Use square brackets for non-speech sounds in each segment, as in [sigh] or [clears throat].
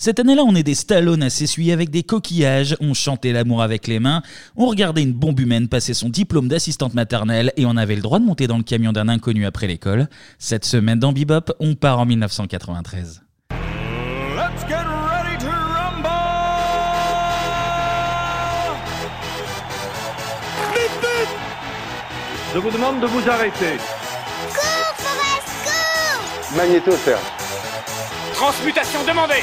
Cette année-là, on est des Stallone à s'essuyer avec des coquillages, on chantait l'amour avec les mains, on regardait une bombe humaine passer son diplôme d'assistante maternelle et on avait le droit de monter dans le camion d'un inconnu après l'école. Cette semaine dans Bebop, on part en 1993. Let's get ready to rumble! Vite, vite! Je vous demande de vous arrêter. Cours, Forrest, cours Magnéto. Transmutation demandée!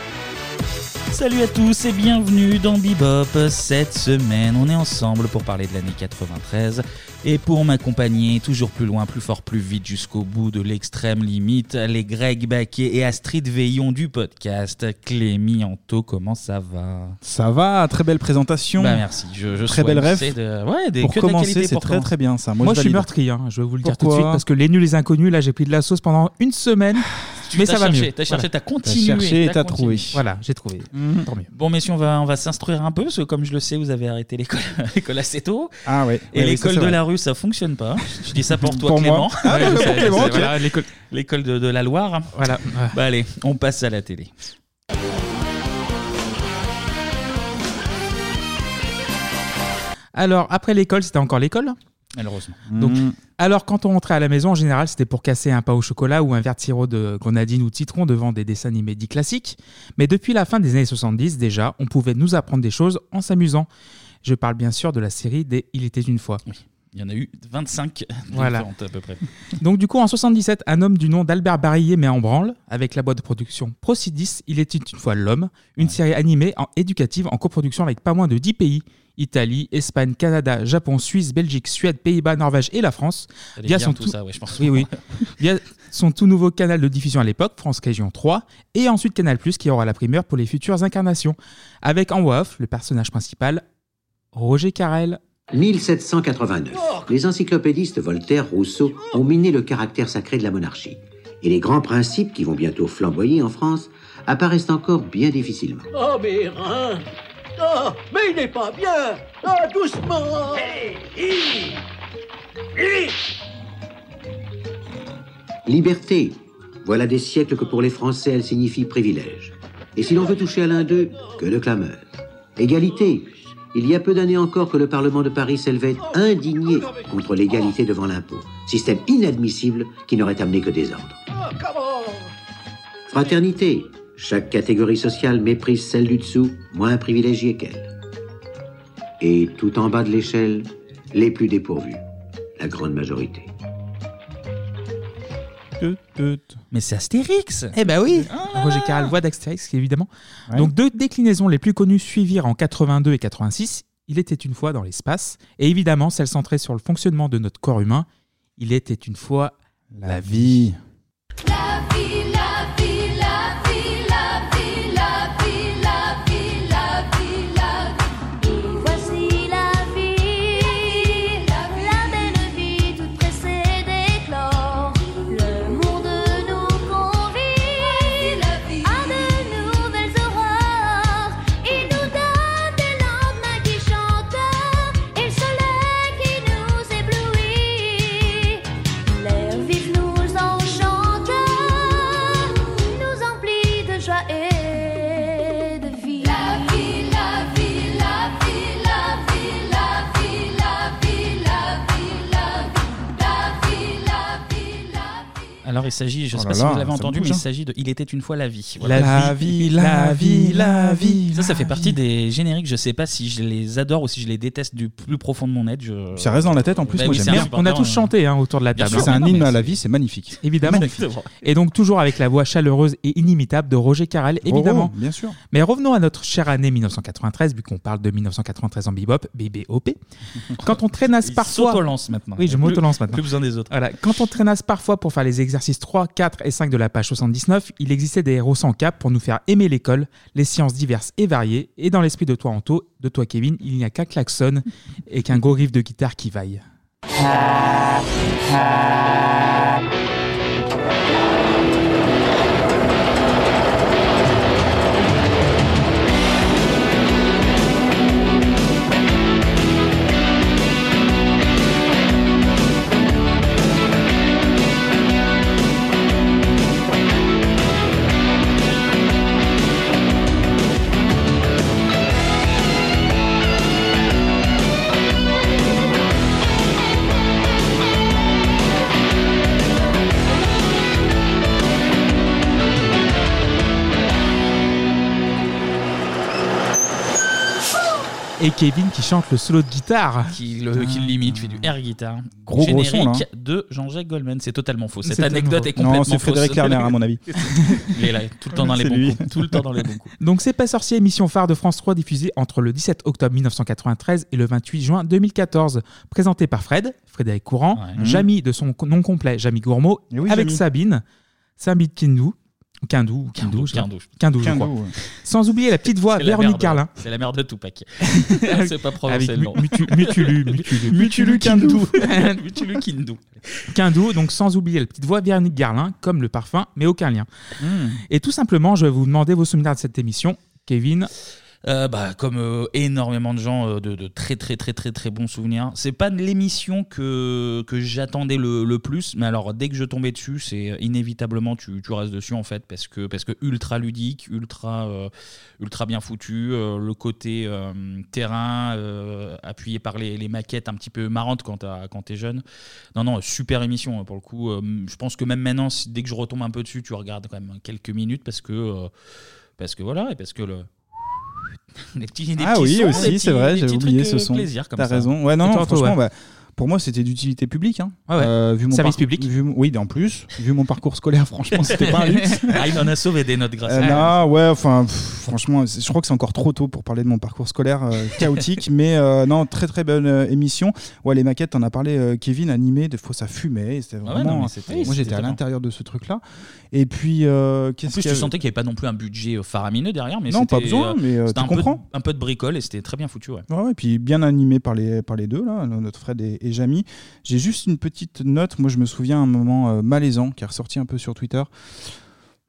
Salut à tous et bienvenue dans Bebop. Cette semaine, on est ensemble pour parler de l'année 93 et pour m'accompagner toujours plus loin, plus fort, plus vite jusqu'au bout de l'extrême limite, les Greg Baquet et Astrid Veillon du podcast. Clémy Anto, comment ça va? Ça va, très belle présentation. Bah merci, je, je Très belle de- ouais, des, Pour que commencer, c'est très très bien ça. Moi, Moi, je suis meurtri, hein, je vais vous le dire tout de suite, parce que les nuls, les inconnus, là, j'ai pris de la sauce pendant une semaine. [sighs] mais ça va cherché, mieux. t'as cherché, Voilà. t'as continué, T'as cherché et t'as trouvé. Voilà, j'ai trouvé. Tant mieux. Bon, messieurs, on va, on va s'instruire un peu, parce que comme je le sais, vous avez arrêté l'école [laughs] assez tôt. Ah ouais. Et Ouais, l'école de vrai. la rue, ça fonctionne pas. Je dis ça pour [laughs] toi, Pour Clément. moi. Ah, ouais, pour [laughs] Clément, voilà, l'école de, de la Loire. Voilà. Bah allez, on passe à la télé. Alors, après l'école, c'était encore l'école? Malheureusement. Donc, Mm. alors, quand on rentrait à la maison, en général, c'était pour casser un pain au chocolat ou un verre de sirop de grenadine ou de citron devant des dessins animés dits classiques. Mais depuis la fin des années 70, déjà, on pouvait nous apprendre des choses en s'amusant. Je parle bien sûr de la série des Il était une fois. Il y en a eu 25 [laughs] Voilà. différentes à peu près. Donc du coup, en 77, un homme du nom d'Albert Barillet met en branle, avec la boîte de production Procidis, Il était une fois l'homme, une série animée en éducative en coproduction avec pas moins de 10 pays, Italie, Espagne, Canada, Japon, Suisse, Belgique, Suède, Pays-Bas, Norvège et la France. Ça allait bien tout ça, ouais, je pense. Oui, oui. [laughs] Via son tout nouveau canal de diffusion à l'époque, France Région 3, et ensuite Canal+, qui aura la primeur pour les futures incarnations, avec en voix off le personnage principal, Roger Carrel. 1789. Les encyclopédistes Voltaire, Rousseau ont miné le caractère sacré de la monarchie. Et les grands principes qui vont bientôt flamboyer en France apparaissent encore bien difficilement. Oh mes reins Oh, mais il n'est pas bien Oh, doucement Liberté. Voilà des siècles que pour les Français elle signifie privilège. Et si l'on veut toucher à l'un d'eux, que de clameur. Égalité. Il y a peu d'années encore que le Parlement de Paris s'élevait indigné contre l'égalité devant l'impôt. Système inadmissible qui n'aurait amené que désordre. Fraternité. Chaque catégorie sociale méprise celle du dessous, moins privilégiée qu'elle. Et tout en bas de l'échelle, les plus dépourvus. La grande majorité. Mais c'est Astérix Eh ben oui Ah Roger Carrel, voix d'Astérix, évidemment. Ouais. Donc deux déclinaisons les plus connues suivirent en 82 et 86. Il était une fois dans l'espace. Et évidemment, celle centrée sur le fonctionnement de notre corps humain. Il était une fois La vie. La vie, s'agit, je Oh sais là pas si vous l'avez entendu, mais il hein. s'agit de Il était une fois la vie. La vie, la vie, la vie. Ça, ça fait partie des génériques. Je sais pas si je les adore ou si je les déteste du plus profond de mon être. Je... Ça reste dans la tête en plus, Bah moi oui, j'aime c'est bien. un On a tous euh, chanté hein, autour de la table. C'est un hymne à la vie, c'est magnifique. Évidemment. Et donc toujours avec la voix chaleureuse et inimitable de Roger Carrel, évidemment. Oh, bien sûr. Mais revenons à notre chère année 1993, vu qu'on parle de 1993 en bebop, BBOP. [laughs] Quand on traînasse parfois... s'auto-lance maintenant. Oui, je m'auto-lance maintenant. Plus besoin des autres. Voilà. Quand on traînasse parfois pour faire les exercices 3, 4 et 5 de la page 79, il existait des héros sans cap pour nous faire aimer l'école, les sciences diverses et variées. Et dans l'esprit de toi, Anto, de toi, Kevin, il n'y a qu'un klaxon et qu'un gros riff de guitare qui vaille. Et Kevin qui chante le solo de guitare. Qui, le, qui limite, fait du air guitar. Gros, gros son, Générique de Jean-Jacques Goldman. C'est totalement faux. Cette C'est anecdote est complètement Non, c'est fausse. Frédéric Lerner, à mon avis. [laughs] Il est là, tout le temps dans les C'est bons lui. coups. Tout le temps dans les bons coups. Donc C'est pas sorcier, émission phare de France 3 diffusée entre le 17 octobre 1993 et le 28 juin 2014. Présenté par Fred, Frédéric Courant, Ouais. Jamy de son nom complet, Jamy Gourmaud, oui, avec Jamy. Sabine, Sabine Kindou, Kindou, Kindou, je sais pas. Kindou. Kindou, je Kindou, crois. ouais. Sans oublier la petite voix C'est la Véronique mère de- Carlin. C'est la mère de Tupac. [laughs] C'est pas prononcé Avec le nom. Mutu- Mutulu, [laughs] Mutulu, Mutulu Kindou. Mutulu Kindou. Kindou, [laughs] donc sans oublier la petite voix Véronique Garlin, comme le parfum, mais aucun lien. Hmm. Et tout simplement, je vais vous demander vos souvenirs de cette émission. Kevin, Euh, bah, comme euh, énormément de gens, euh, de, très très très très très bons souvenirs. C'est pas l'émission que, que j'attendais le, le plus, mais alors dès que je tombais dessus, c'est inévitablement tu, tu restes dessus en fait parce que parce que ultra ludique, ultra ultra bien foutu, le côté terrain appuyé par les, les maquettes un petit peu marrantes quand t'es jeune. Non non, super émission hein, pour le coup. Je pense que même maintenant, dès que je retombe un peu dessus, tu regardes quand même quelques minutes parce que parce que voilà et parce que le [laughs] des petits, des Ah petits oui, sons, aussi, c'est vrai, petits oublié ce son. plaisir comme T'as ça. raison. Ouais, non, non, franchement, ouais. bah, pour moi, c'était d'utilité publique. Hein. Ouais. Euh, vu mon Service public. vu Oui, en plus. Vu mon parcours scolaire, [laughs] franchement, c'était pas un [laughs] luxe. Ah, il en a sauvé des notes grâce Euh, à non, ouais, enfin, pff, franchement, je crois que c'est encore trop tôt pour parler de mon parcours scolaire euh, [laughs] chaotique, mais euh, non, très très bonne euh, émission. Ouais, les maquettes, t'en as parlé, euh, Kevin, animé, des fois ça fumait, et c'était Ah ouais, vraiment. non, c'était- moi, j'étais à l'intérieur de ce truc-là. Et puis, euh, En qu'est-ce plus, tu sentais qu'il n'y avait pas non plus un budget euh, faramineux derrière, mais Non, pas besoin, mais, euh, tu un, peu, comprends. un peu de bricole et c'était très bien foutu. Ouais. Ouais, ouais, puis bien animé par les, par les deux, là, notre Fred et, et Jamy. J'ai juste une petite note. Moi, je me souviens un moment euh, malaisant qui est ressorti un peu sur Twitter.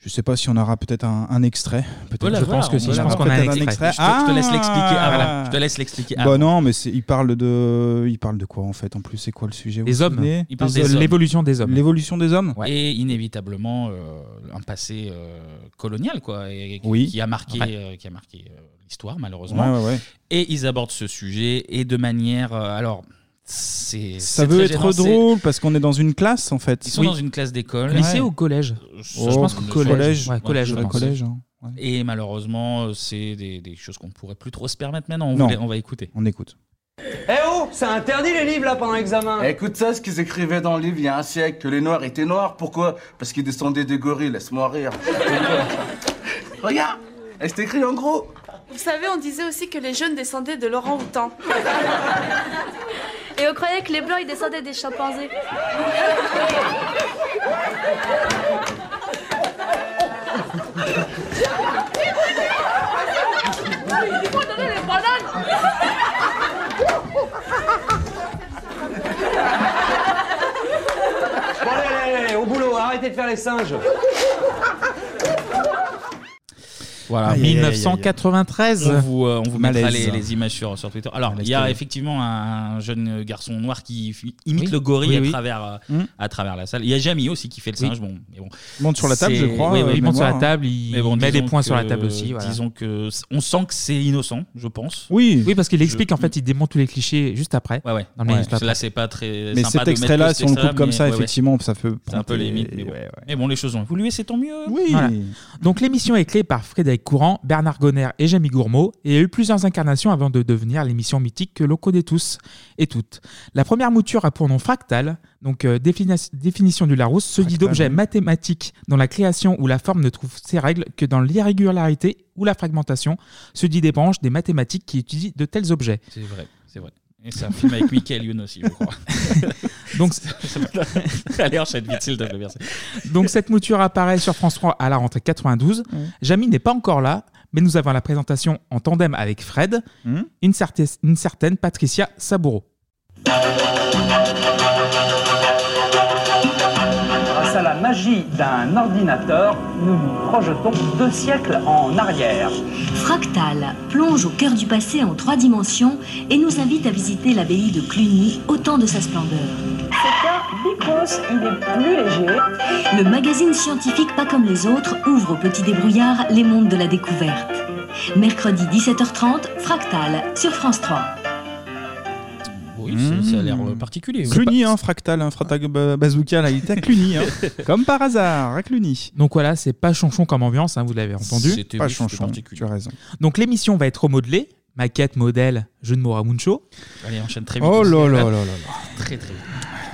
Je sais pas si on aura peut-être un, un extrait. Peut-être. Je pense que si, je pense qu'on a un extrait. Je te, je te laisse Ah l'expliquer. Je te laisse l'expliquer Bah non, mais il parle de, il parle de quoi en fait En plus, c'est quoi le sujet? Vous hommes. Il parle Des des hommes. l'évolution des hommes. L'évolution des hommes? Et inévitablement euh, un passé euh, colonial quoi, et, Oui. qui a marqué, Ouais. euh, qui a marqué euh, l'histoire Ouais, malheureusement. ouais, ouais. Et ils abordent ce sujet et de manière, euh, alors c'est Ça veut être gênant, drôle parce qu'on est dans une classe en fait. Ils sont Oui. dans une classe d'école. Lycée Ouais. ou collège Je Oh, pense qu'au collège. collège. Ouais, collège, je Ouais, pense. collège, hein. Ouais. Et malheureusement, euh, c'est des, des choses qu'on ne pourrait plus trop se permettre maintenant. On, Non. voulait- on va écouter. On écoute. Eh oh, c'est interdit les livres là pendant l'examen. Écoute ça, ce qu'ils écrivaient dans le livre il y a un siècle, que les Noirs étaient noirs. Pourquoi? Parce qu'ils descendaient des gorilles, laisse-moi rire. [laughs] Regarde Et c'est écrit en gros Vous savez, on disait aussi que les jeunes descendaient de l'orang-outan. [laughs] Et on croyait que les blancs ils descendaient des chimpanzés. Allez, allez, au boulot, arrêtez de faire les singes. Voilà. Aïe, aïe, aïe, aïe, aïe. 1993. On vous, euh, on vous mettra Malaise. les, les images sur, sur Twitter. Alors, Malaise il y a terrible. effectivement un jeune garçon noir qui fi- imite Oui. le gorille Oui, à, oui. Travers, euh, Mm. à travers la salle. Il y a Jamie aussi qui fait le Oui. singe. Bon, mais bon. Monte sur la table, je crois. oui, euh, Il monte sur la mémoire. table, il Mais bon, met des disons points sur la que- table aussi. voilà. Disons que c- on sent que c'est innocent, je pense. Oui. Oui, parce qu'il Je- explique, en fait, il démonte tous les clichés juste après. Ouais, ouais. Dans le Ouais, juste après. Là, c'est pas très. Mais sympa cet de mettre extrait-là, que si on le cet coupe comme ça, mais ouais, ouais. effectivement, ça peut. C'est un peu limite. Mais bon. Mais les choses ont évolué, c'est tant mieux. Oui. Voilà. Donc l'émission est créée par Frédéric Courant, Bernard Gonner et Jamie Gourmaud et a eu plusieurs incarnations avant de devenir l'émission mythique que l'on connaît tous et toutes. La première mouture a pour nom Fractal, donc euh, défini- définition du Larousse, se dit d'objets mathématiques dont la création ou la forme ne trouve ses règles que dans l'irrégularité ou la fragmentation, se dit des branches des mathématiques qui étudient de tels objets. C'est vrai, c'est vrai. Et c'est un film avec Michael Youn aussi, je crois. [laughs] Donc, [laughs] Allez, enchaîne vite, s'il te plaît, merci. Donc cette mouture apparaît sur France 3 à la rentrée 92. Jamie n'est pas encore là, mais nous avons la présentation en tandem avec Fred, une, certaine, une certaine Patricia Saboureau. À la magie d'un ordinateur, nous nous projetons deux siècles en arrière. Fractal plonge au cœur du passé en trois dimensions et nous invite à visiter l'abbaye de Cluny au temps de sa splendeur. C'est un il est plus léger. Le magazine scientifique Pas comme les autres ouvre au petit débrouillard les mondes de la découverte. Mercredi 17h30, Fractal sur France 3. Oui, ça a l'air euh, particulier. oui. Cluny, hein, fractal, hein, fractal ba- bazooka, là, il était à Cluny, hein. [laughs] comme par hasard, à Cluny. Donc voilà, c'est pas chonchon comme ambiance, hein, vous l'avez entendu. C'était Pas oui, chanchon, particulier. tu as raison. Donc l'émission va être remodelée, maquettes, modèles, jeux de mots à Muncho. Allez, enchaîne très vite. Oh là là là là. Très très vite.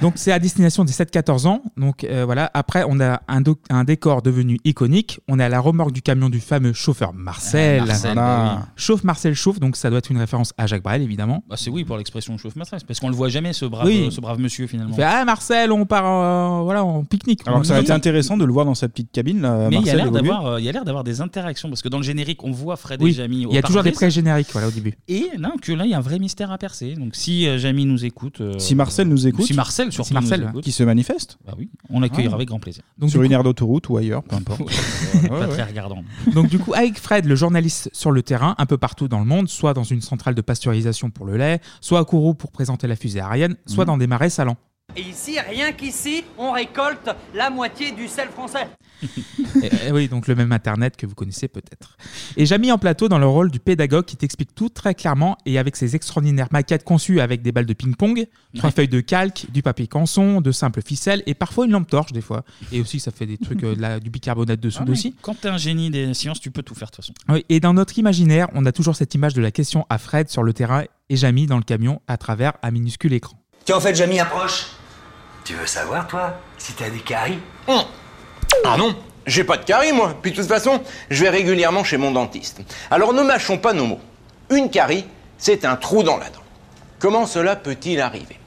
Donc c'est à destination des 7-14 ans. Donc euh, voilà. Après, on a un, doc- un décor devenu iconique. On est à la remorque du camion du fameux chauffeur Marcel. Ah, Marcel, bah oui. Chauffe Marcel chauffe. Donc ça doit être une référence à Jacques Brel, évidemment. Bah, c'est oui pour l'expression chauffe maîtresse, parce qu'on le voit jamais ce brave, Oui. ce brave monsieur finalement. Il fait Ah Marcel, on part euh, voilà en pique-nique. Alors On que ça aurait y été va. intéressant de le voir dans sa petite cabine. Là, Mais il y a Marcel l'air d'avoir, euh, il y a l'air d'avoir des interactions parce que dans le générique on voit Fred Oui, et Jamie. il y a toujours des pré-génériques voilà, au début. Et non, que là il y a un vrai mystère à percer. Donc si euh, Jamie nous écoute, euh, Si Marcel nous écoute, si Marcel surtout Marcel, nous écoute, qui se manifeste bah oui, on l'accueillera Ah. avec grand plaisir. Donc, sur du une aire d'autoroute ou ailleurs, peu importe. [laughs] pas Ouais, très regardant. Donc du coup, avec Fred, le journaliste sur le terrain, un peu partout dans le monde, soit dans une centrale de pasteurisation pour le lait, soit à Kourou pour présenter la fusée Ariane, soit dans des marais salants. Et ici, rien qu'ici, on récolte la moitié du sel français. Et- [laughs] et oui, donc le même Internet que vous connaissez peut-être. Et Jamie en plateau dans le rôle du pédagogue qui t'explique tout très clairement et avec ses extraordinaires maquettes conçues avec des balles de ping-pong, trois feuilles de calque, du papier canson, de simples ficelles et parfois une lampe torche des fois. Et aussi ça fait des trucs euh, de la- du bicarbonate de Ah, soude aussi. Quand t'es un génie des sciences, tu peux tout faire de toute façon. Oui, et dans notre imaginaire, on a toujours cette image de la question à Fred sur le terrain et Jamie dans le camion à travers un minuscule écran. Tiens, en fait, Jamie, approche. Tu veux savoir, toi, si t'as des caries Ah non, j'ai pas de carie moi. Puis de toute façon, je vais régulièrement chez mon dentiste. Alors ne mâchons pas nos mots. Une carie, c'est un trou dans la dent. Comment cela peut-il arriver?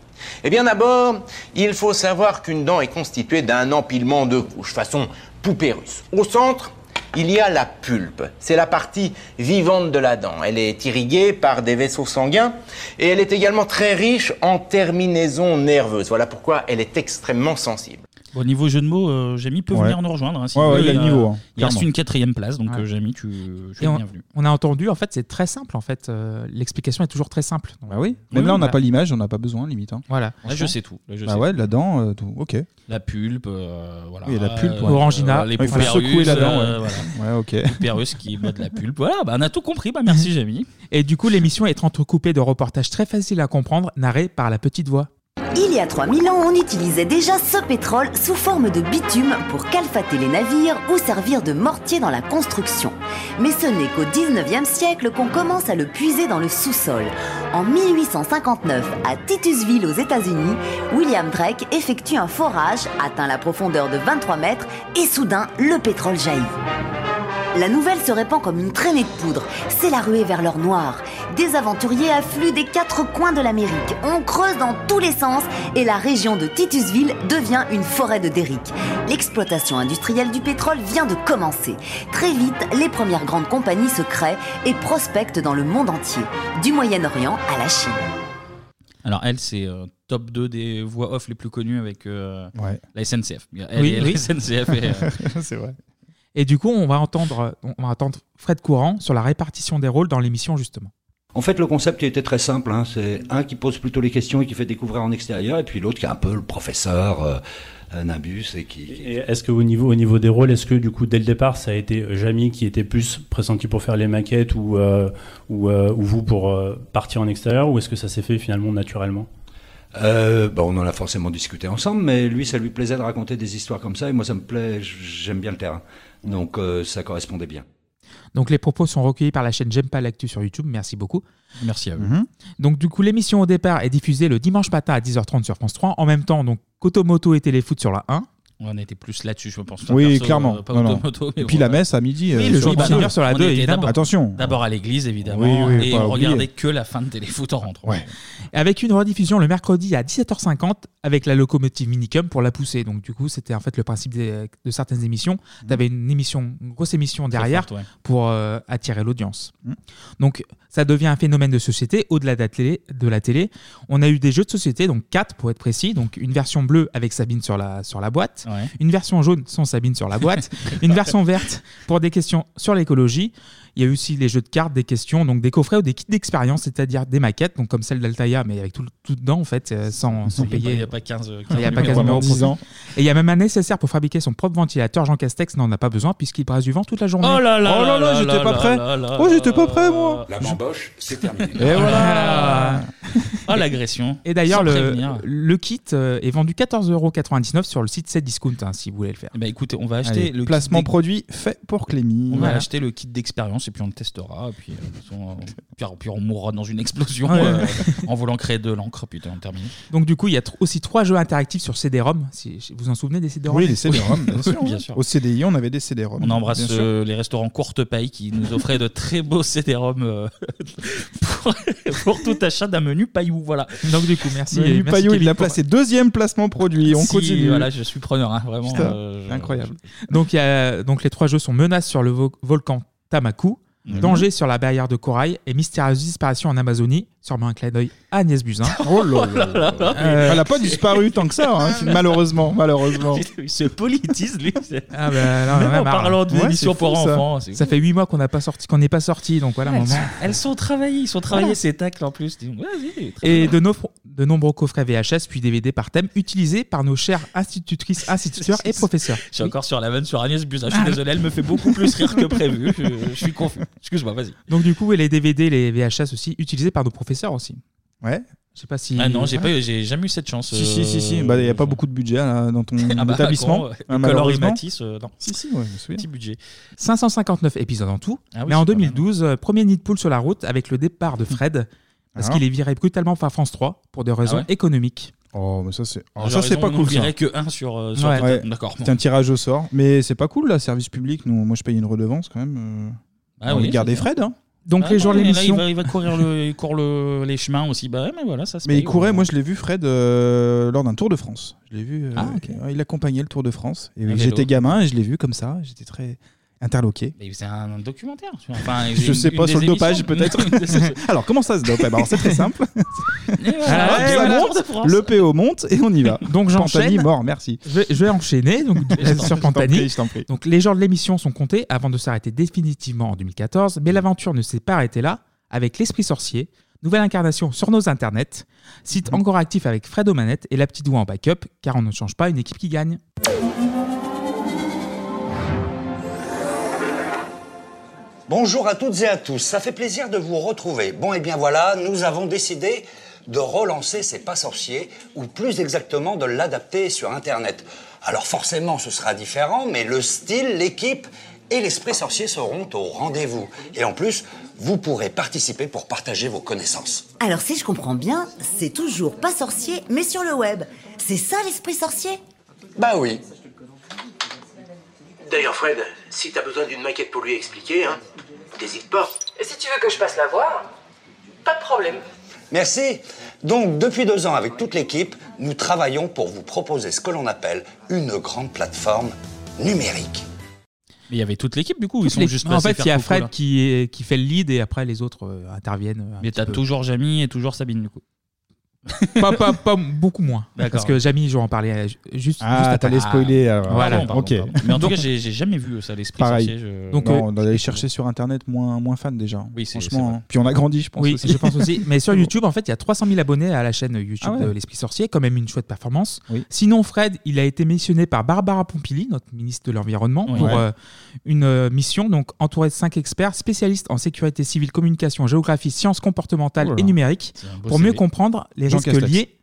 Eh bien d'abord, il faut savoir qu'une dent est constituée d'un empilement de couches, façon poupée russe. Au centre, il y a la pulpe. C'est la partie vivante de la dent. Elle est irriguée par des vaisseaux sanguins et elle est également très riche en terminaisons nerveuses. Voilà pourquoi elle est extrêmement sensible. Au niveau jeu de mots, euh, Jamie peut Ouais. venir nous rejoindre. hein, si Ouais, vous ouais, voulez. il a le niveau, hein, il reste clairement. une quatrième place, donc Ouais. euh, Jamie, tu, tu Et es on, bienvenu. on a entendu, en fait, c'est très simple. En fait, Euh, l'explication est toujours très simple. Bah oui. Même Oui, là, on n'a bah, pas l'image, on n'a pas besoin, limite. hein. Voilà. Là, je sais tout. Là, je Ah sais ouais, tout. la dent, euh, tout. Ok. La pulpe, euh, voilà. Oui, la pulpe, Euh, ouais. Orangina. les Ouais, il faut poupées secouer la dent, euh, ouais. voilà. Ouais, ok. Qui modent la pulpe. Voilà, bah, on a tout compris. Bah, merci, Jamie. Et du coup, l'émission est entrecoupée de reportages très faciles à comprendre, narrés par la petite voix. Il y a 3000 ans, on utilisait déjà ce pétrole sous forme de bitume pour calfater les navires ou servir de mortier dans la construction. Mais ce n'est qu'au 19e siècle qu'on commence à le puiser dans le sous-sol. En 1859, à Titusville aux États-Unis, William Drake effectue un forage, atteint la profondeur de 23 mètres et soudain, le pétrole jaillit. La nouvelle se répand comme une traînée de poudre. C'est la ruée vers l'or noir. Des aventuriers affluent des quatre coins de l'Amérique. On creuse dans tous les sens et la région de Titusville devient une forêt de derrick. L'exploitation industrielle du pétrole vient de commencer. Très vite, les premières grandes compagnies se créent et prospectent dans le monde entier, du Moyen-Orient à la Chine. Alors, elle, c'est euh, top 2 des voix off les plus connues avec euh, Ouais. la SNCF. Elle Oui, et oui. la SNCF. et, euh, [laughs] c'est vrai. Et du coup, on va entendre, on va entendre Fred Courant sur la répartition des rôles dans l'émission, justement. En fait, le concept il était très simple. hein. C'est un qui pose plutôt les questions et qui fait découvrir en extérieur, et puis l'autre qui est un peu le professeur euh, euh, Nimbus et qui. Est-ce qu'au niveau, au niveau des rôles, est-ce que du coup, dès le départ, ça a été Jamie qui était plus pressenti pour faire les maquettes ou, euh, ou, euh, ou vous pour euh, partir en extérieur ou est-ce que ça s'est fait finalement naturellement? Euh, bah, on en a forcément discuté ensemble, mais lui, ça lui plaisait de raconter des histoires comme ça, et moi, ça me plaît. J'aime bien le terrain, donc euh, ça correspondait bien. Donc les propos sont recueillis par la chaîne J'aime pas l'actu sur YouTube. Merci beaucoup. Merci à vous. Mhm. Donc du coup, l'émission au départ est diffusée le dimanche matin à 10h30 sur France 3. En même temps, donc Kotomoto et Téléfoot sur la 1. On était plus là-dessus, je pense. Oui, perso, clairement. euh, pas Non, non. automoto, mais Et puis bon, la ouais. messe à midi. Oui, euh, le jour Seigneur bar. sur la On 2, était évidemment. d'abord- Attention. D'abord à l'église, évidemment. Oui, oui, et on regardait que la fin de Téléfoot en rentrant. Ouais. Avec une rediffusion le mercredi à 17h50 avec la locomotive Minicum pour la pousser. Donc du coup, c'était en fait le principe des- de certaines émissions. Tu avais une émission, une grosse émission derrière forte, ouais. pour euh, attirer l'audience. Mhm. Donc ça devient un phénomène de société au-delà de la télé. De la télé. On a eu des jeux de société, donc quatre pour être précis. Donc une version bleue avec Sabine sur la, sur la boîte. Une version jaune sans Sabine sur la boîte, [laughs] une version verte pour des questions sur l'écologie. Il y a eu aussi les jeux de cartes, des questions, donc des coffrets ou des kits d'expérience, c'est-à-dire des maquettes, donc comme celle d'Altaïa, mais avec tout, tout dedans en fait, euh, sans, sans Il payer. il y a pas 15, euh, Il y a pas 15 15 numéros numéros pendant pour 10 ans. Et il y a même un nécessaire pour fabriquer son propre ventilateur. Jean Castex n'en a pas besoin puisqu'il brasse du vent toute la journée. Oh là là Oh là là, j'étais pas prêt. Oh, j'étais pas prêt, moi. La bamboche, c'est terminé. Et voilà. Oh [laughs] l'agression. Et d'ailleurs, le, le kit euh, est vendu 14,99€ sur le site Cdiscount hein, si vous voulez le faire. Eh ben, écoutez, on va acheter Allez, le placement produit fait pour Clémy. On va Voilà. acheter le kit d'expérience et puis on le testera. Et puis, euh, euh, [laughs] puis, puis on mourra dans une explosion Ouais. euh, en voulant créer de l'encre. Putain, on termine. Donc du coup, il y a tr- aussi trois jeux interactifs sur CD-ROM. Si vous vous en souvenez des CD-ROM? Oui, les CD-ROM, bien sûr. [laughs] Bien sûr. Au CDI, on avait des CD-ROM. On embrasse euh, les restaurants Courte Paille qui nous offraient de très beaux CD-ROM euh, [laughs] pour, pour tout achat d'un menu paillou. Voilà. Donc du coup, merci. Menu merci il l'a pour- placé deuxième placement produit. On Si, continue. Voilà, je suis preneur, hein, vraiment. Putain, euh, je- incroyable. Donc, il y a, donc les trois jeux sont Menace sur le vo- volcan Tamaku, Mhm. Danger sur la barrière de corail et Mystérieuse disparition en Amazonie. Sûrement un clin d'œil à Agnès Buzyn. [laughs] Oh là là. Euh, Elle a pas disparu tant que ça, hein, [laughs] malheureusement, malheureusement. [laughs] Il se politise, lui. c'est- Ah bah, là, on en a Même en marre. parlant Ouais, c'est pour fou, ça. enfants. c'est Ça fait huit mois qu'on n'a pas sorti, qu'on n'est pas sorti, donc voilà un elles, moment. sont, elles sont travaillées, ils sont travaillés Voilà. ces tacles en plus. Dis- Vas-y, très Et bien. de, no- de nombreux coffrets VHS puis DVD par thème utilisés par nos chères institutrices, instituteurs et professeurs. Je suis encore sur la vanne sur Agnès Buzyn. Je suis désolé, elle me fait beaucoup plus rire que prévu. Je, je suis confus. Excuse-moi, vas-y. Donc du coup, et les DVD, les VHS aussi utilisés par nos professeurs aussi. Ouais. Je sais pas si. Ah non, j'ai Ouais. pas, eu- j'ai jamais eu cette chance. Si, si, si, si. Bah, il n'y a pas beaucoup de budget là, dans ton [laughs] Ah bah, établissement. con, hein, malheureusement. Matisse, euh, non. Si, si, ouais, je me souviens. Petit budget. 559 épisodes en tout. Ah oui, mais en c'est pas 2012, euh, premier nid de poule sur la route avec le départ de Fred, parce Ah. qu'il est viré brutalement par France 3 pour des raisons ouais économiques. Oh, mais ça, c'est Alors, ça, c'est pas cool. Ça. que un sur, euh, sur Ouais. Ouais. D'accord. C'est un tirage au sort. Mais c'est pas cool, là, service public. Nous, moi, je paye une redevance quand même. euh, Ah on oui, va garder Fred. Hein. Donc Ah les jours de l'émission. Il va, il va courir, le, il court le- les chemins aussi. Bah ouais, mais voilà, ça se Mais paye, il courait, ouais. moi je l'ai vu Fred euh, lors d'un Tour de France. Je l'ai vu, euh, Ah, ok. il accompagnait le Tour de France. Et j'étais gamin et je l'ai vu comme ça, j'étais très interloqué. Mais c'est un, documentaire. tu vois. Enfin, Je une- sais pas sur le dopage peut-être. [laughs] Alors comment ça se dope? Eh ben, alors, C'est très simple. [laughs] Et voilà, Ah, et ouais, voilà, voilà. Tour de France. Le PO monte et on y va. Donc Pantani j'enchaîne. mort, merci. Je vais, je vais enchaîner donc, [laughs] sur Pantani. prie, je t'en prie. Donc les jours de l'émission sont comptés avant de s'arrêter définitivement en 2014, mais l'aventure ne s'est pas arrêtée là avec l'Esprit Sorcier, nouvelle incarnation sur nos internets, site encore actif avec Fred aux manettes et la petite voix en backup, car on ne change pas une équipe qui gagne. Bonjour à toutes et à tous, ça fait plaisir de vous retrouver. Bon, et bien voilà, nous avons décidé de relancer C'est pas sorcier, ou plus exactement de l'adapter sur Internet. Alors forcément, ce sera différent, mais le style, l'équipe et l'esprit sorcier seront au rendez-vous. Et en plus, vous pourrez participer pour partager vos connaissances. Alors si je comprends bien, c'est toujours pas sorcier, mais sur le web. C'est ça l'esprit sorcier? Bah oui. D'ailleurs, Fred, si t'as besoin d'une maquette pour lui expliquer, hein, t'hésites pas. Et si tu veux que je passe la voir, pas de problème. Merci. Donc, depuis deux ans, avec toute l'équipe, nous travaillons pour vous proposer ce que l'on appelle une grande plateforme numérique. Mais il y avait toute l'équipe du coup. Ils sont juste en passés fait, faire il y a Fred qui, est- qui fait le lead et après les autres euh, interviennent. un Mais petit t'as peu. toujours Jamie et toujours Sabine du coup. Pas, pas, pas beaucoup moins. Parce que Jamie, je vais en parler euh, ju- juste. Ah, t'allais spoiler, alors. Voilà. Pardon, pardon, ok. pardon. Mais en tout cas, j'ai j'ai jamais vu ça, l'esprit Pareil. sorcier. je- Donc, Non, euh, on allait chercher sur internet moins, moins fan déjà. Oui, c'est- franchement. c'est vrai. hein. Puis on a grandi, je pense. Oui, aussi. je pense aussi. Mais sur [laughs] YouTube, en fait, il y a 300 000 abonnés à la chaîne YouTube Ah ouais. de l'Esprit Sorcier, quand même une chouette performance. Oui. Sinon, Fred, il a été missionné par Barbara Pompili, notre ministre de l'Environnement, Oui. pour Ouais. euh, une euh, mission donc entourée de cinq experts spécialistes en sécurité civile, communication, géographie, sciences comportementales Oh là et là. numériques, C'est un beau pour CV. mieux comprendre les Jean Castex. liés.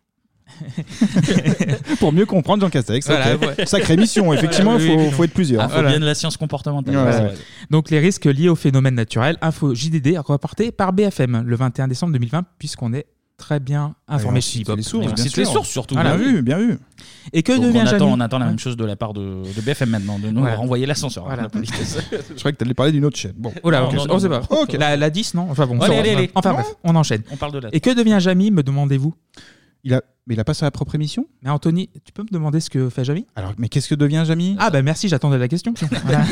[laughs] Pour mieux comprendre Jean Castex. Voilà, ok. ouais. Sacrée mission, effectivement, il Voilà, oui, faut, oui, faut être plusieurs. Ah, faut Voilà. bien de la science comportementale. Ouais, ouais. Donc les risques liés aux phénomènes naturels, info JDD reporté par BFM le 21 décembre 2020, puisqu'on est très bien informé on chez les sources, on bien cite les sûr. sources surtout. Voilà. Bien vu, bien vu. Et que Donc, devient on, attend, Jamie on attend la Ouais. même chose de la part de, de BFM maintenant, de nous Voilà. renvoyer l'ascenseur. Voilà. [laughs] La politesse. Je croyais que t'allais parler d'une autre chaîne. Bon. Oh là, ok, on non, sait pas. Ok. La, la 10, non Enfin bon, Allez, ça, allez, on- allez. Enfin Non. bref, on enchaîne. On parle de la. Et que devient Jamie, me demandez-vous? Il a, mais il a pas sa propre émission Mais Anthony, tu peux me demander ce que fait Jamie Alors, mais qu'est-ce que devient Jamie Ah bah merci, j'attendais la question. [laughs] Voilà.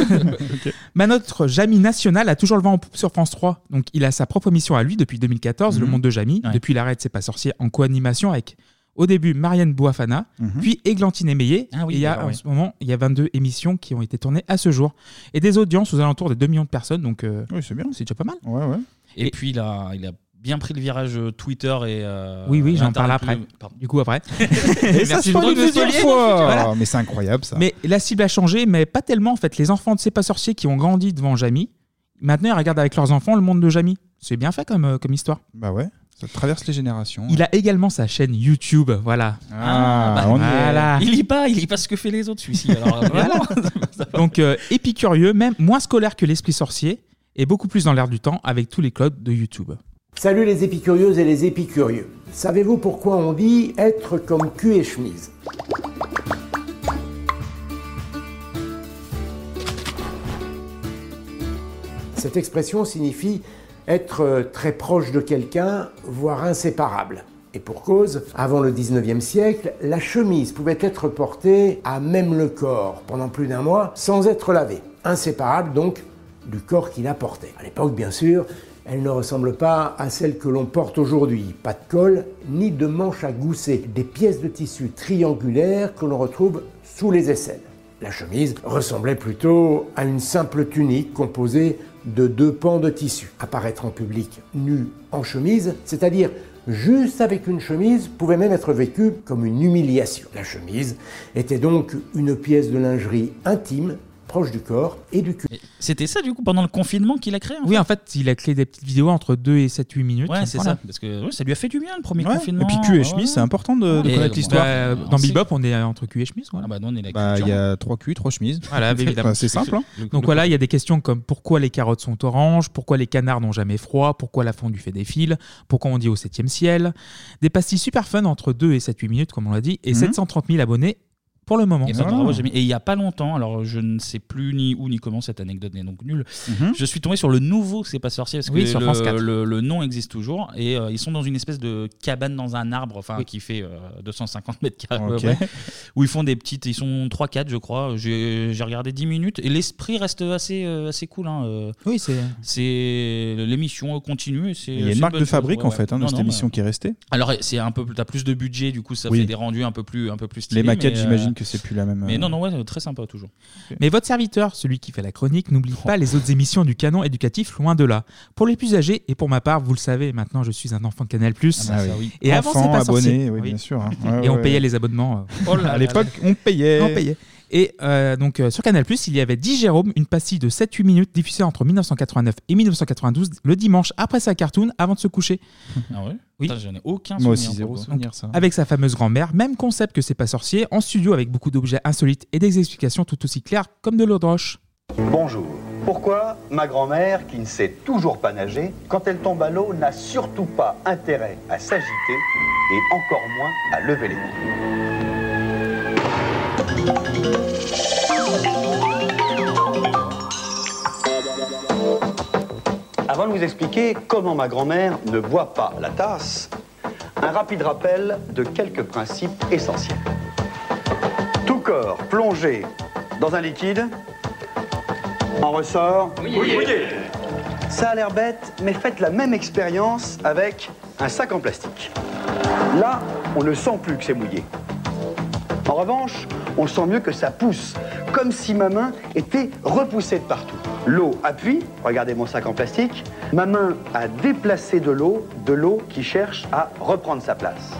Bah, notre Jamie national a toujours le vent en poupe sur France 3. Donc il a sa propre émission à lui depuis 2014, Le Mhm. Monde de Jamie, Ouais. depuis l'arrêt de C'est pas sorcier en co-animation avec au début Marianne Boafana, Mhm. puis Églantine Émeillé. Ah oui, et il y a en oui. ce moment, il y a 22 émissions qui ont été tournées à ce jour. Et des audiences aux alentours de 2 millions de personnes, donc euh, Oui, c'est bien. c'est déjà pas mal. Ouais, ouais. Et puis il a, il a bien pris le virage euh, Twitter et. euh, Oui, oui, j'en parle Internet après. plus-. Du coup, après. [laughs] Et ça se Jean-Luc parle une deuxième Despolier. fois. Voilà. Mais c'est incroyable ça. Mais la cible a changé, mais pas tellement en fait. Les enfants de C'est pas sorcier qui ont grandi devant Jamie, maintenant ils regardent avec leurs enfants le monde de Jamie. C'est bien fait comme, euh, comme histoire. Bah ouais, ça traverse les générations. Il a également sa chaîne YouTube, voilà. Ah, bah, on y est. voilà. Il lit pas, il lit pas ce que fait les autres, celui-ci. Alors, [laughs] euh, Voilà. [laughs] Donc euh, épicurieux, même moins scolaire que l'esprit sorcier, et beaucoup plus dans l'air du temps avec tous les codes de YouTube. Salut les épicurieuses et les épicurieux. Savez-vous pourquoi on dit être comme cul et chemise? Cette expression signifie être très proche de quelqu'un, voire inséparable. Et pour cause, avant le 19e siècle, la chemise pouvait être portée à même le corps pendant plus d'un mois sans être lavée. Inséparable donc du corps qui la portait. À l'époque, bien sûr, elle ne ressemble pas à celle que l'on porte aujourd'hui. Pas de col, ni de manches à gousset. Des pièces de tissu triangulaires que l'on retrouve sous les aisselles. La chemise ressemblait plutôt à une simple tunique composée de deux pans de tissu. Apparaître en public nu en chemise, c'est-à-dire juste avec une chemise, pouvait même être vécu comme une humiliation. La chemise était donc une pièce de lingerie intime, proche du corps et du cul. C'était ça, du coup, pendant le confinement qu'il a créé Oui, en fait, il a créé des petites vidéos entre 2 et 7-8 minutes. Ouais, c'est Voilà. ça. Parce que ouais, ça lui a fait du bien le premier Ouais. confinement. Et puis cul et chemise, ouais. c'est important de, de Et connaître bon, l'histoire. Bah, dans Bebop, on est entre cul et chemise. voilà. Ah bah, nous, on est la Bah, il y a trois culs, trois chemises. Voilà, [laughs] bah, évidemment. C'est simple. hein. Donc voilà, il y a des questions comme pourquoi les carottes sont oranges, pourquoi les canards n'ont jamais froid, pourquoi la fondue fait des fils, pourquoi on dit au septième ciel. Des pastilles super fun entre 2 et 7-8 minutes, comme on l'a dit, et Mhm. 730 000 abonnés pour le moment. Et, bah, bravo, Jamie. Et il y a pas longtemps, alors je ne sais plus ni où ni comment cette anecdote n'est donc nulle. Mhm. Je suis tombé sur le nouveau C'est pas sorcier parce que Oui, sur France le, 4. le- le nom existe toujours et euh, ils sont dans une espèce de cabane dans un arbre, enfin qui fait euh, 250 mètres carrés, à peu Ok. près, où ils font des petites. Ils sont 3-4 je crois. J'ai j'ai regardé 10 minutes et l'esprit reste assez euh, assez cool. hein, euh. Oui, c'est. C'est l'émission continue. et c'est- Il y a c'est une marque bonne de chose, fabrique ouais, en ouais. fait hein, de Non, cette non, émission bah, qui est restée. alors c'est un peu, t'as plus de budget, du coup ça Oui. fait des rendus un peu plus, un peu plus stylés. Les maquettes, mais, euh, j'imagine que c'est plus la même. Mais euh, non, non, ouais, très sympa toujours. Mais votre serviteur, celui qui fait la chronique, n'oublie pas les autres émissions du canon éducatif, loin de là. Pour les plus âgés, et pour ma part, vous le savez, maintenant je suis un enfant de Canal+. Ah bah ça, oui. Et avant, c'est pas abonné, oui, bien sûr, hein. [laughs] Ouais, et on payait ouais. les abonnements. euh, Oh là À l'époque, on payait. On payait. Et euh, donc euh, sur Canal+, il y avait 10 Jérôme, une pastille de 7-8 minutes diffusée entre 1989 et 1992, le dimanche après sa cartoon, avant de se coucher. [laughs] Ah ouais? Oui. Putain, J'en ai aucun Moi souvenir. aussi, zéro souvenir, ça. Avec sa fameuse grand-mère, même concept que c'est pas sorcier, en studio avec beaucoup d'objets insolites et des explications tout aussi claires comme de l'eau de roche. Bonjour. Pourquoi ma grand-mère, qui ne sait toujours pas nager, quand elle tombe à l'eau, n'a surtout pas intérêt à s'agiter et encore moins à lever les mains Avant de vous expliquer comment ma grand-mère ne boit pas la tasse, un rapide rappel de quelques principes essentiels. Tout corps plongé dans un liquide en ressort Mouillé. Ça a l'air bête, mais faites la même expérience avec un sac en plastique. Là, on ne sent plus que c'est mouillé. En revanche, on sent mieux que ça pousse, comme si ma main était repoussée de partout. L'eau appuie, regardez mon sac en plastique, ma main a déplacé de l'eau, de l'eau qui cherche à reprendre sa place.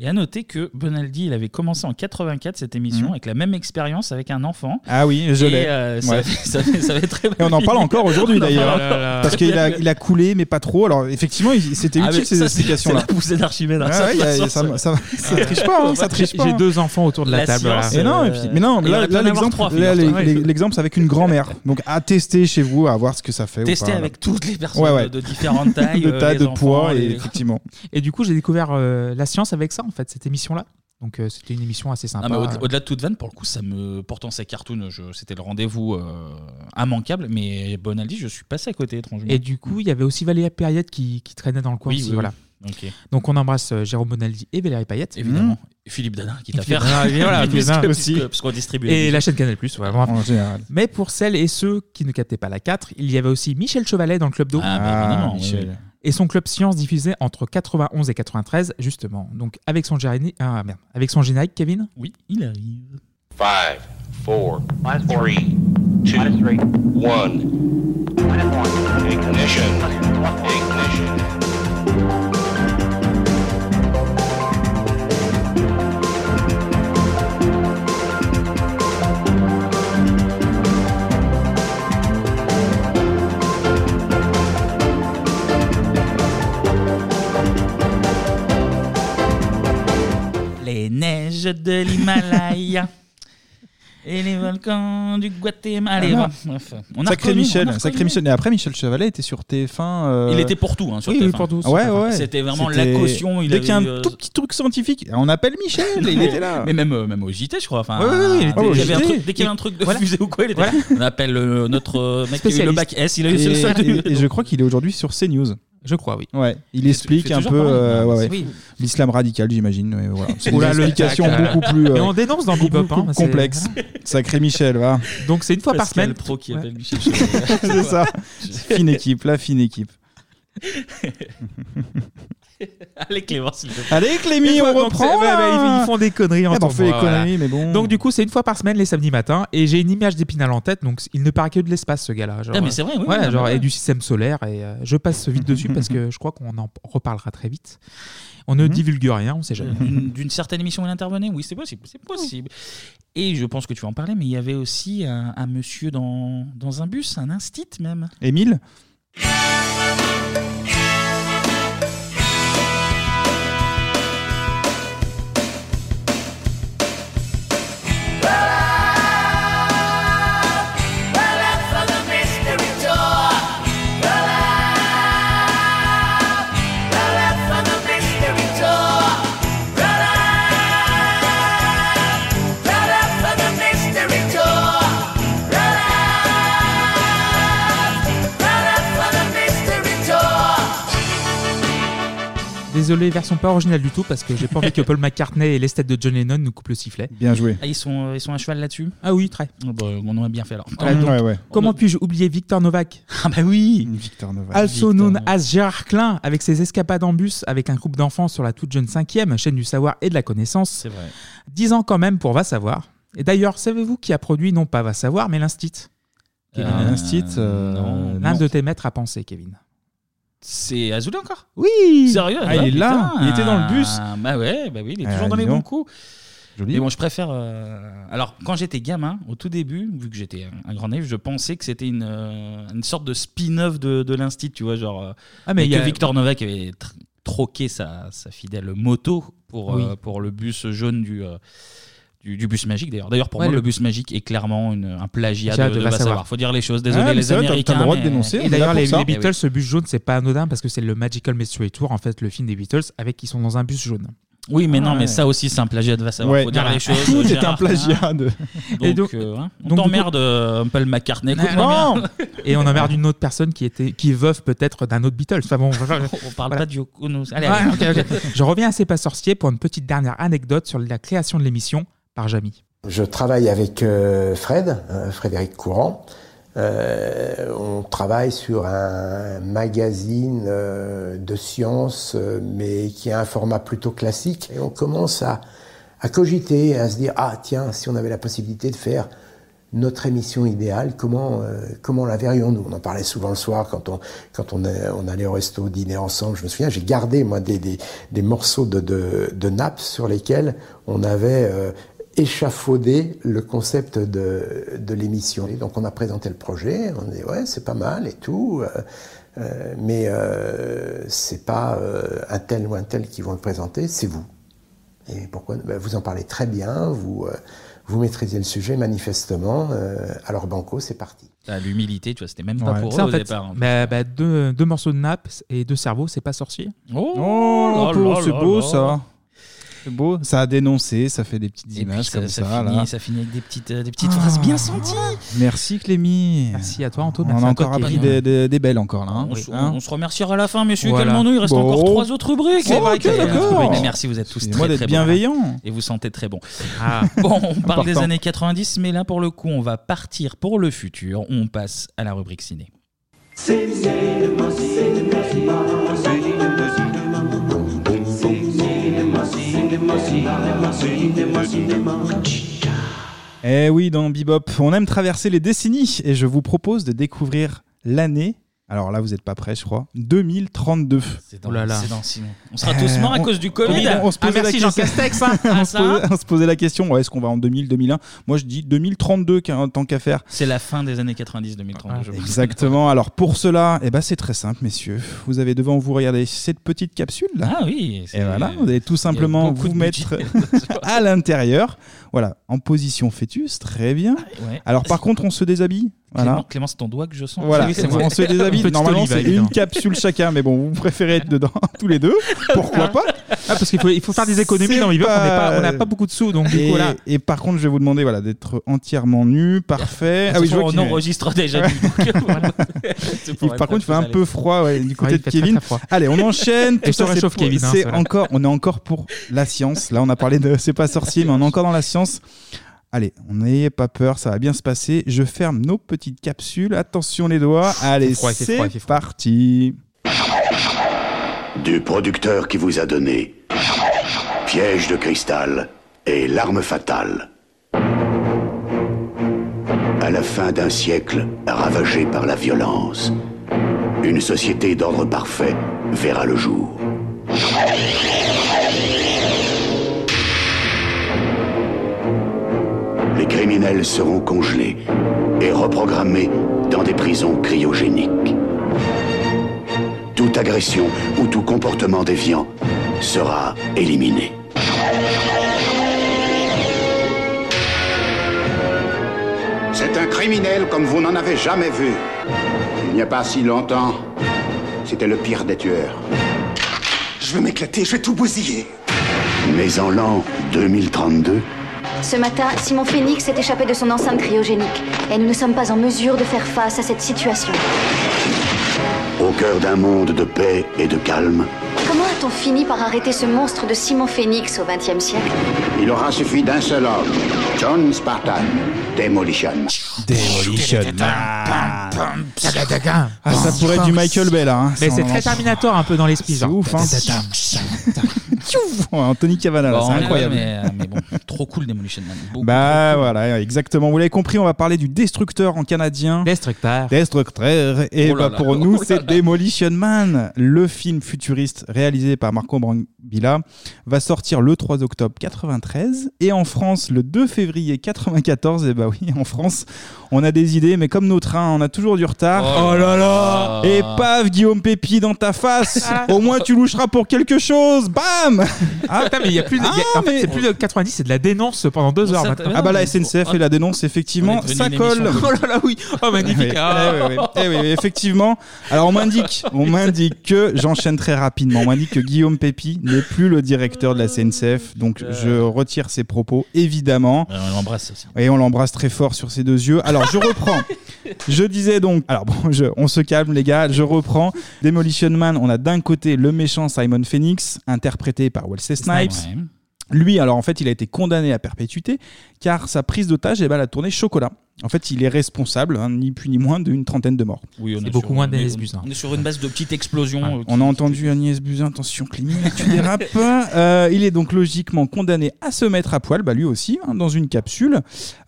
Et à noter que Bonaldi, il avait commencé en 84 cette émission Mhm. avec la même expérience avec un enfant. Ah oui, je Et, l'ai. euh, ça, Ouais. ça, ça avait très Et on en parle encore aujourd'hui On en d'ailleurs, parle. hein, parce qu'il a, [laughs] il a coulé, mais pas trop. Alors effectivement, il- c'était Ah, utile ces explications-là. c'est la poussée d'Archimède, hein, Ouais, ouais, y a- ça, ça, ça triche pas, hein, ça triche pas. J'ai hein. deux enfants autour de la, La table. science, voilà. Et non, et puis- mais non, Il là, l'exemple, trois, là, figure-toi. les- les- l'exemple, c'est avec une grand-mère. Donc à tester chez vous, à voir ce que ça fait. ou Tester pas. avec toutes les personnes de différentes [laughs] tailles, de euh, les de enfants, poids, et les- effectivement. Et du coup, j'ai découvert euh, la science avec ça, en fait, cette émission-là. Donc, euh, c'était une émission assez sympa. Ah, mais au- au-delà de toute vanne, pour le coup, ça me. Pourtant, c'est cartoon, je- c'était le rendez-vous euh, immanquable, mais Bonaldi, je suis passé à côté, étrangement. Et du coup, il y avait aussi Valérie Payette qui, qui traînait dans le coin Oui, aussi. oui, voilà. oui. Ok. Donc, on embrasse euh, Jérôme Bonaldi et Valérie Payette. Évidemment. Et Philippe Dadin qui t'a fait. Voilà, [laughs] puisque- aussi. Distribue les Et la chaîne Canal+. ouais, vraiment. En général. Mais pour celles et ceux qui ne captaient pas la 4, il y avait aussi Michel Chevalet dans le Club d'eau. Ah, bah, évidemment, oui, Michel. oui. Et son club science diffusé entre 91 et 93, justement. Donc avec son générique, ah, merde, avec son générique, Kevin? Oui, il arrive. Five, four, three, two, one. Ignition. Ignition. Les neiges de l'Himalaya. [laughs] Et les volcans du Guatemala. Allez, Ah, bon, bref. On a sacré reconnu, Michel, on a sacré reconnu. Michel. Et après, Michel Chevalet était sur TF1. euh, Il était pour tout, hein, sur oui, TF1. oui, pour tout. Sur Ouais, TF1. ouais. C'était vraiment la caution, il Dès qu'il y a un avait euh, tout petit truc scientifique, on appelle Michel. il [laughs] était là. Mais même, euh, même au JT, je crois. Enfin, Ouais, ouais, ouais, il était- il y au avait un truc- dès qu'il y avait un truc de Voilà. fusée ou quoi, il était Voilà. On appelle euh, notre euh, mec qui a eu le bac S, il a eu et, [laughs] ce seul du- et- et je crois qu'il est aujourd'hui sur CNews. Je crois, oui. Ouais, il explique un peu euh, ouais, ouais. Oui. l'islam radical, j'imagine. ouais, voilà. C'est une explication beaucoup plus. Et euh, on dénonce dans Bebop, hein, complexe. Sacré Michel, va. Donc c'est une fois par Pascal semaine. Pro qui Ouais. appelle Michel [laughs] C'est ça. [laughs] Fine équipe, la fine équipe. [laughs] [laughs] Allez, Clément, s'il te plaît. Allez, Clémy, Une fois- on reprend. ouais, ouais, ils font des conneries en Eh ben, on fait des voilà. conneries, mais bon. Donc du coup, c'est une fois par semaine les samedis matins et j'ai une image d'Épinal en tête. Donc il ne parle que de l'espace ce gars-là. genre, Ah, mais c'est vrai, oui, Ouais, oui, genre ouais. et du système solaire et euh, je passe vite [laughs] dessus parce que je crois qu'on en reparlera très vite. On ne divulgue rien, on sait jamais. D'une d'une certaine émission où il intervenait, oui, c'est possible, c'est possible. Et je pense que tu vas en parler, mais il y avait aussi un, un monsieur dans, dans un bus, un instit même. Émile? Désolé, version pas originale du tout parce que j'ai pas envie que Paul McCartney et l'esthète de John Lennon nous coupent le sifflet. Bien joué. Ah, ils, sont, ils sont à cheval là-dessus? Ah oui, très. Oh, bah, on en a bien fait alors. Donc, Comment puis-je oublier Victor Novak? Ah bah oui Victor Novak. Also known as Gérard Klein, avec ses escapades en bus avec un groupe d'enfants sur la toute jeune cinquième, chaîne du savoir et de la connaissance. C'est vrai. 10 ans quand même pour Va Savoir. Et d'ailleurs, savez-vous qui a produit non pas Va Savoir, mais l'Instit? Kevin Euh, L'Instit, euh. L'un de tes maîtres à penser, Kevin. C'est Azoulay encore? Oui Sérieux? Ah, il est là Il était dans le bus Bah ouais, bah oui, il est Ah, toujours dans dis les donc. bons coups. Joli. Mais bon, je préfère. euh, Alors, quand j'étais gamin, au tout début, vu que j'étais un, un grand naïf, je pensais que c'était une, euh, une sorte de spin-off de, de l'Institut, tu vois, genre. euh, Ah, mais et il y que a- Victor Novak avait tr- troqué sa, sa fidèle moto pour, Oui. pour le bus jaune du. euh, du, du bus magique d'ailleurs. D'ailleurs, pour Ouais, moi, le- le... bus magique est clairement une- un plagiat de, de de Savoir. Savoir. Faut dire les choses. Désolé, Ah, les vrai, t'as- t'as le Américains. droit de dénoncer, Et d'ailleurs, là les, Eh Beatles, ce bus jaune, c'est pas anodin parce que c'est le Magical Mystery Tour, en fait, le film des Beatles, avec qui sont dans un bus jaune. Oui, mais non, Ouais. mais ça aussi, c'est un plagiat de Va Savoir. Ouais. Faut dire les [laughs] choses. Tout est un plagiat de- Donc, Et donc- euh, hein, on t'emmerde, euh, Paul McCartney. Non. Et on emmerde une autre personne qui était qui est veuve peut-être d'un autre Beatles. Enfin bon, On [laughs] parle pas du. Allez, allez. Je reviens à C'est pas sorcier pour une petite dernière anecdote sur la création de l'émission par Jamy. Je travaille avec euh, Fred, euh, Frédéric Courant. Euh, on travaille sur un magazine de sciences, euh, mais qui a un format plutôt classique. Et on commence à, cogiter, à se dire ah tiens, si on avait la possibilité de faire notre émission idéale, comment comment la verrions-nous? On en parlait souvent le soir quand on quand on, allait au resto dîner ensemble. Je me souviens, j'ai gardé moi des, des, des morceaux de, de, de nappes sur lesquels on avait échafaudé le concept de, de l'émission. Et donc on a présenté le projet, on dit ouais c'est pas mal et tout, euh, euh, mais euh, c'est pas euh, un tel ou un tel qui vont le présenter, c'est vous. Et pourquoi Ben, Vous en parlez très bien, vous, euh, vous maîtrisez le sujet manifestement. euh, alors Banco, c'est parti. L'humilité, tu vois, c'était même pas Ouais. pour Ça, eux en au fait, départ. hein. bah, bah, deux, deux morceaux de nappe et deux cerveaux, c'est pas sorcier? Oh, Oh, là là c'est beau là. ça. C'est beau. Ça a dénoncé, ça fait des petites Et images ça, comme ça ça. finit, là. ça finit avec des petites, euh, des petites phrases bien senties. Merci Clémy. Merci à toi, Anto. On a encore appris des, des- des belles encore là. hein. On, se- Hein on se remerciera à la fin, messieurs. Voilà. Calmons-nous, il reste Bon. encore trois autres rubriques. C'est vrai qu'il y a Ok, trois rubriques. Mais merci, vous êtes tous Excusez-moi très, d'être très bons. bienveillant. Et vous sentez très bon. Ah. [laughs] Bon, on parle des Important. années 90, mais là, pour le coup, on va partir pour le futur. On passe à la rubrique ciné. Eh oui, dans Bebop, on aime traverser les décennies et je vous propose de découvrir l'année. Alors là, vous n'êtes pas prêts, je crois. 2032. C'est dans- c'est dans six mois. On sera tous morts à cause du Covid. Euh, On, on se Ah, posait la merci Jean question- Castex, hein. [laughs] on, Ah, se ça posait, on se posait la question ouais, est-ce qu'on va en 2000, 2001 Moi, je dis 2032, qu'un- tant qu'à faire. C'est la fin des années 90, 2032. je pense. Exactement. Alors pour cela, eh ben, c'est très simple, messieurs. Vous avez devant vous, regardez cette petite capsule là. Ah oui. Et voilà, vous allez tout simplement vous mettre [laughs] à l'intérieur. Voilà, en position fœtus, très bien. ouais. Alors par contre, on se déshabille. Voilà. Clément, Clément, c'est ton doigt que je sens. Voilà, Oui, c'est on se déshabille. Normalement, c'est une capsule chacun, mais bon, vous préférez être dedans [laughs] tous les deux. Pourquoi pas? Ah, parce qu'il faut, il faut faire des économies dans n'est pas- on n'a pas- beaucoup de sous, donc du et, coup, voilà. et par contre, je vais vous demander voilà, d'être entièrement nu, parfait. De toute façon, vois on enregistre déjà. [laughs] [laughs] Par contre, il fait un peu froid ouais, du côté Ouais, de très, Kevin. très. Allez, on enchaîne. Et Tout je te ça, c'est réchauffe, Kevin, hein, encore, on est encore pour la science. Là, on a parlé de c'est pas sorcier, mais on est encore dans la science. Allez, on n'ayez pas peur, ça va bien se passer. Je ferme nos petites capsules. Attention les doigts. Allez, c'est parti. Du producteur qui vous a donné Piège de cristal et l'arme fatale. À la fin d'un siècle ravagé par la violence, une société d'ordre parfait verra le jour. Criminels seront congelés et reprogrammés dans des prisons cryogéniques. Toute agression ou tout comportement déviant sera éliminé. C'est un criminel comme vous n'en avez jamais vu. Il n'y a pas si longtemps, c'était le pire des tueurs. Je vais m'éclater, je vais tout bousiller. Mais en l'an 2032, Ce matin, Simon Phoenix s'est échappé de son enceinte cryogénique et nous ne sommes pas en mesure de faire face à cette situation. au cœur d'un monde de paix et de calme, Comment a-t-on fini par arrêter ce monstre de Simon Phoenix au XXe siècle? il aura suffi d'un seul homme, John Spartan, Demolition. Demolition Ah, ça pourrait être du Michael Bay là. hein. Mais c'est très Terminator un peu dans l'esprit. C'est ouf, hein. Anthony Cavana, Bon, c'est incroyable. Mais, euh, mais bon, [laughs] trop cool Demolition Man. Beaucoup, Bah voilà, exactement. Vous l'avez compris, on va parler du Destructeur en canadien. Destructeur. Destructeur. Et Oh là bah, là. pour [laughs] nous, Oh c'est. Demolition Man. Le film futuriste réalisé par Marco Brambilla va sortir le 3 octobre 93 et en France le 2 février 94. Et bah oui, [laughs] en France, on a des idées, mais comme nos trains, on a toujours du retard. Oh là là. Et paf, Guillaume Pépi dans ta face. Ah. Au moins, tu loucheras pour quelque chose. Bam [laughs] Ah, mais il y a plus de, il y a- en fait, c'est plus de 90, c'est de la dénonce pendant deux heures maintenant. Ah bah la SNCF et la dénonce, effectivement, ça colle. Oh là là, oui. Oh, magnifique. Oui, Ah. eh oui, oui. Eh oui, oui, effectivement. Alors on m'indique, on [laughs] m'indique que j'enchaîne très rapidement. On m'indique que Guillaume Pépi n'est plus le directeur de la SNCF, donc je retire ses propos évidemment. Euh, on l'embrasse aussi. Et on l'embrasse très fort sur ses deux yeux. Alors je reprends. [laughs] je disais donc, alors bon, je- on se calme les gars, je reprends. Demolition Man, on a d'un côté le méchant Simon Phoenix, interprété par Wesley Snipes. Ouais. Lui, alors en fait, il a été condamné à perpétuité car sa prise d'otage, eh ben, elle a tourné chocolat. En fait, il est responsable, hein, ni plus ni moins, d'une trentaine de morts. Oui, on C'est est beaucoup moins d'Agnès Buzyn. On est sur une base de petites explosions. euh, On a entendu Agnès Buzyn, attention Clémy, tu dérapes. [laughs] Euh, il est donc logiquement condamné à se mettre à poil, bah lui aussi, hein, dans une capsule,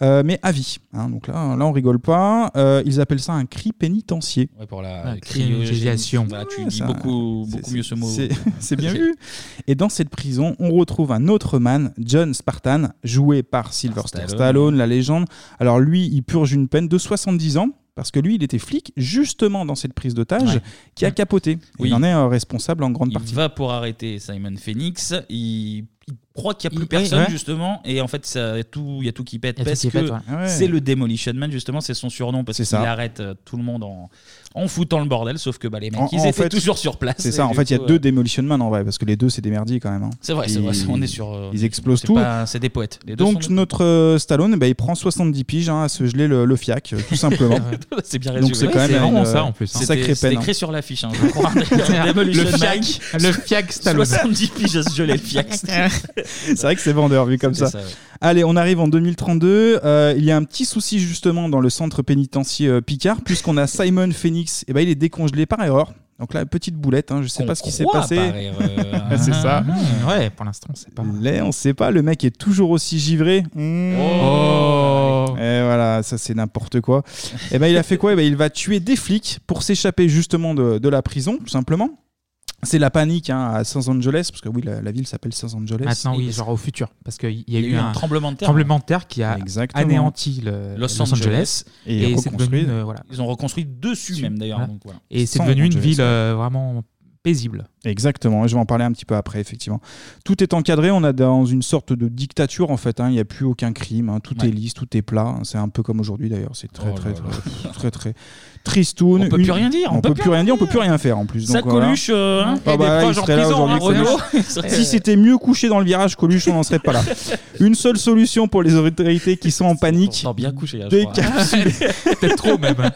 euh, mais à vie. hein. donc là, là, on rigole pas. Euh, ils appellent ça un cri pénitentiaire. Ouais, pour la Ah, cryogénisation. cryogénisation. Voilà, tu Ah, dis ça, beaucoup, c'est- beaucoup mieux ce mot. c'est- [laughs] bien vu. Et dans cette prison, on retrouve un autre man, John Spartan, joué par Sylvester Stallone. Stallone, la légende. Alors lui, il purge une peine de 70 ans. Parce que lui, il était flic justement dans cette prise d'otage Ouais. qui a capoté. Oui. Il en est euh, responsable en grande Il partie. va pour arrêter Simon Phoenix. Il, il croit qu'il n'y a plus Il- personne, ouais. justement. Et en fait, ça- il y a tout, il y a tout qui pète. Il y a tout Parce qui que pète, ouais. Ouais. c'est le Demolition Man, justement. C'est son surnom. Parce C'est qu'il ça. arrête euh, tout le monde en, en foutant le bordel. Sauf que bah, les mecs, En- ils en étaient fait, toujours sur place. C'est Et ça, en du fait, il y a coup, deux Demolition Man en vrai, parce que les deux, c'est des merdiers quand même. hein. C'est vrai, c'est vrai. Ils- On est sur. euh, Ils explosent c'est tout. pas- C'est des poètes. Les deux Donc sont notre euh, Stallone, bah, il prend 70 piges hein, à se geler le, le fiac, euh, tout simplement. [laughs] c'est bien résumé. Donc c'est Ouais, quand même c'est une, vraiment ça, en plus, hein. une sacrée C'était- peine. c'était écrit sur l'affiche, hein, je crois. [laughs] Demolition Man. fiac. Le fiac Stallone. 70 piges à se geler le fiac. [laughs] [laughs] c'est vrai que c'est vendeur vu comme ça. ça, ouais. Allez, on arrive en 2032. Euh, il y a un petit souci justement dans le centre pénitentiaire euh, Picard, puisqu'on a Simon Phoenix. Et ben, il est décongelé par erreur. Donc là, petite boulette, hein, je sais pas ce qui s'est passé. [laughs] c'est ça. Ah, ouais, pour l'instant, c'est pas. Là, on sait pas. Le mec est toujours aussi givré. Oh. Ah, ça c'est n'importe quoi. Et ben il a fait quoi? Eh ben, il va tuer des flics pour s'échapper justement de, de la prison, tout simplement. C'est la panique hein, à Los Angeles, parce que oui, la, la ville s'appelle Los Angeles. Maintenant, oui, genre au futur. Parce qu'il y, a eu un, tremblement de terre. tremblement de terre qui a Exactement. anéanti le, Los Angeles. Et, Et c'est devenu reconstruit. une, euh, voilà. Ils ont reconstruit dessus même d'ailleurs. Voilà. donc voilà. Et c'est Sans devenu une Angeles, ville ouais. euh, vraiment paisible. Exactement, je vais en parler un petit peu après, effectivement. Tout est encadré, on est dans une sorte de dictature en fait, hein. il n'y a plus aucun crime, hein. tout Ouais. est lisse, tout est plat, c'est un peu comme aujourd'hui d'ailleurs, c'est très, Oh très, là très, très, très, tristoun. On peut Une- plus rien dire, On, on peut, peut plus rien dire, on peut plus rien faire en plus. Ça, donc voilà. Coluche, euh, hein, Ah des bah, il serait là prison, hein, aujourd'hui, [laughs] serait- Si c'était mieux couché dans le virage, Coluche, on n'en serait pas là. [laughs] Une seule solution pour les autorités qui sont en panique. pourtant bien couché, hein, je crois. décapsuler. Peut-être trop même. [laughs]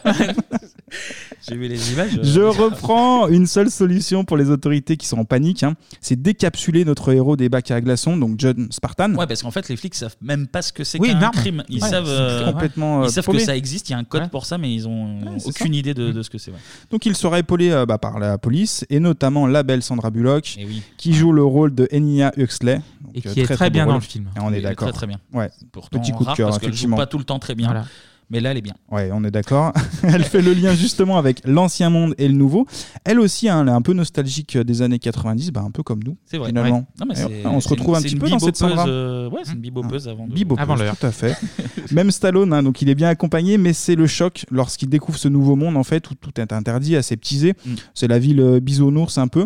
J'ai vu les images. euh, Je reprends une seule solution pour les autorités qui sont en panique, hein. c'est décapsuler notre héros des bacs à glaçons, donc John Spartan. Ouais, parce qu'en fait, les flics savent même pas ce que c'est Oui, qu'un crime. Ils Ouais, savent, euh, complètement, euh, ils savent que ça existe. Il y a un code Ouais. pour ça, mais ils ont aucune ça. idée de, de ce que c'est. ouais. Donc il sera épaulé euh, bah, par la police et notamment la belle Sandra Bullock Eh oui. qui joue le rôle de Enya Huxley. Donc, Et qui euh, est très bien dans le film. Et on est d'accord. Très très bien. Ouais. Pourtant, Petit coup de cœur parce qu'elle joue effectivement. pas tout le temps très bien. Voilà. Mais là, elle est bien. Ouais, on est d'accord. [laughs] elle fait le lien justement avec l'ancien monde et le nouveau. Elle aussi, hein, elle est un peu nostalgique des années 90, bah, un peu comme nous. C'est vrai. Finalement. ouais. Non, mais Et c'est- on se retrouve un petit peu dans cette Sandra. euh, Ouais, c'est une bibopeuse avant de. Bibopeuse, Avant l'heure. tout à fait. [laughs] Même Stallone, hein, donc il est bien accompagné, mais c'est le choc lorsqu'il découvre ce nouveau monde en fait où tout est interdit, aseptisé. Mm. C'est la ville euh, bisounours un peu,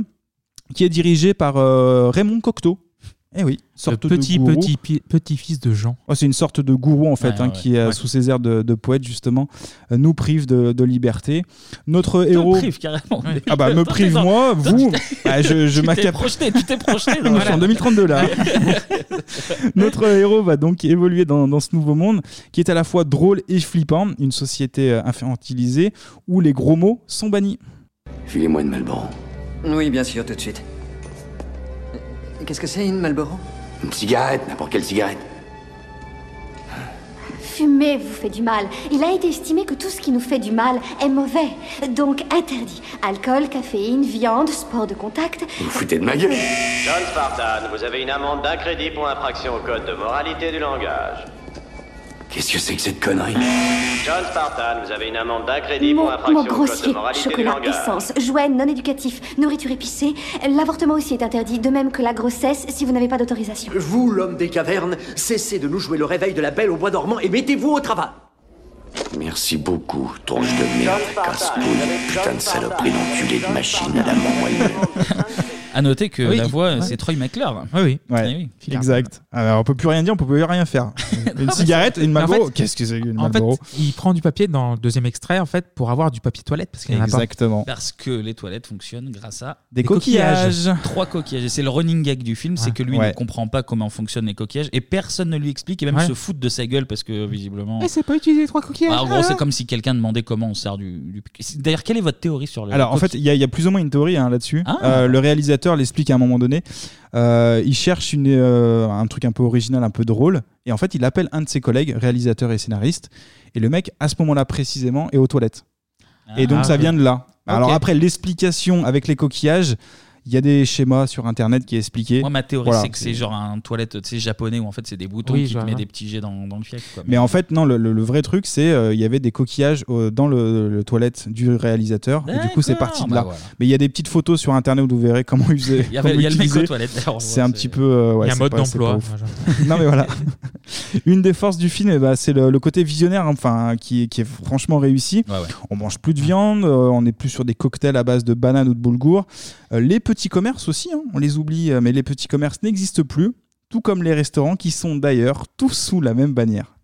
qui est dirigée par euh, Raymond Cocteau. Eh oui, Le sorte petit, de gourou. petit, petit-fils de Jean. Oh, c'est une sorte de gourou en fait, Ouais, hein, ouais, qui, euh, ouais. sous ses airs de, de poète justement, euh, nous prive de, de liberté. Notre Te héros. prive carrément. Ah bah [laughs] me prive moi, vous. [laughs] Ah, je je tu t'es m'accapare. projeté, tu t'es projeté. [laughs] dans- Je suis en 2032 là. Notre héros va donc évoluer dans, dans ce nouveau monde qui est à la fois drôle et flippant, une société euh, infantilisée où les gros mots sont bannis. Filez-moi une Malboro. Oui, bien sûr, tout de suite. Qu'est-ce que c'est une Malboro? Une cigarette, n'importe quelle cigarette. Fumer vous fait du mal. Il a été estimé que tout ce qui nous fait du mal est mauvais. Donc interdit. Alcool, caféine, viande, sport de contact. Vous vous foutez de ma gueule John Spartan, vous avez une amende d'un crédit pour infraction au code de moralité du langage. Qu'est-ce que c'est que cette connerie John Spartan, vous avez une amende d'un crédit pour infraction de moralité du chocolat, essence, jouets non éducatifs, nourriture épicée. L'avortement aussi est interdit, de même que la grossesse si vous n'avez pas d'autorisation. Vous, l'homme des cavernes, cessez de nous jouer le réveil de la belle au bois dormant et mettez-vous au travail. Merci beaucoup, tronche de merde, casse-couille, putain de saloperie d'enculé de machine à la moyenne. À noter que Oui, la voix, ouais. c'est Troy McClure. Oui, oui. Ouais, Eh oui. exact. Alors, on peut plus rien dire, on peut plus rien faire. [laughs] Une cigarette, une mais en Marlboro. fait- Qu'est-ce que c'est qu'une En fait, Marlboro il prend du papier dans le deuxième extrait en fait pour avoir du papier toilette parce qu'il y en a pas. Exactement. Parce que les toilettes fonctionnent grâce à Des coquillages. Trois coquillages. Et c'est le running gag du film, c'est Ouais. que lui Ouais. ne comprend pas comment fonctionnent les coquillages et personne ne lui explique et même Ouais. se fout de sa gueule parce que visiblement. Mais c'est pas utiliser les trois coquillages. Ah, en gros, c'est ah. comme si quelqu'un demandait comment on sert du. du- D'ailleurs, quelle est votre théorie sur le. Alors en fait, il y, a- il y a plus ou moins une théorie hein, là-dessus. Ah. Euh, le réalisateur l'explique à un moment donné. Euh, il cherche une, euh, un truc un peu original, un peu drôle, et en fait, il appelle un de ses collègues, réalisateur et scénariste, et le mec, à ce moment-là précisément, est aux toilettes. et donc Ah, ça vient de là. Alors après, l'explication avec les coquillages, il y a des schémas sur internet qui est expliqué. Moi, ma théorie, Voilà. c'est que c'est genre un toilette tu sais, japonais où en fait c'est des boutons Oui, qui je te met des petits jets dans, dans le fiac. Quoi. Mais en fait, non, le, le- le vrai truc, c'est euh, il y avait des coquillages euh, dans le, le toilette du réalisateur. Et du coup, c'est parti de bah là. voilà. Mais il y a des petites photos sur internet où vous verrez comment. [laughs] Il y avait- comment il y a le mec aux toilettes, d'ailleurs, C'est un petit peu. euh, ouais, Il y a un mode d'emploi. [laughs] non, mais voilà. [laughs] Une des forces du film, eh ben, c'est le, le côté visionnaire, hein, enfin, qui, est- qui est franchement réussi. Ouais, ouais. On mange plus de viande, euh, on est plus sur des cocktails à base de bananes ou de boulgour. Euh, les petits commerces aussi, hein, on les oublie, euh, mais les petits commerces n'existent plus, tout comme les restaurants qui sont d'ailleurs tous sous la même bannière.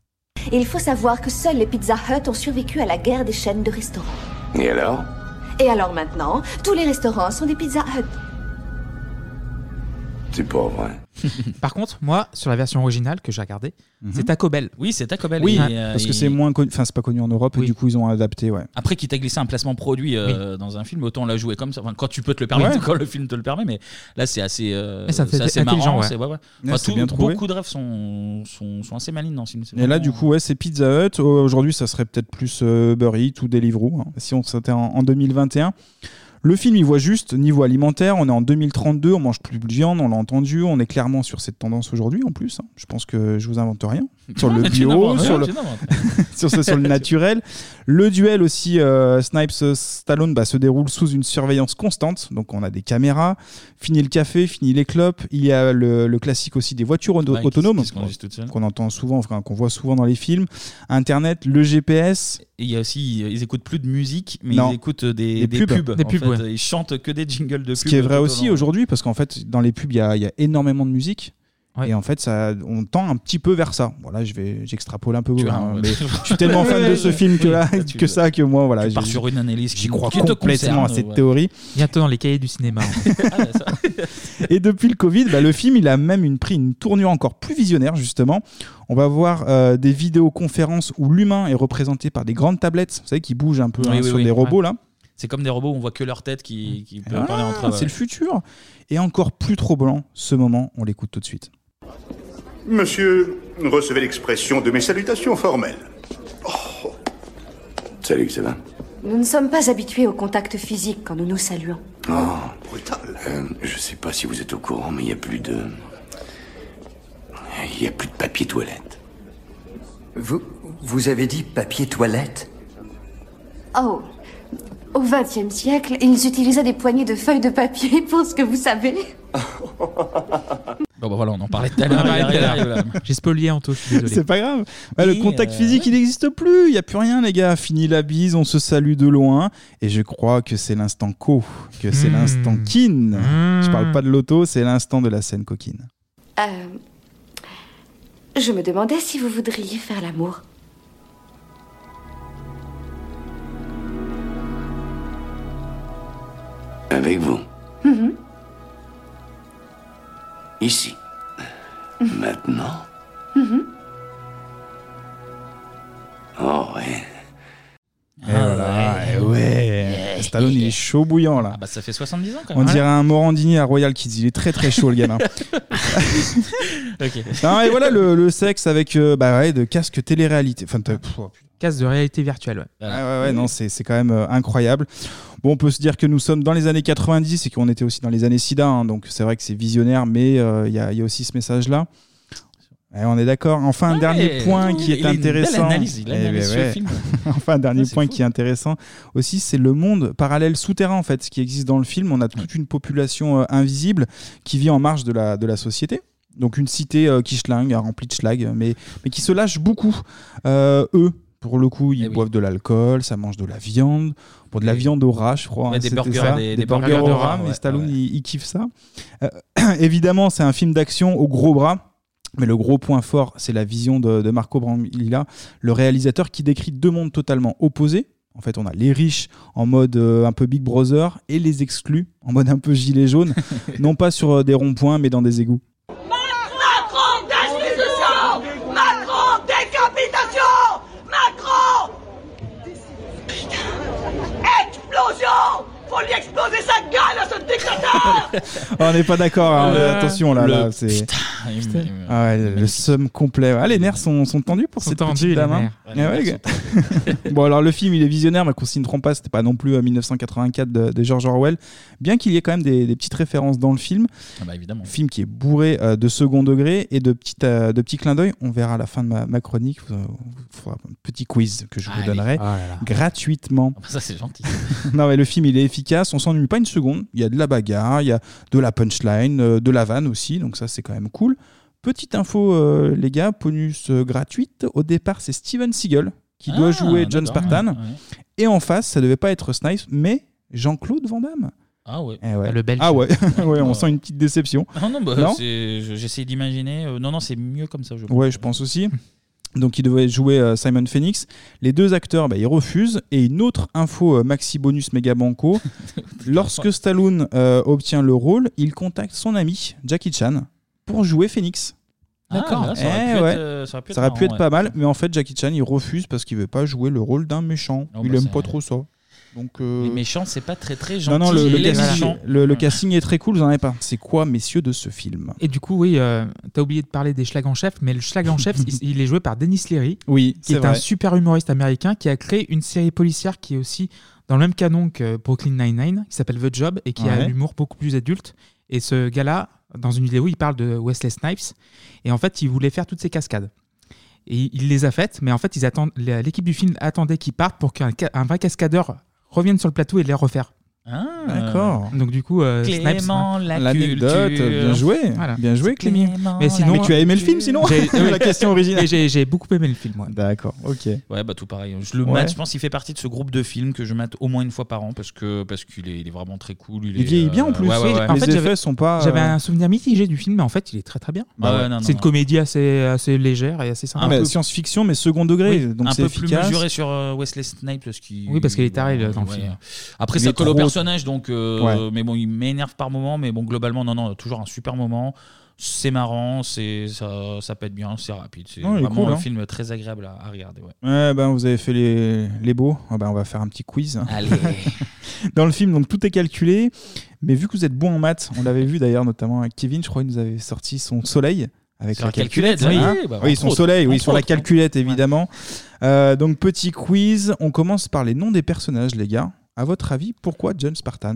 Et il faut savoir que seuls les Pizza Hut ont survécu à la guerre des chaînes de restaurants. Et alors? Et alors maintenant, tous les restaurants sont des Pizza Hut. C'est pas vrai. [laughs] Par contre, moi, sur la version originale que j'ai regardée, Mhm. c'est Taco Bell. Oui, c'est Taco Bell. Oui, Et, euh, parce que c'est moins connu, enfin c'est pas connu en Europe, et du coup ils ont adapté, ouais. Après, qu'il t'a glissé un placement produit euh, dans un film, autant la jouer comme ça. Enfin, quand tu peux te le permettre, Ouais. [laughs] quand le film te le permet, mais là, c'est assez, euh, Mais ça fait c'est assez intelligent, marrant. ouais. c'est- ouais, ouais. Ouais, Enfin, c'est tout- bien trouvé. beaucoup de rêves sont, sont, sont assez malines dans ce film. C'est Et là, vraiment- du coup, ouais, c'est Pizza Hut. Aujourd'hui, ça serait peut-être plus euh, Uber Eats ou Deliveroo, hein, si on s'était en, en 2021. Le film, il voit juste niveau alimentaire. On est en 2032, on mange plus de viande, on l'a entendu. On est clairement sur cette tendance aujourd'hui, en plus. hein. Je pense que je vous invente rien. Sur le [laughs] bio, sur le, [laughs] sur, ce- sur le naturel. Le duel aussi, euh, Snipes-Stallone bah, se déroule sous une surveillance constante. Donc on a des caméras. Fini le café, fini les clopes. Il y a le, le classique aussi des voitures auto- Ouais, qui- autonomes qu'on entend souvent, enfin, qu'on voit souvent dans les films. Internet, le GPS. Et il y a aussi, ils écoutent plus de musique, mais Non. ils écoutent des, Des des pubs. pubs. Des en pubs, fait. ouais. Ils chantent que des jingles de pubs. Ce qui est vrai aussi aujourd'hui, parce qu'en fait, dans les pubs, il y a, il y a énormément de musique. Et en fait, ça, on tend un petit peu vers ça. Voilà, je vais, j'extrapole un peu. Hein, mais [laughs] je suis tellement fan de ce film que, là, que ça que moi, voilà. j'ai- sur une analyse J'y qui- crois qui complètement à cette ouais. théorie. Bientôt dans les cahiers du cinéma. [laughs] Et depuis le Covid, bah, le film, il a même une, pris une tournure encore plus visionnaire, justement. On va voir euh, des vidéoconférences où l'humain est représenté par des grandes tablettes, vous savez, qui bougent un peu Oui, hein, oui, sur oui. des robots, là. C'est comme des robots où on voit que leur tête qui, qui peut Ah, parler entre eux. c'est le futur. Et encore plus troublant, ce moment, on l'écoute tout de suite. Monsieur, recevez l'expression de mes salutations formelles. Salut, ça va? Nous ne sommes pas habitués au contact physique quand nous nous saluons. Oh, brutal. je sais pas si vous êtes au courant, mais il y a plus de. Il y a plus de papier toilette. Vous, vous avez dit papier toilette? Oh, au XXe siècle, ils utilisaient des poignées de feuilles de papier [laughs] pour ce que vous savez. [laughs] Bon, bah voilà, on en parlait tout à l'heure. J'ai spolié Anto, je suis désolé. C'est pas grave. Ouais, le contact euh, physique, il n'existe plus. Il n'y a plus rien, les gars. Fini la bise, on se salue de loin. Et je crois que c'est l'instant co, que c'est Mm. l'instant kin. Je parle pas de l'auto, c'est l'instant de la scène coquine. Euh, je me demandais si vous voudriez faire l'amour. Avec vous. Mhm. Ici. Maintenant. Mhm. Oh, ouais. Et voilà, et ouais. Stallone, il est chaud bouillant là. Ah bah ça fait 70 ans quand On même. dirait un Morandini à Royal Kids. Il est très très chaud le gamin. [laughs] Ok. Non, et voilà le, le sexe avec euh, bah ouais, de casque télé-réalité. Enfin, de- pff, oh, putain. Casse de réalité virtuelle, ouais. Ouais, ouais, ouais, non, c'est c'est quand même euh, incroyable. Bon, on peut se dire que nous sommes dans les années 90 et qu'on était aussi dans les années SIDA, hein, donc c'est vrai que c'est visionnaire, mais euh, il y, a, il y a aussi ce message-là. Ouais, on est d'accord. Enfin, un dernier point oui, qui est intéressant. analyse, il a Eh ouais. film. [laughs] enfin, un dernier Ah, point fou. qui est intéressant aussi, c'est le monde parallèle souterrain en fait, ce qui existe dans le film. On a toute une population euh, invisible qui vit en marge de la, de la société. Donc une cité euh, qui schlingue, hein, remplie de schlag, mais, mais qui se lâche beaucoup. Eux, pour le coup, Eh ils boivent de l'alcool, ça mange de la viande, pour de la viande au rat, je crois. Hein, des burgers, ça, des- des, des burgers, burgers au rat, mais ouais, Stallone, il, il kiffe ça. Euh, [clears throat] évidemment, c'est un film d'action au gros bras. Mais le gros point fort, c'est la vision de, de Marco Brambilla, le réalisateur qui décrit deux mondes totalement opposés. En fait, on a les riches en mode euh, un peu Big Brother et les exclus en mode un peu gilet jaune, [laughs] non pas sur euh, des ronds-points, mais dans des égouts. Faut lui exploser sa gueule à ce dictateur [laughs] on n'est pas d'accord, hein, Euh, attention là, le là c'est. putain, il me- il me- Ah ouais, le, seum complet. Ah, les nerfs sont, sont tendus pour Sont cette tendus, petite les dame. hein. nerfs. Ah ouais, les gars. [laughs] [laughs] bon, alors le film, il est visionnaire, mais qu'on s'y ne trompe pas, c'était pas non plus euh, 1984 de, de George Orwell. Bien qu'il y ait quand même des, des petites références dans le film. Ah bah évidemment. Film qui est bourré euh, de second degré et de petits, euh, de petits clins d'œil. On verra à la fin de ma, ma chronique. Vous, vous fera un petit quiz que je vous Allez. donnerai Oh là là. gratuitement. Ah bah ça c'est gentil. non, mais le film, il est efficace. On s'ennuie pas une seconde. Il y a de la bagarre, il y a de la punchline, euh, de la vanne aussi. Donc, ça, c'est quand même cool. Petite info, euh, les gars, bonus euh, gratuite. Au départ, c'est Steven Seagal qui doit Ah, jouer John Spartan. ouais, ouais. Et en face, ça devait pas être Snipes, mais Jean-Claude Van Damme. Ah ouais. Eh ouais. Le Belge. Ah ouais, [laughs] ouais, on sent une petite déception. Ah non, bah, Non je- j'essaie d'imaginer. euh, non, non, c'est mieux comme ça, je pense. Ouais, je pense aussi. Donc il devait jouer euh, Simon Phoenix. Les deux acteurs, bah, ils refusent. Et une autre info euh, maxi bonus méga banco. [laughs] Lorsque Stallone euh, obtient le rôle, il contacte son ami Jackie Chan pour jouer Phoenix. Ah, D'accord. ça aurait Eh pu être, ouais. euh, ça aurait pu être Ça aurait pu marrant, être pas mal, mais en fait Jackie Chan il refuse parce qu'il veut pas jouer le rôle d'un méchant. Oh, il bah, aime pas trop ça. Donc euh, Les méchants, c'est pas très très non gentil. non le, le les casting, méchants. le- le casting est très cool. Vous en avez pas. C'est quoi messieurs de ce film? Et du coup, oui, euh, t'as oublié de parler des Schlag en chef, mais le Schlag en chef, [laughs] il, il est joué par Dennis Leary, Oui, qui est un super humoriste américain qui a créé une série policière qui est aussi dans le même canon que Brooklyn Nine-Nine, qui s'appelle The Job et qui a Ouais. l'humour beaucoup plus adulte. Et ce gars-là, dans une vidéo, il parle de Wesley Snipes. Et en fait, il voulait faire toutes ces cascades. Et il les a faites, mais en fait, ils attendent, l'équipe du film attendait qu'ils partent pour qu'un un vrai cascadeur revienne sur le plateau et les refaire. Ah. D'accord. Donc du coup, euh, Clément, Snipes, la L'anecdote, culture. bien joué. Voilà. Bien joué, Clémy. Mais sinon, Mais tu as aimé le film sinon J'ai- [laughs] La question originale. J'ai j'ai beaucoup aimé le film. ouais. D'accord, ok. Ouais, bah tout pareil. Je le Ouais. mate, je pense qu'il fait partie de ce groupe de films que je mate au moins une fois par an parce que parce qu'il est, il est vraiment très cool. Il vieillit bien, en plus. Ouais, ouais, ouais. En Les fait, effets j'avais- sont pas, J'avais euh, un souvenir mitigé du film, mais en fait, il est très très bien. Bah ouais, non, non, c'est une non. comédie assez, assez légère et assez sympa. Ah, mais science-fiction, mais second degré. Oui, donc un c'est peu plus efficace. mesuré sur euh, Wesley Snipes parce qu'il Oui, parce qu'il est taré, dans le film. Après Il ça colle au trop- personnage donc euh, Ouais. mais bon il m'énerve par moment mais bon globalement non non toujours un super moment c'est marrant c'est ça ça pète bien c'est rapide c'est Non, il est vraiment cool, un hein. film très agréable à, à regarder ouais. Ouais, ben vous avez fait les, les beaux. Ah ben, on va faire un petit quiz. Allez. [laughs] Dans le film, donc tout est calculé. Mais vu que vous êtes bon en maths, on l'avait vu d'ailleurs notamment avec Kevin, je crois qu'il nous avait sorti son soleil. Avec Sur la calculette, oui, hein. bah, oui, entre son autres, soleil, oui, entre sur la autres, calculette évidemment. Euh, donc petit quiz, on commence par les noms des personnages, les gars. À votre avis, pourquoi John Spartan?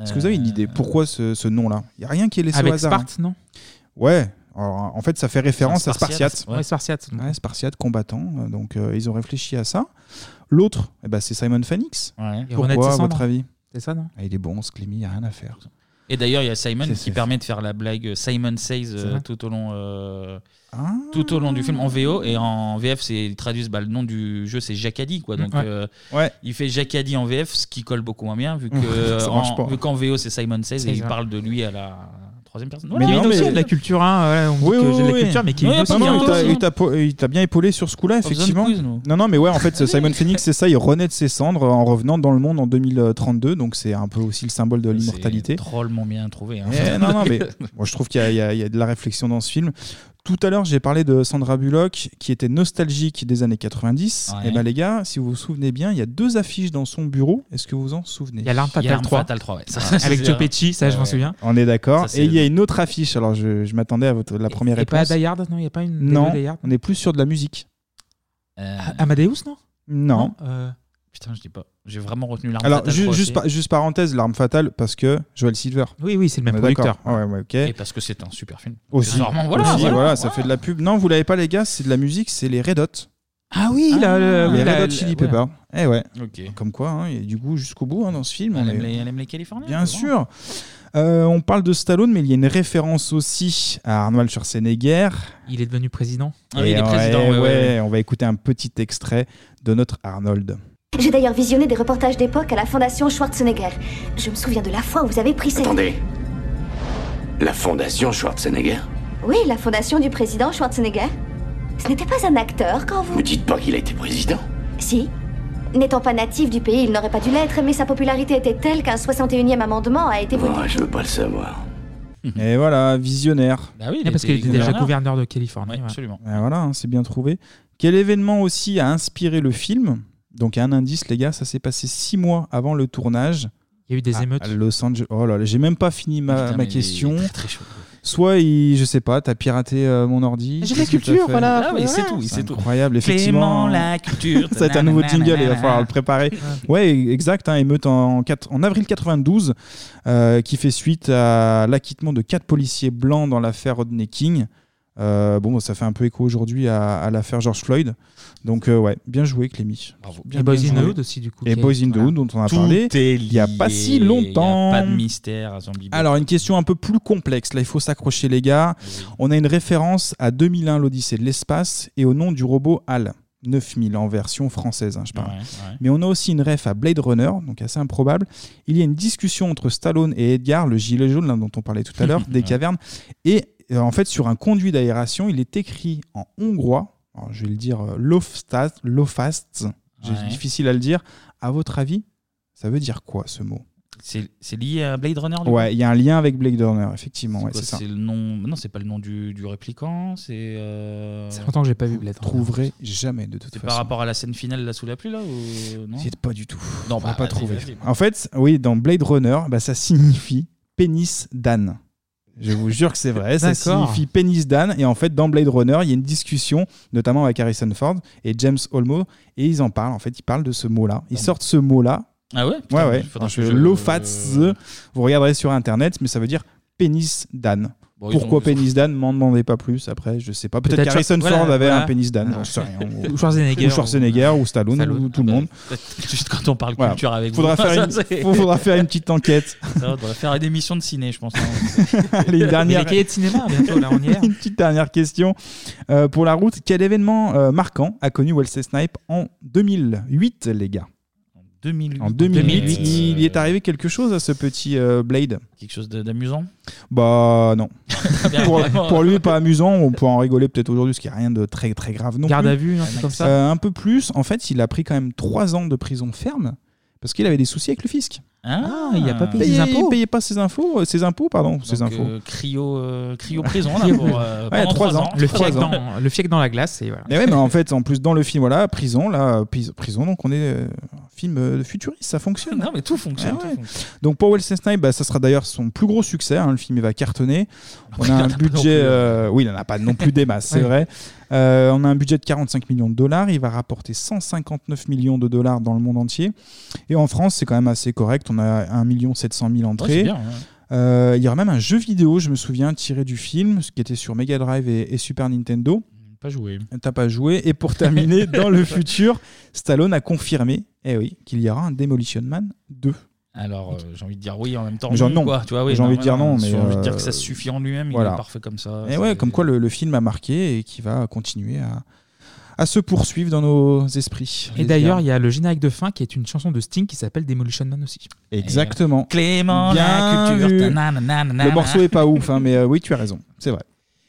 Est-ce que vous avez une idée? Pourquoi ce, ce nom-là? Il n'y a rien qui est laissé Avec au hasard. Sparte, hein. non? Ouais. Alors, en fait, ça fait référence à Spartiate. Ouais, Spartiate. Ouais, Spartiate, combattant. Euh, Donc, euh, ils ont réfléchi à ça. L'autre, eh ben, c'est Simon Phoenix. Ouais. Pourquoi, à votre avis? C'est ça, non? Ah, Il est bon, ce Clémy, il n'y a rien à faire. Et d'ailleurs il y a Simon qui permet de faire la blague Simon Says euh, vrai tout au long euh, Ah. tout au long du film en VO et en VF c'est ils traduisent bah, le nom du jeu c'est Jacadi quoi donc Ouais. euh, il fait Jacadi en VF ce qui colle beaucoup moins bien vu que [laughs] Ça marche en- pas. vu qu'en VO c'est Simon Says C'est et il ça. parle de lui à la troisième personne Mais Kevin non, aussi a de la culture, hein, on dit Oui, que oui, j'ai de la oui. culture, mais Kevin Ouais, aussi. Non, non, hein. il t'a- il t'a po- il t'a bien épaulé sur ce coup-là, effectivement. quiz, nous. non, non, mais ouais, en fait, Simon Phoenix, c'est ça, il renaît de ses cendres en revenant dans le monde en 2032, donc c'est un peu aussi le symbole de l'immortalité. Drôlement bien trouvé. hein. Eh, non, non, mais [laughs] moi, je trouve qu'il y, a- il y a- il y a de la réflexion dans ce film. Tout à l'heure, j'ai parlé de Sandra Bullock qui était nostalgique des années 90. Ouais. Et ben les gars, si vous vous souvenez bien, il y a deux affiches dans son bureau. Est-ce que vous vous en souvenez? Il y a l'arme Il y a fatale Arme 3. Fatale 3, ouais. Ça, Avec Joe. Pesci, ça, je m'en souviens. On est d'accord. Et il y a une autre affiche. Alors, je, je m'attendais à votre, la première Et pas. Die Hard, non, il n'y a pas une non, Die Hard on est plus sur de la musique. Euh, Amadeus, non? Non. Euh, Putain, je dis pas. J'ai vraiment retenu l'arme Alors, fatale ju- 3 juste, par- juste parenthèse, l'arme fatale, parce que Joel Silver. Oui, oui, c'est le même producteur. Ah ouais, ouais, ok. Et parce que c'est un super film. Aussi. Voilà, Aussi, voilà, voilà, ça voilà. fait de la pub. Non, vous l'avez pas, les gars, c'est de la musique, c'est les Red Hot. Ah oui, là, le- les la- Red Hot la- Chili ouais. Peppers. Eh ouais. Ok. Comme quoi, hein, il y a du goût jusqu'au bout hein, dans ce film. Elle On aime, est- les, elle aime les Californiens. Bien c'est sûr. Euh, on parle de Stallone, mais il y a une référence aussi à Arnold Schwarzenegger. Il est devenu président. Ah oui, il est président, ouais, ouais, ouais. on va écouter un petit extrait de notre Arnold. J'ai d'ailleurs visionné des reportages d'époque à la Fondation Schwarzenegger. Je me souviens de la fois où vous avez pris cette... Attendez. La fondation Schwarzenegger? Oui, la fondation du président Schwarzenegger. Ce n'était pas un acteur quand vous... Me dites pas qu'il a été président. Si. N'étant pas natif du pays, il n'aurait pas dû l'être, mais sa popularité était telle qu'un 61e amendement a été voté. Oh, je veux pas le savoir. [laughs] Et voilà, visionnaire. Bah oui, Ah, parce qu'il était déjà gouverneur de Californie. Ouais, ouais. absolument. Et voilà, hein, c'est bien trouvé. Quel événement aussi a inspiré le film? Donc un indice, les gars, ça s'est passé six mois avant le tournage. Il y a eu des à- émeutes. À Los Angeles. Oh là là, j'ai même pas fini ma, Putain, ma mais il est question. très, très chaud. Soit, il, je sais pas, t'as piraté euh, mon ordi. J'ai la culture, voilà. Ah oui, c'est tout, C'est tout. incroyable, effectivement. Clément, la culture. [laughs] Ça va être un nouveau jingle, il va falloir le préparer. Ouais, exact, hein, émeute en, quatre- en avril 92, euh, qui fait suite à l'acquittement de quatre policiers blancs dans l'affaire Rodney King. Euh, bon, ça fait un peu écho aujourd'hui à, à l'affaire George Floyd. Donc, euh, ouais, bien joué, Clémy. Bien, Et Boys in the. Hood aussi, du coup. Et Boys in the. Hood, dont on a Tout parlé est il y a pas si longtemps. Il y a pas de mystère à. Alors, une question un peu plus complexe. Là, il faut s'accrocher, les gars. On a une référence à 2001, l'Odyssée de l'espace, et au nom du robot HAL. 9000 en version française, hein, je parle. Ouais, ouais. Mais on a aussi une ref à Blade Runner, donc assez improbable. Il y a une discussion entre Stallone et Edgar, le gilet jaune là, dont on parlait tout à [laughs] l'heure, des Ouais. cavernes. Et en fait, sur un conduit d'aération, il est écrit en hongrois. Alors, je vais le dire euh, Lofast. C'est Ouais. difficile à le dire. À votre avis, ça veut dire quoi ce mot? C'est c'est lié à Blade Runner du Ouais, il y a un lien avec Blade Runner, effectivement. C'est ouais, c'est ça. C'est le nom. Non, c'est pas le nom du, du répliquant. C'est. Euh... Ça fait longtemps que j'ai pas vu Blade. Vous trouverez jamais de toute C'est façon. par rapport à la scène finale là sous la pluie là ou non? C'est pas du tout. Non, On va bah, pas trouver. vas-y. En fait, oui, dans Blade Runner, bah, ça signifie pénis d'âne. Je vous jure que c'est vrai, ça signifie pénis d'âne. Et en fait, dans Blade Runner, il y a une discussion, notamment avec Harrison Ford et James Olmo, et ils en parlent. En fait, ils parlent de ce mot-là. Ils sortent ce mot-là. Ah ouais Ouais, Putain, ouais. je- Lofats, vous regarderez sur Internet, mais ça veut dire pénis d'âne. Bon, Pourquoi ont- pénis d'âne M'en demandez pas plus. Après, je sais pas. Peut-être Peut-être qu'Harrison Ford voilà, avait voilà. un pénis d'âne. J'en sais [laughs] rien. Ou Schwarzenegger, Ou Schwarzenegger, ou Stallone, Stallone. ou tout le monde. [laughs] Juste quand on parle Voilà. culture avec faudra vous. Faire [laughs] une, faudra faire une petite enquête. Ça, on devrait faire une émission de ciné, je pense. Allez, une dernière. Les cahiers de cinéma, bientôt, là, on y est. une petite dernière question euh, pour la route. Quel événement euh, marquant a connu Wesley Snipe en 2008, les gars? 2008. En 2008, 2008, il y est arrivé quelque chose à ce petit euh, Blade. Quelque chose d'amusant Bah non. [laughs] pour, lui, pas amusant. On peut en rigoler peut-être aujourd'hui, ce qui n'est rien de très très grave non Garde plus. à vue, comme ça Euh, Un peu plus. En fait, il a pris quand même trois ans de prison ferme parce qu'il avait des soucis avec le fisc. Ah, il a pas payé ses impôts. Il payait pas ses infos, euh, ses impôts, pardon, ses Donc, infos. euh, cryo, euh, cryo prison, là, pour, euh, [laughs] pendant trois trois ans. ans. Le Trois fiec, ans. dans, le fiec dans la glace, et voilà. Mais ouais, mais en fait, en plus dans le film, voilà, prison, là, pis- prison, donc on est euh, un film euh, futuriste, ça fonctionne. Non, mais tout fonctionne. Ah tout ouais. fonctionne. Donc pour Wesley Snipes, bah, ça sera d'ailleurs son plus gros succès. hein, le film il va cartonner. On Il a un budget, hein. euh, oui, il n'en a pas non plus des masses, c'est Ouais. vrai. Euh, on a un budget de 45 millions de dollars. Il va rapporter 159 millions de dollars dans le monde entier. Et en France, c'est quand même assez correct. On a 1 700 000 entrées. c'est bien, ouais. Euh, il y aura même un jeu vidéo, je me souviens, tiré du film, ce qui était sur Mega Drive et, et Super Nintendo. Pas joué. T'as pas joué. Et pour terminer, [laughs] dans le futur, Stallone a confirmé, eh oui, qu'il y aura un Demolition Man 2. Alors, euh, j'ai envie de dire oui en même temps. J'ai envie de dire non, mais, J'ai envie de euh, dire que ça suffit en lui-même. Il est parfait comme ça. Et ouais, comme quoi le, le film a marqué et qui va continuer à, à se poursuivre dans nos esprits. Et d'ailleurs, il y a le générique de fin qui est une chanson de Sting qui s'appelle Demolition Man aussi. Exactement. Clément, Bien la culture. Le morceau est pas ouf, hein, mais euh, oui, tu as raison. C'est vrai.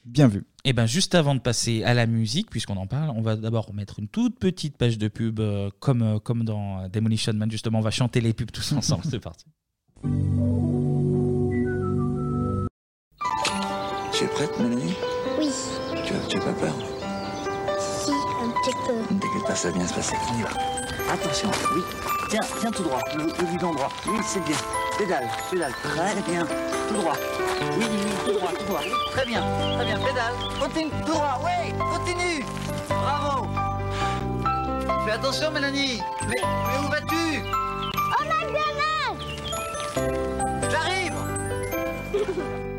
Bien vu. Et ben juste avant de passer à la musique, puisqu'on en parle, on va d'abord mettre une toute petite page de pub, euh, comme, euh, comme dans euh, Demolition Man, justement. On va chanter les pubs tous ensemble. C'est parti. Tu es prête, Mélanie? Oui, tu as, tu as pas peur? Si, un petit peu. Ne t'inquiète pas, ça va bien se passer. On y va. Attention, oui. Tiens, tiens tout droit, le, le guidon droit. Oui, c'est bien. Pédale, pédale. Très bien. Tout droit. Oui, oui, oui, tout droit, tout droit. Très bien, très bien. Pédale. Continue, tout droit. Oui, continue. Bravo. Fais attention, Mélanie. Mais, mais où vas-tu? Oh, ma J'arrive. [laughs]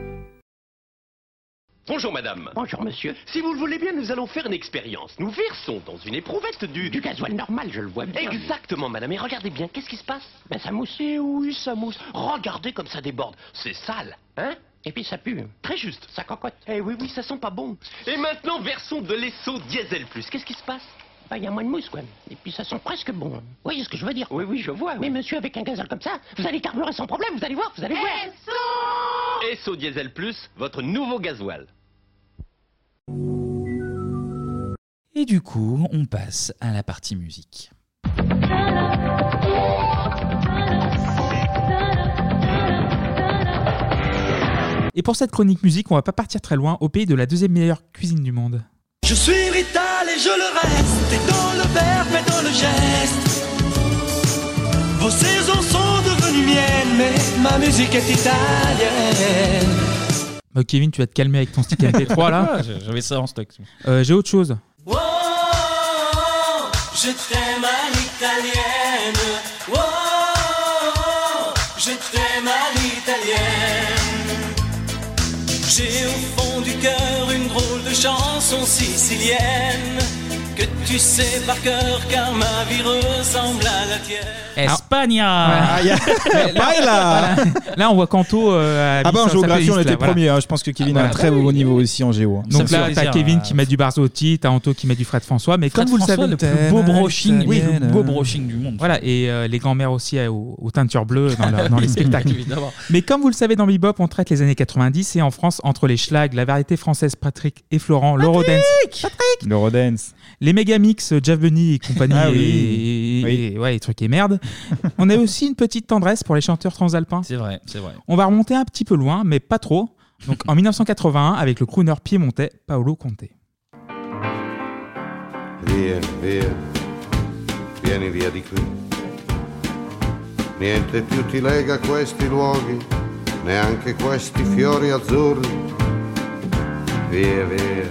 Bonjour madame. Bonjour monsieur. Si vous le voulez bien, nous allons faire une expérience. Nous versons dans une éprouvette du... Du gasoil normal, je le vois bien. Exactement madame. Et regardez bien, qu'est-ce qui se passe? Ben ça mousse. Eh oui, ça mousse. Regardez comme ça déborde. C'est sale, hein? Et puis ça pue. Très juste. Ça cocotte. Eh oui, oui, ça sent pas bon. Et maintenant, versons de l'esso diesel plus. Qu'est-ce qui se passe? Il y a moins de mousse, quoi. Et puis ça sent presque bon. Vous voyez ce que je veux dire Oui, oui, je vois. Mais monsieur, avec un gazole comme ça, vous allez carburer sans problème, vous allez voir, vous allez voir. Esso Diesel Plus, votre nouveau gasoil. Et du coup, on passe à la partie musique. Et pour cette chronique musique, on va pas partir très loin, au pays de la deuxième meilleure cuisine du monde. Je suis vital et je le reste, et dans le verbe et dans le geste. Vos saisons sont devenues miennes, mais ma musique est italienne. Bah, Kevin, tu vas te calmer avec ton stick MP3 là. [laughs] J'avais ça en stock. Euh, J'ai autre chose. Oh, je t'aime à l'italienne. Chanson sicilienne que tu sais par cœur car ma vie ressemble à la tienne. Espagna Voilà. [laughs] Voilà. Là, on voit Kanto euh, Ah mis bah en géographie, on était là, voilà. premier. hein. Je pense que Kevin a un Voilà. très haut niveau aussi en géo. hein. Donc là, t'as Kevin qui met du Barzotti, t'as Anto qui met du Fred François, mais Fred comme vous le François, savez, le plus beau brushing, oui, le plus beau brushing du monde. Voilà, et euh, les grands-mères aussi euh, aux, aux teintures bleues dans, leur- dans les [laughs] spectacles. Évidemment. Mais comme vous le savez, dans Bebop, on traite les années 90 et en France, entre les schlags, la variété française Patrick et Florent, l'Eurodance, L'Eurodance. Les Megamix, Jeff Bunny et compagnie, Ah oui. et, et- et- ouais, et trucs et merde. on a aussi une petite tendresse pour les chanteurs transalpins. C'est vrai, c'est vrai. On va remonter un petit peu loin, mais pas trop. Donc en 1981, avec le crooner piémontais Paolo Conte. Vieni, via, vieni via di qui. Niente più ti lega a questi luoghi, neanche questi fiori azzurri. Via, via,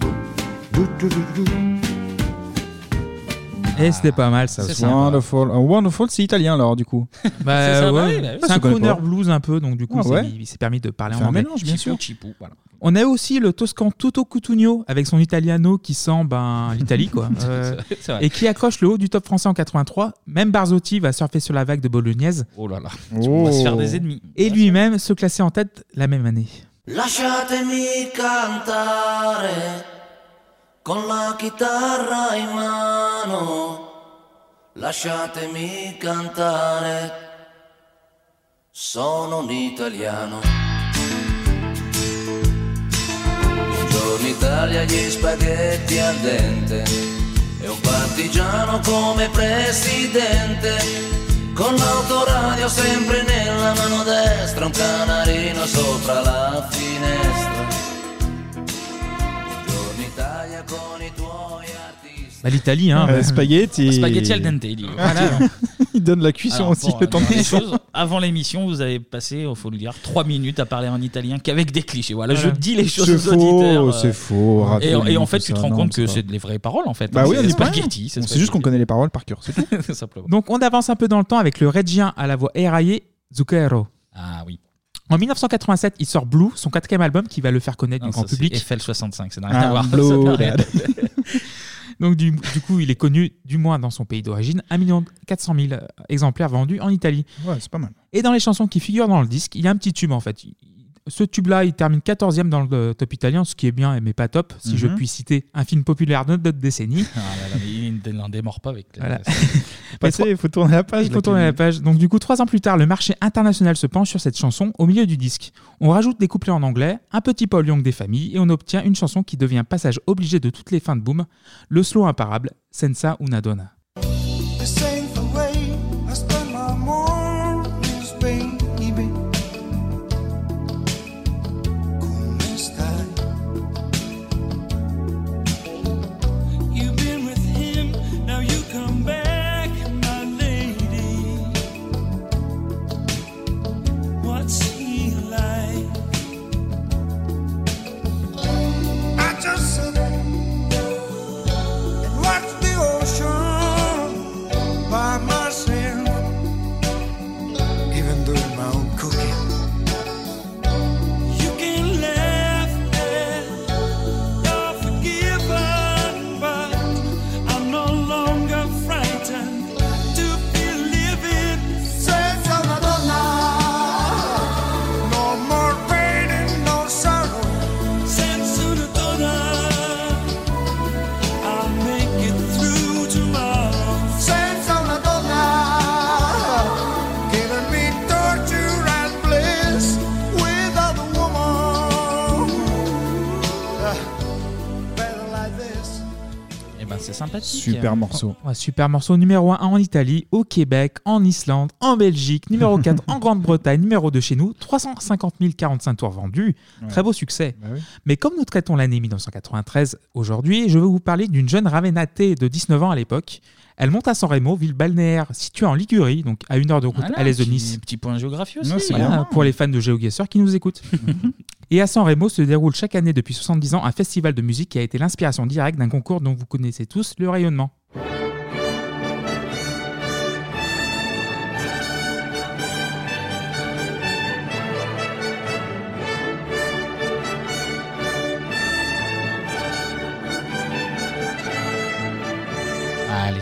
Et c'était pas mal ça. aussi. Wonderful. Wonderful, c'est italien alors, du coup. Bah, C'est ça, ouais, bah oui, bah oui. c'est Ça, un je connais crooner pas. blues un peu, donc du coup, Ah ouais. il s'est permis de parler C'est en un anglais. mélange, bien sûr. On a aussi le Toscan Toto Cutugno avec son italiano qui sent ben, l'Italie, quoi. [laughs] Euh, vrai, c'est vrai. et qui accroche le haut du top français en 83. Même Barzotti va surfer sur la vague de Bolognaise. Oh là là. On va se faire des ennemis. Et lui-même se classer en tête la même année. Lasciatemi cantare con la chitarra in mano. Lasciatemi cantare. Sono un italiano. Buongiorno Italia, gli spaghetti al dente. E un partigiano come presidente. Con l'autoradio sempre nella mano destra, un canarino sopra la finestra. Bah, L'Italie, hein. Euh, spaghetti. Spaghetti al dente, il dit. Voilà. [laughs] il donne la cuisson Alors, aussi, pour, le temps euh, choses, Avant l'émission, vous avez passé, il faut le dire, 3 minutes à parler en italien qu'avec des clichés. Voilà, Voilà. je dis les choses C'est aux auditeurs. faux, euh, c'est faux, Et, et en fait, tu te rends non, compte c'est que c'est les vraies paroles en fait. Bah oui, on c'est y spaghetti. C'est juste qu'on connaît les paroles par cœur, c'est [laughs] tout. c'est simplement. Donc on avance un peu dans le temps avec le Reggien à la voix éraillée, Zucchero. Ah oui. En 1987, il sort Blue, son quatrième album qui va le faire connaître Non, du grand c'est public. FL65, ça n'a rien à Ah, voir. Blue, Ça n'a rien à Dad. voir. Donc du, du coup, il est connu du moins dans son pays d'origine, 1 400 000 exemplaires vendus en Italie. Ouais, c'est pas mal. Et dans les chansons qui figurent dans le disque, il y a un petit tube en fait. Ce tube-là, il termine 14e dans le top italien, ce qui est bien, mais pas top, si je Mhm. puis citer un film populaire de notre décennie. Ah là là, mais il n'en démord pas avec. Voilà. [laughs] [laughs] Il faut tourner la page. Il faut tourner la page. Donc du coup, trois ans plus tard, le marché international se penche sur cette chanson au milieu du disque. On rajoute des couplets en anglais, un petit Paul Young des familles, et on obtient une chanson qui devient passage obligé de toutes les fins de boom, le slow imparable, Senza una donna. C'est sympathique. Super morceau. Ouais, super morceau numéro 1 en Italie, au Québec, en Islande, en Belgique, numéro [laughs] 4 en Grande-Bretagne, numéro 2 chez nous, 350 045 tours vendus. Ouais. Très beau succès. Bah oui. Mais comme nous traitons l'année 1993 aujourd'hui, je vais vous parler d'une jeune Ravenate de 19 ans à l'époque. Elle monte à San Remo, ville balnéaire située en Ligurie, donc à une heure de route Voilà, à l'est de petit- Nice. Petit point géographie aussi. Non, c'est Voilà, bien. pour les fans de GeoGuessr qui nous écoutent. [laughs] Et à San Remo se déroule chaque année depuis 70 ans un festival de musique qui a été l'inspiration directe d'un concours dont vous connaissez tous le rayonnement.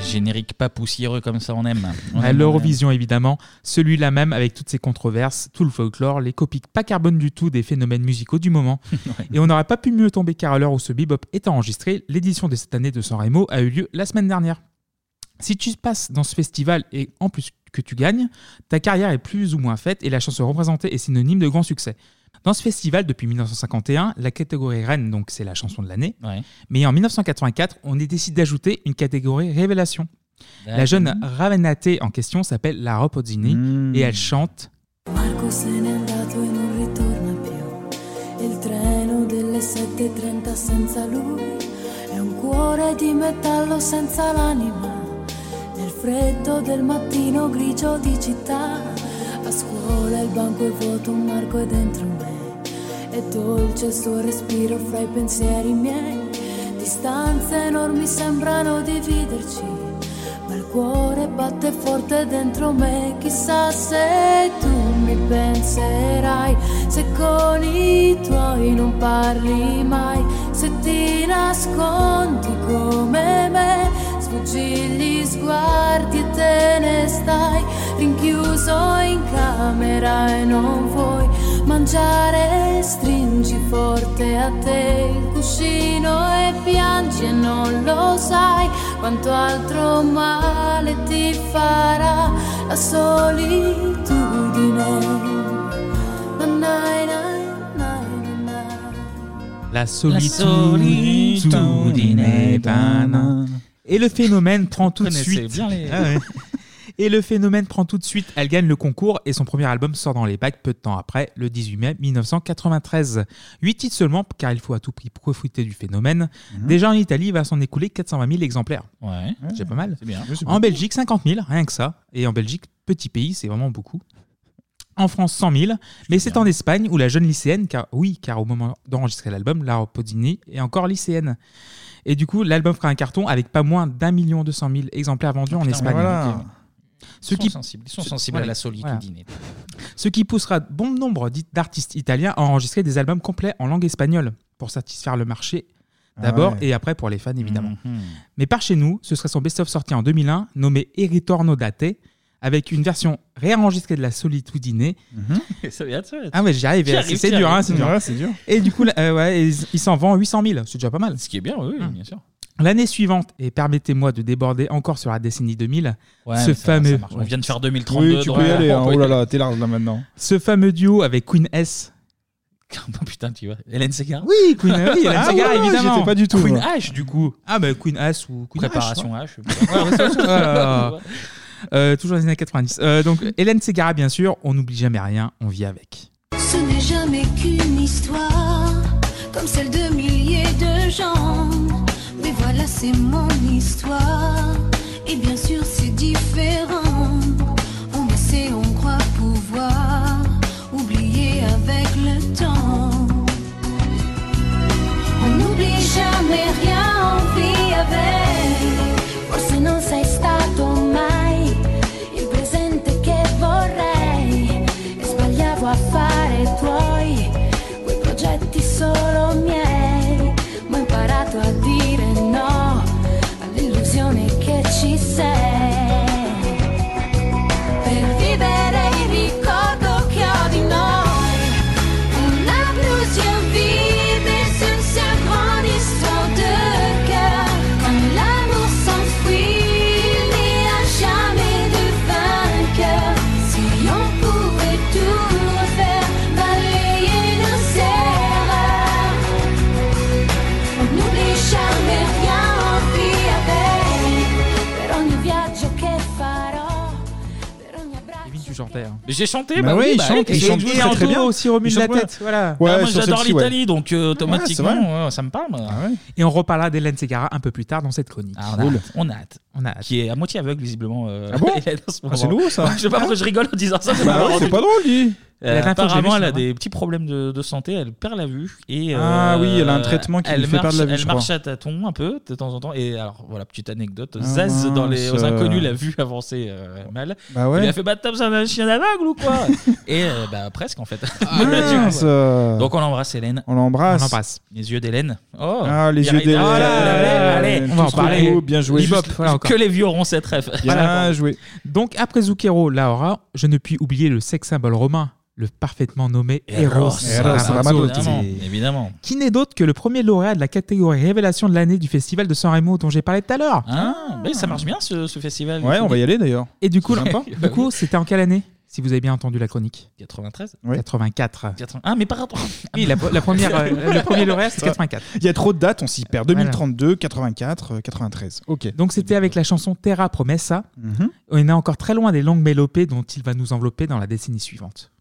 Les génériques pas poussiéreux comme ça, on aime. On À aime, L'Eurovision évidemment, celui-là même avec toutes ses controverses, tout le folklore, les copies pas carbone du tout des phénomènes musicaux du moment. [laughs] Et on n'aurait pas pu mieux tomber car à l'heure où ce bebop est enregistré, l'édition de cette année de San Remo a eu lieu la semaine dernière. Si tu passes dans ce festival et en plus que tu gagnes, ta carrière est plus ou moins faite et la chanson représentée est synonyme de grand succès. Dans ce festival, depuis 1951, la catégorie reine, donc c'est la chanson de l'année, Ouais. mais en 1984, on est décidé d'ajouter une catégorie révélation. La jeune Ravenate en question s'appelle La Ropozzini Mmh. et elle chante Marco se n'è andato e non ritorna le 7.30 senza lui, è un cuore di metallo senza l'anima, nel freddo del mattino grigio di città, a scuola il banco è vuoto, un marco è dentro me, è dolce il suo respiro fra i pensieri miei, distanze enormi sembrano dividerci. Ma il cuore batte forte dentro me, chissà se tu mi penserai, se con i tuoi non parli mai, se ti nascondi come me, sfuggi gli sguardi e te ne stai, rinchiuso in camera e non vuoi mangiare, stringi forte a te il cuscino e piangi e non lo sai quanto altro male ti farà la solitudine. Na, na. La solitude. Et le phénomène prend tout de suite. bien les- Ah ouais. Et le phénomène prend tout de suite. Elle gagne le concours et son premier album sort dans les bacs peu de temps après, le 18 mai 1993. Huit titres seulement, car il faut à tout prix profiter du phénomène. Déjà en Italie, il va s'en écouler 420 000 exemplaires. Ouais. C'est pas mal. C'est bien. En Belgique, 50 000, rien que ça. Et en Belgique, petit pays, c'est vraiment beaucoup. En France, 100 000. Mais c'est en Espagne où la jeune lycéenne, car oui, car au moment d'enregistrer l'album, Laura Podini est encore lycéenne. Et du coup, l'album fera un carton avec pas moins d'un million deux cent mille exemplaires vendus en Putain, Espagne. voilà. Donc, euh, sensibles, ils sont sensibles à la solitudine. Ce qui poussera bon nombre d'artistes italiens à enregistrer des albums complets en langue espagnole pour satisfaire le marché d'abord Ah ouais. et après pour les fans évidemment. Mhm. Mais par chez nous, ce serait son best-of sorti en 2001 nommé Eritorno Date avec une version réenregistrée de la Solitudine. Ça va être- ça va être- Ah ouais, j'y arrive, c'est dur, hein, c'est dur. Ouais, c'est dur. Et du coup, là, euh, ouais, il il s'en vend 800 000, c'est déjà pas mal. Ce qui est bien, oui, oui, bien sûr. L'année suivante, et permettez-moi de déborder encore sur la décennie 2000, Ouais, ce mais ça- fameux. ça marche. On vient de faire 2032, Oui, tu peux y aller. hein. Oh là là, t'es large là maintenant. Ce fameux duo avec Queen S. [laughs] Oh, putain, tu vois. Hélène Segar Oui, Queen, oui, Hélène Ah Segar, ouais, évidemment. j'étais pas du tout, Queen moi. H, du coup. Ah, bah Queen S ou Queen Préparation H. H. ouais. [laughs] Ouais, c'est ça. [laughs] Voilà. Euh, toujours les années 90. Euh, donc, Hélène Segara, bien sûr, on n'oublie jamais rien, on vit avec. Ce n'est jamais qu'une histoire comme celle de milliers de gens. Mais voilà, c'est mon histoire. Et bien sûr, c'est différent. Hein. J'ai chanté, Bah bah, oui, il bah, chante, oui, il chante et très, bien. aussi remue Il de la tête. Voilà. Ouais, Ah, moi j'adore ouais. l'Italie, donc euh, automatiquement, c'est ouais, ça me parle. Et on reparlera d'Hélène Segara un peu plus tard dans cette chronique. Ah, on, a hâte, on a hâte. On a hâte. Qui est à moitié aveugle, visiblement. euh, Ah bon [laughs] Ah, c'est nouveau, ça. [laughs] Je sais pas pourquoi je rigole en disant ça. ça Bah c'est pas drôle. Euh, apparemment, vu, elle a des petits problèmes de, de santé, elle perd la vue. Et, Ah euh, oui, elle a un traitement qui lui fait perdre la vue, Elle je crois. marche à tâtons un peu, de temps en temps. Et alors, voilà, petite anecdote. Ah, Zaz, dans les, aux inconnus, l'a vue avancer euh, mal. Bah ouais. Il a fait, bah, c'est un chien aveugle ou quoi [laughs] Et euh, bah, presque, en fait. Ah, [laughs] mince. Donc, on l'embrasse, Hélène. On l'embrasse. On l'embrasse. Les yeux d'Hélène. Oh, Ah, les yeux d'Hélène. l'avez Allez, on va en parler. bien joué. Que les vieux auront cette rêve. Bien joué. Donc, après Zucchero, Laura, je ne puis oublier le sex symbole romain, le parfaitement nommé Eros, Eros Ramazzotti. Évidemment, évidemment. Qui n'est d'autre que le premier lauréat de la catégorie Révélation de l'année du festival de San Remo dont j'ai parlé tout à l'heure. Ah, mais ça marche bien ce, ce festival. Ouais, on va y aller d'ailleurs. Et du coup, C'est sympa. [laughs] du coup, c'était en quelle année Si vous avez bien entendu la chronique. 93 Oui. 84. 80. Ah, mais pardon. [laughs] Oui, la, la première, euh, [laughs] le premier lauréat, c'est 84. Il y a trop de dates, on s'y perd. 2032, 84, euh, 93. Ok. Donc c'était avec la chanson Terra Promessa. Mhm. On est encore très loin des longues mélopées dont il va nous envelopper dans la décennie suivante.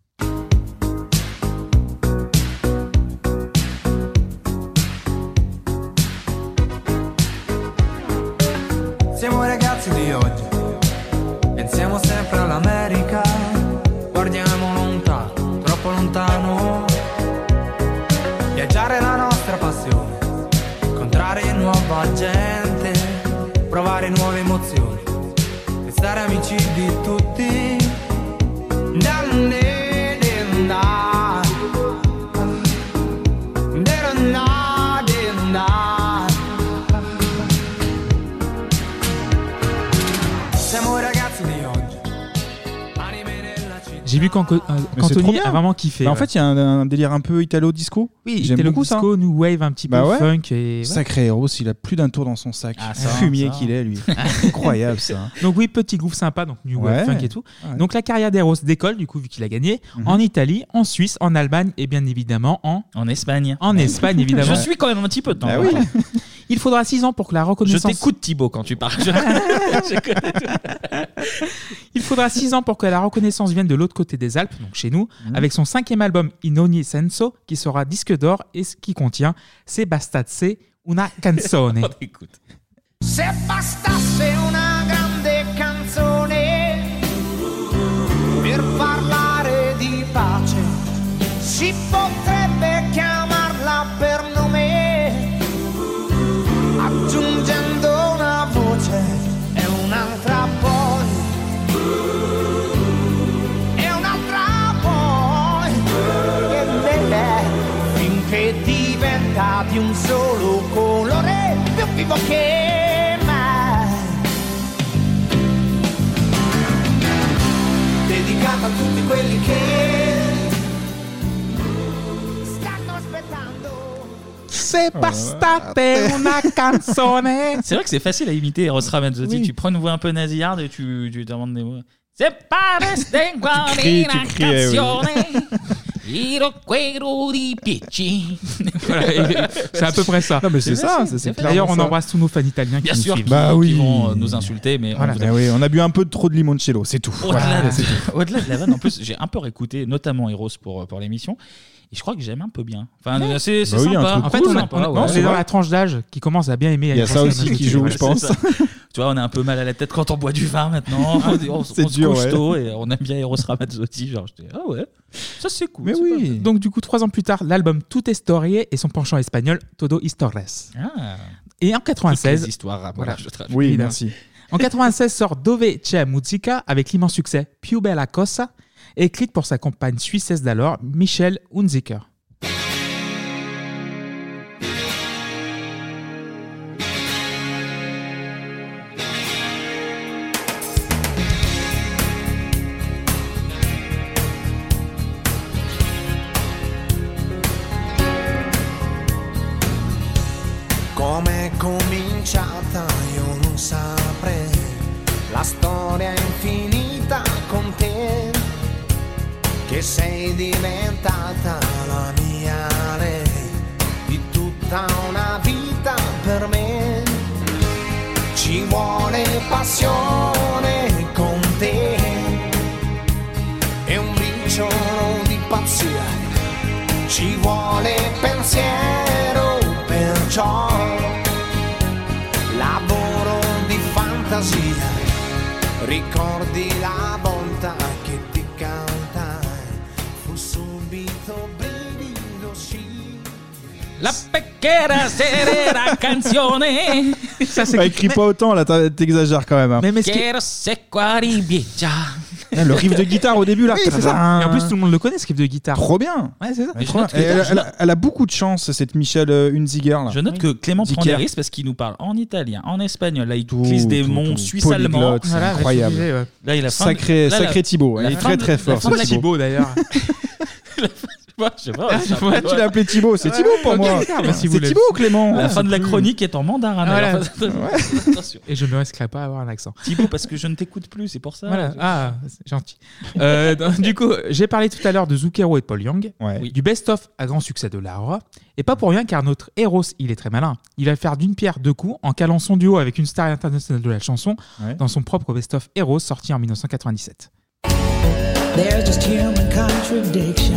Di oggi. Pensiamo sempre all'America, guardiamo lontano, troppo lontano. Viaggiare è la nostra passione, incontrare nuova gente, provare nuove emozioni, restare amici di tutti. J'ai vu euh, qu'Anthony bien. a vraiment kiffé. Bah, en ouais. fait, il y a un, un délire un peu italo-disco. Oui, J'aime italo beaucoup ça. disco, new wave, un petit peu Bah ouais. funk et- ouais. Sacré héros, il a plus d'un tour dans son sac. Ah, ça, Fumier qu'il est, lui. [laughs] Incroyable ça. Donc oui, petit groove sympa, donc new wave, funk et tout. Ouais. Donc la carrière d'Eros décolle, du coup, vu qu'il a gagné, Mhm. en Italie, en Suisse, en Allemagne et bien évidemment en... En Espagne. En Espagne, évidemment. Je suis quand même un petit peu de temps. Il faudra 6 ans pour que la Je reconnaissance... t'écoute Thibaut quand tu parles. Je- [laughs] je connais tout. Il faudra 6 ans pour que la reconnaissance vienne de l'autre côté des Alpes, donc chez nous, Mhm. avec son cinquième album In ogni senso, qui sera disque d'or et ce qui contient Se bastasse una canzone. [laughs] écoute. Se bastasse una grande canzone per parlare di pace, si potrebbe diventa di un solo colore, più vivo che mai. Dedicata a tutti quelli che stanno aspettando. Se bastate una canzone. [laughs] C'est vrai que c'est facile à imiter Eros Ramazzotti. Oui. Tu prends une voix un peu nasillarde et tu, tu demandes des mots. C'est pas resté Tu cries, tu cries, eh oui. Iro quello di et- c'est à peu près ça. Non, mais c'est ça, c'est c'est clairement D'ailleurs, on ça. embrasse tous nos fans italiens Bien qui sûr, nous qui, suivent. Bah qui oui. vont euh, nous insulter, mais on Voilà. vous Eh oui, on a bu un peu de trop de limoncello, c'est tout. Au-delà Voilà, de, c'est tout. [laughs] au-delà de la vanne, en plus, j'ai un peu réécouté, notamment Eros pour, pour l'émission. Et je crois que j'aime un peu bien. Enfin, Ouais. c'est, c'est Bah oui, un sympa. truc En fait, cool, on, a- on a- ouais. on est dans la tranche d'âge qui commence à bien aimer. Il y a ça [laughs] aussi qui joue, je pense. Tu vois, on a un peu mal à la tête quand on boit du vin maintenant. On, [laughs] on, on C'est se dur, couche ouais. tôt et on aime bien Eros Ramazzotti. Genre, j'étais, ah ouais, ça c'est cool. Mais c'est oui. Donc du coup, trois ans plus tard, l'album Tout est Storie et son penchant espagnol Todo Historias. Ah. Et en Toutes 96, les histoires, voilà, je traduis. Oui, Évidemment. merci. En 96 sort Dove c'è musica avec l'immense succès Più bella cosa, écrite pour sa compagne suissesse d'alors, Michelle Hunziker. Ricordi la volta che ti cantai fu subito brivido sì La pecchera serera [laughs] canzone. Ça, c'est Bah, écris pas autant, là, t'exagères quand même. hein. Mais, mais ce qui- Quiero sequari bicha. Eh, Le riff de guitare au début, là. Oui, c'est ça. Et en plus, tout le monde le connaît, ce riff de guitare. Trop bien. Ouais, c'est ça. Mais je Trop bien. note que- Et elle, je elle- note- elle a beaucoup de chance, cette Michelle euh, Hunziger. Là. Je note que Clément prend des risques parce qu'il nous parle en italien, en espagnol. Là, il glisse des mots c'est Voilà, incroyable. Là, il a Sacré, sacré Thibaut. Il est très très fort. la- Thibaut d'ailleurs. [laughs] Je sais pas. Ah, je sais ouais, pas. Tu l'as appelé Thibaut, c'est Thibaut pour Ok, moi. d'accord, si vous C'est voulez. Thibaut Clément La Ah, fin de la chronique est en mandarin. Voilà. [laughs] alors, fais- Attention. Et je ne risquerai pas à avoir un accent. Thibaut, parce que je ne t'écoute plus, c'est pour ça. Voilà. Ah, c'est gentil. Euh, donc, du coup, j'ai parlé tout à l'heure de Zucchero et de Paul Young, Ouais. du best-of à grand succès de Laura. Et pas pour rien, car notre Eros, il est très malin. Il va faire d'une pierre deux coups en calant son duo avec une star internationale de la chanson Ouais. dans son propre best-of Eros sorti en 1997. There's just human contradictions.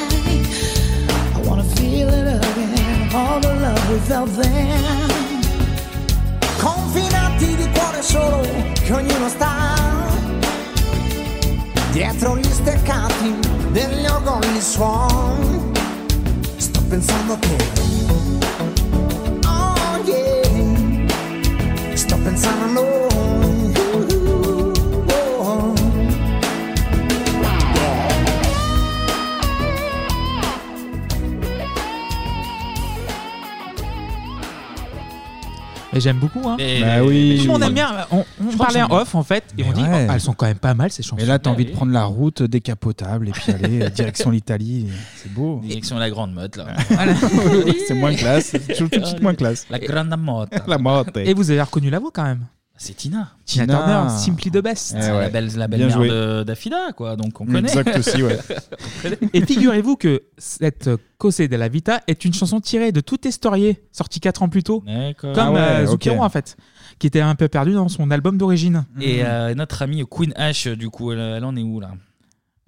Feel it again, all the love we felt then. Confinati di cuore solo, che ognuno sta dietro gli steccati degli orgogli suon. Sto pensando a te. Oh yeah. Sto pensando a noi. Et j'aime beaucoup. Hein. Bah oui. Aime bien. On, on parlait en off en fait et on dit ouais. oh, elles sont quand même pas mal ces chansons. Et là, t'as envie de prendre la route décapotable et puis aller euh, direction l'Italie. C'est beau. [laughs] Direction la grande motte, là. [laughs] c'est moins classe. C'est tout de suite moins classe. La grande motte. La motte. Et vous avez reconnu la voix quand même. C'est Tina. Tina, Tina. Turner, Simply the Best. Eh ouais. la belle, la joué. de- d'Affida, quoi. Donc on connaît. Exact aussi, ouais. [laughs] Et figurez-vous que cette Cosé de la Vita est une chanson tirée de Tout Historié, sortie 4 ans plus tôt. Comme Ah ouais, euh, ok. Zucchero en fait, qui était un peu perdu dans son album d'origine. Et euh, notre amie Queen Ash, du coup, elle, elle en est où là?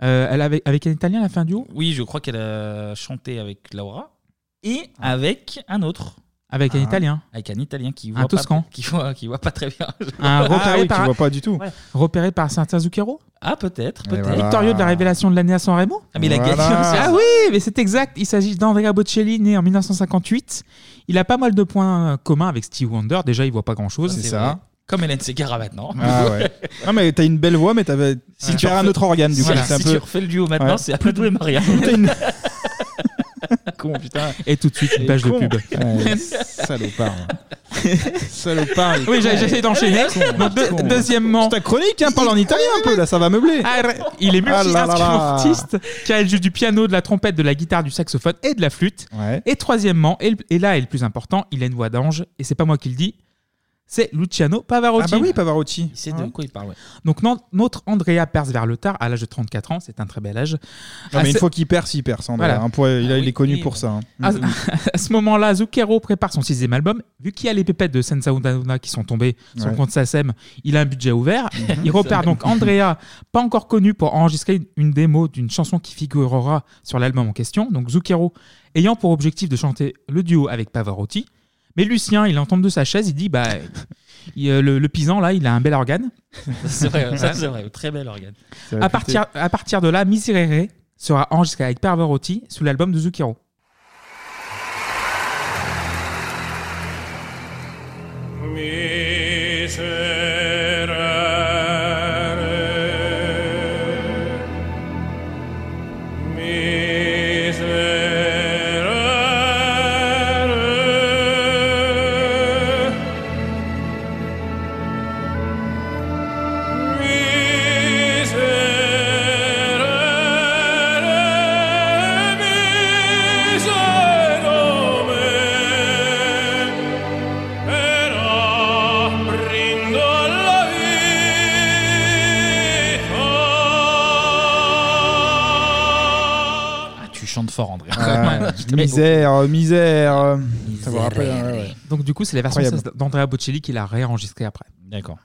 Euh, elle avait, avec un Italien, elle a fait un duo Oui, je crois qu'elle a chanté avec Laura et avec un autre. Avec un Ah. Italien. Avec un Italien qui Un voit, pas, Toscan. qui voit, qui voit pas très bien. [laughs] Un repéré par, Ouais. repéré par certains Zucchero Ah, peut-être, voilà. Victorieux de la révélation de l'année à San Remo Ah, mais il a gagné Ah aussi. Ah oui, mais c'est exact. Il s'agit d'Andrea Bocelli, né en 1958. Il a pas mal de points euh, communs avec Steve Wonder. Déjà, il voit pas grand-chose. C'est ça. Comme Hélène Segarra maintenant. Ah ouais. [laughs] Non mais t'as une belle voix, mais t'avais Si tu perds un autre organe du coup. Voilà, c'est un si peu- tu refais le duo maintenant, c'est Applaudou et Maria. [laughs] [laughs] Con, putain. Et tout de suite, une page de con. pub. [laughs] Ouais, salopard. salopard. Oui, j'ai- j'essaie d'enchaîner. Donc, deux- deuxièmement. C'est ta chronique, hein, parle en italien un peu, là, ça va meubler. Ah, Il est Ah là là là. multi-instrumentiste, car il joue du piano, de la trompette, de la guitare, du saxophone et de la flûte. Et troisièmement, et, le- et là est le plus important, il a une voix d'ange, et c'est pas moi qui le dis, c'est Luciano Pavarotti. Ah bah oui, Pavarotti. Il sait de quoi il parle, ouais. Donc non- notre Andrea perce vers le tard à l'âge de 34 ans, c'est un très bel âge. Non, mais une ce- fois qu'il perce, il perce. Voilà. hein, pour- il, a- il Ah est connu oui, pour ça. hein. À, à ce moment-là, Zucchero prépare son sixième album. Vu qu'il y a les pépettes de Senza Una qui sont tombées sur le Ouais. compte SACEM, il a un budget ouvert. [laughs] Il repère donc Andrea, pas encore connu, pour enregistrer une, une démo d'une chanson qui figurera sur l'album en question. Donc Zucchero ayant pour objectif de chanter le duo avec Pavarotti. Mais Lucien, il en tombe de sa chaise, il dit bah, [laughs] il- euh, le, le pisan là, il a un bel organe. C'est vrai, ça c'est [laughs] vrai. Très bel organe. À partir, à partir de là, Miserere sera enregistré avec Pavarotti sous l'album de Zucchero. Misère, misère. Ça vous rappelle. ouais, ouais. Donc du coup, c'est la version Incroyable. d'Andrea Bocelli qu'il a réenregistrée après. D'accord.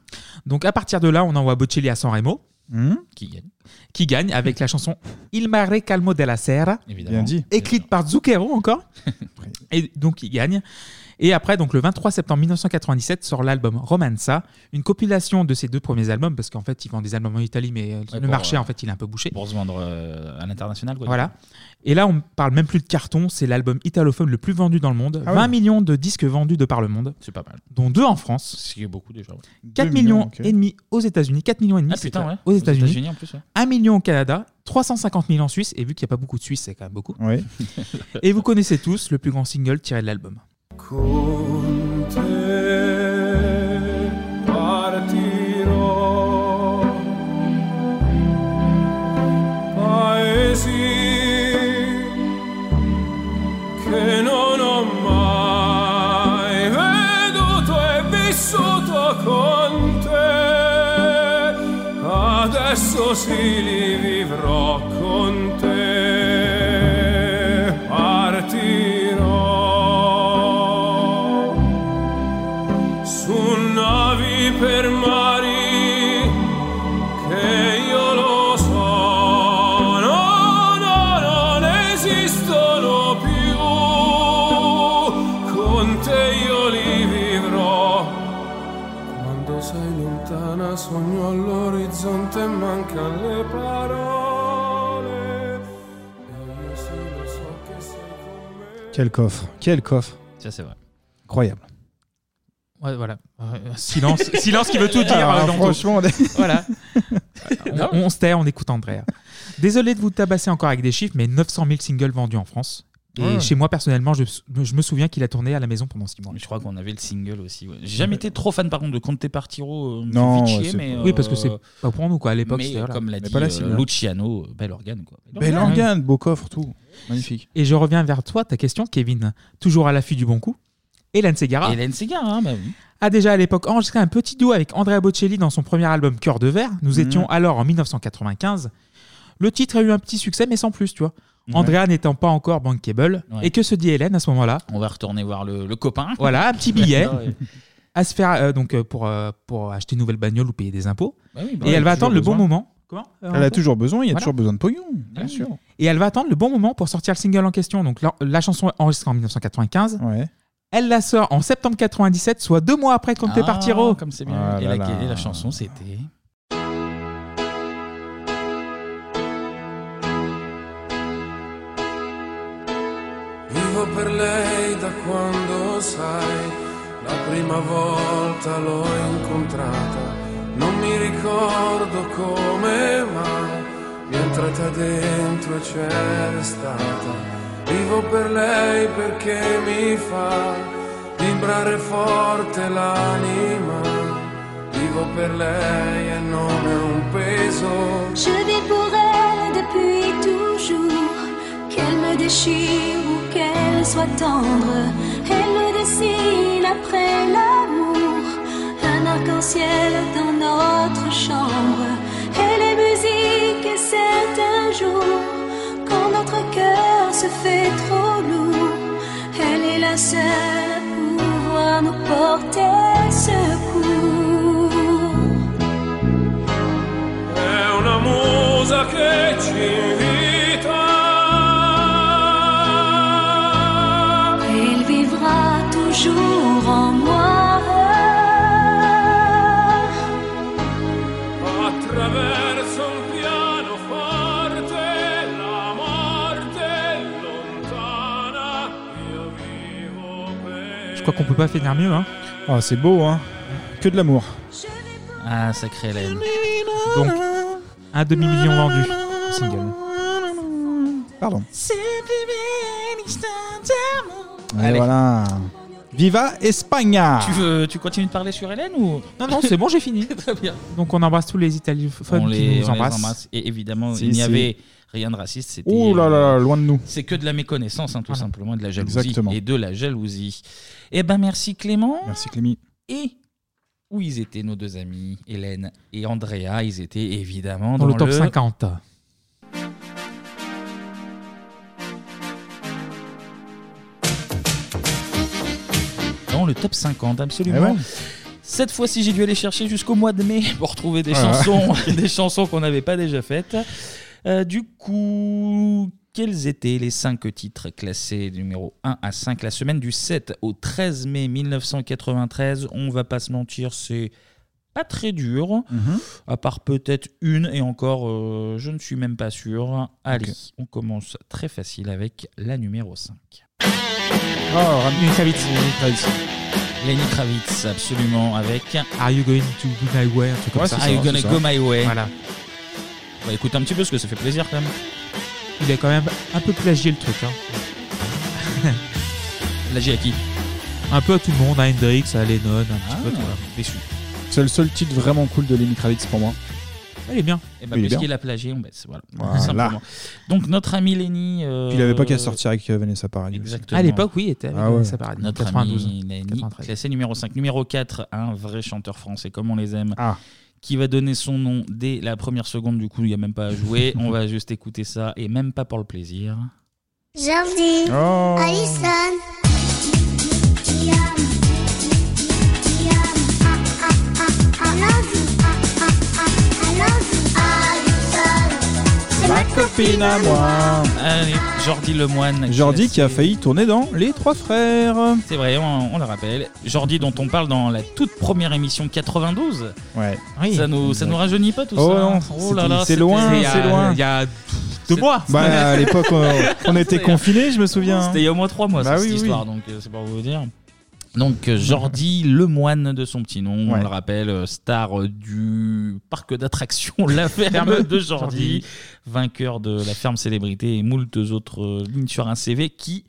Donc à partir de là, on envoie Bocelli à San Remo. Hmm. Qui gagne Qui gagne avec la chanson Il mare calmo della sera. Évidemment. Bien dit. Écrite par Zucchero encore. [laughs] Et donc il gagne. Et après, donc le 23 septembre 1997, sort l'album Romanza, une compilation de ses deux premiers albums, parce qu'en fait, ils vendent des albums en Italie, mais euh, Ouais, le pour, marché, euh, en fait, il est un peu bouché. Pour se vendre euh, à l'international. quoi. Voilà. Et là, on parle même plus de carton, c'est l'album italophone le plus vendu dans le monde. Ah ouais. 20 millions de disques vendus de par le monde. C'est pas mal. Dont deux en France. Ce qui est beaucoup déjà. ouais. 4 Deux millions et demi aux États-Unis, 4 millions et demi Ah, putain, c'est- ouais. aux États-Unis, États-Unis, en plus, ouais. 1 million au Canada, 350 000 en Suisse et vu qu'il n'y a pas beaucoup de Suisses, c'est quand même beaucoup. Oui. et vous connaissez tous le plus grand single tiré de l'album. Con te partirò. Paesi che non ho mai veduto e con te, adesso sì li vivrò con te, Quando sei lontana sogno all'orizzonte e mancano le parole. E io sì lo so che sei con me. Quel coffre, quel coffre. Ça, c'est vrai. Incroyable. Ouais, voilà. Euh, silence, [laughs] silence qui veut tout dire. Euh, dans franchement, voilà. [laughs] on, on se tait, on écoute Andrea. Désolé de vous tabasser encore avec des chiffres, mais 900 000 singles vendus en France. Et Ouais. chez moi, personnellement, je, je me souviens qu'il a tourné à la maison pendant 6 mois. Je crois qu'on avait le single aussi. ouais. J'ai jamais été trop fan par contre de Conte Partiro. euh, me Non, vite chier, ouais, c'est mais pas- Oui, parce que euh, c'est pas pour nous, quoi, à l'époque, Mais c'était- voilà. comme l'a Mais dit pas la euh. Luciano, bel organe quoi. Bel organe, beau coffre, tout. Magnifique. Et je reviens vers toi, ta question, Kevin. Toujours à l'affût du bon coup. Hélène Segara. Hélène Segara, bah oui. A déjà à l'époque enregistré un petit duo avec Andrea Bocelli dans son premier album Cœur de verre. Nous Mhm. étions alors en 1995. Le titre a eu un petit succès, mais sans plus, tu vois. Ouais. Andrea n'étant pas encore bankable. Ouais. Et que se dit Hélène à ce moment-là? On va retourner voir le, le copain. Voilà, un petit billet. [laughs] À se faire euh, donc euh, pour, euh, pour acheter une nouvelle bagnole ou payer des impôts. Bah oui, bah et elle va attendre le bon moment. Comment Euh, Elle a toujours besoin, il y a Voilà. toujours besoin de pognon, bien sûr. Et elle va attendre le bon moment pour sortir le single en question. Donc la, la chanson est enregistrée en 1995. Elle la sort en septembre 97, soit deux mois après Conte Ah, Partiro. Comme c'est bien. et, la, et la chanson, c'était. Vivo per lei da quando sai, la prima volta l'ho incontrata, non mi ricordo come mai, mi è entrata dentro e c'è restata. Vivo per lei perché mi fa vibrare forte l'anima, vivo per lei e non è un peso. Je vis pour elle qu'elle me déchire ou qu'elle soit tendre. Elle me dessine après l'amour, un arc-en-ciel dans notre chambre. Elle est musique et c'est un jour, quand notre cœur se fait trop lourd, elle est la seule à nous porter secours. Qu'on peut pas finir mieux. Hein. Ah, c'est beau, hein. Que de l'amour. Ah, sacré Hélène. Donc, un demi-million vendu. Single. Pardon. Et Allez. voilà. Viva España Tu, veux, tu continues de parler sur Hélène ou? Non, non, c'est bon, j'ai fini. [laughs] Très bien. Donc on embrasse tous les Italiophones on qui les, nous on les embrassent. embrasse. Et évidemment, Si, il n'y si. avait rien de raciste. C'était, Ouh là là, euh, loin de nous. C'est que de la méconnaissance, hein, tout Voilà. simplement, et de la jalousie. Exactement. Et de la jalousie. Eh ben, merci Clément. Merci Clémy. Et où ils étaient nos deux amis, Hélène et Andrea? Ils étaient évidemment Dans dans, le top 50. Dans le top 50, absolument. Eh ouais. Cette fois-ci, j'ai dû aller chercher jusqu'au mois de mai pour retrouver des Ah. chansons, [laughs] des chansons qu'on n'avait pas déjà faites. Euh, du coup, quels étaient les 5 titres classés numéro 1 à 5 la semaine du 7 au 13 mai 1993 On va pas se mentir, c'est pas très dur, Mhm. à part peut-être une, et encore, euh, je ne suis même pas sûr. Allez, on commence très facile avec la numéro 5. Oh, Lenny Kravitz. Lenny Kravitz, absolument, avec Are you going to go my way? Un truc comme Ouais, ça. c'est Are You ça, Gonna c'est Go. My Way? Voilà. Bah écoute un petit peu parce que ça fait plaisir quand même. Il a quand même un peu plagié le truc. Hein. [laughs] Plagié à qui? Un peu à tout le monde, à Hendrix, à Lennon, un petit Ah, peu. vois. déçu. C'est le seul titre vraiment cool de Lenny Kravitz pour moi. Il est bien. Et Il est puisqu'il bien. a plagié, on baisse. Voilà. Voilà. Tout [laughs] simplement. Donc notre ami Lenny. euh, il avait pas qu'à sortir avec euh, Vanessa Paradis. Exactement. À l'époque, oui, il était avec Ah ouais. Vanessa Paradis. Notre 92. ami Lenny, 93. classé numéro 5. Numéro 4, un vrai chanteur français comme on les aime. Ah. Qui va donner son nom dès la première seconde, du coup, il n'y a même pas à jouer. [laughs] on va juste écouter ça, et même pas pour le plaisir. Jordi, Oh. Alison. Copine à moi. Allez, Jordi Lemoine. Jordi qui a failli tourner dans Les Trois Frères. C'est vrai, on, on le rappelle. Jordi dont on parle dans la toute première émission 92. Ouais. Ça nous, ça nous rajeunit pas tout Oh ça. non, hein. oh là c'était- là, c'est loin, il y a- c'est loin. Il y a deux mois. Bah, à [laughs] l'époque, on, on était confinés, je me souviens. C'était il y a au moins trois mois, Bah ça, oui, cette oui. histoire, donc euh, c'est pour vous dire. Donc euh, Jordi [laughs] Lemoine de son petit nom, on le rappelle, euh, star du parc d'attractions [laughs] La Ferme de Jordi, vainqueur de la ferme célébrité et moult autres euh, lignes sur un CV qui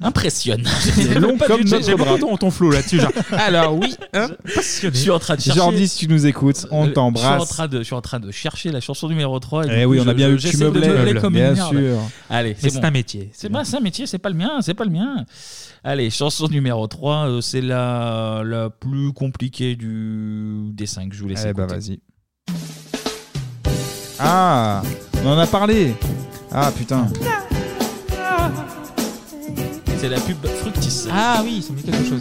impressionne. [laughs] C'est long comme notre bras. ton, ton flow là-dessus. genre. [laughs] Alors oui, hein, Je suis en train de chercher. Jordi, si tu nous écoutes, on Euh, Je suis, en t'embrasse. train de, je suis en train de chercher la chanson numéro 3. et Eh oui, on a bien je- vu que tu meublais, meubler comme bien une merde. sûr. Allez, Mais c'est un métier. C'est pas c'est un métier, c'est pas le mien, c'est pas le mien. Allez, chanson numéro 3, euh, c'est la, la plus compliquée du, des 5, je vous laisse Eh bah écouter. vas-y. Ah, on en a parlé. Ah putain. C'est la pub Fructis. Ah oui, ça me dit quelque chose.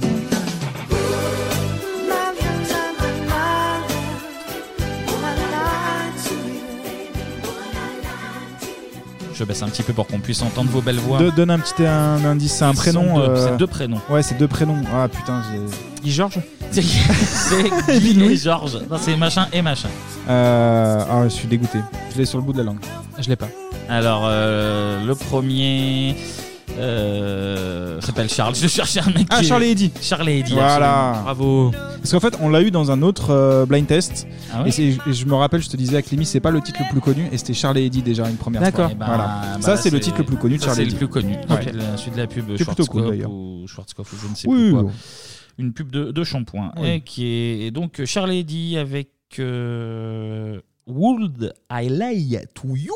Je baisse un petit peu pour qu'on puisse entendre vos belles voix. De- donne un petit un indice, c'est un prénom. deux, euh, c'est deux prénoms. Ouais, c'est deux prénoms. Ah putain, j'ai. Guy Georges C'est c'est [laughs] Guy et Georges. Non, c'est machin et machin. Euh, ah, je suis dégoûté. Je l'ai sur le bout de la langue. Je l'ai pas. Alors, euh, le premier euh, s'appelle Charles. Je cherchais un mec. Ah, qui est- Charles et Eddie. Charles et Eddie. Voilà. absolument. Bravo. Parce qu'en fait, on l'a eu dans un autre euh, blind test. Ah ouais et, c'est- et je me rappelle, je te disais avec Lémi, c'est pas le titre le plus connu. Et c'était Charles et Eddie déjà une première D'accord. fois. Eh ben, voilà. bah ça, là, c'est le titre le plus connu de ça, Charles et C'est le plus connu. Ouais. La- Celui de la pub C'est plutôt cool, Schwarzkopf d'ailleurs. ou Schwarzkopf ou je ne sais Oui, plus quoi. bon. Une pub de, de shampoing. Oui. Et qui est et donc Charles et Eddie avec euh, Would I Lie to You?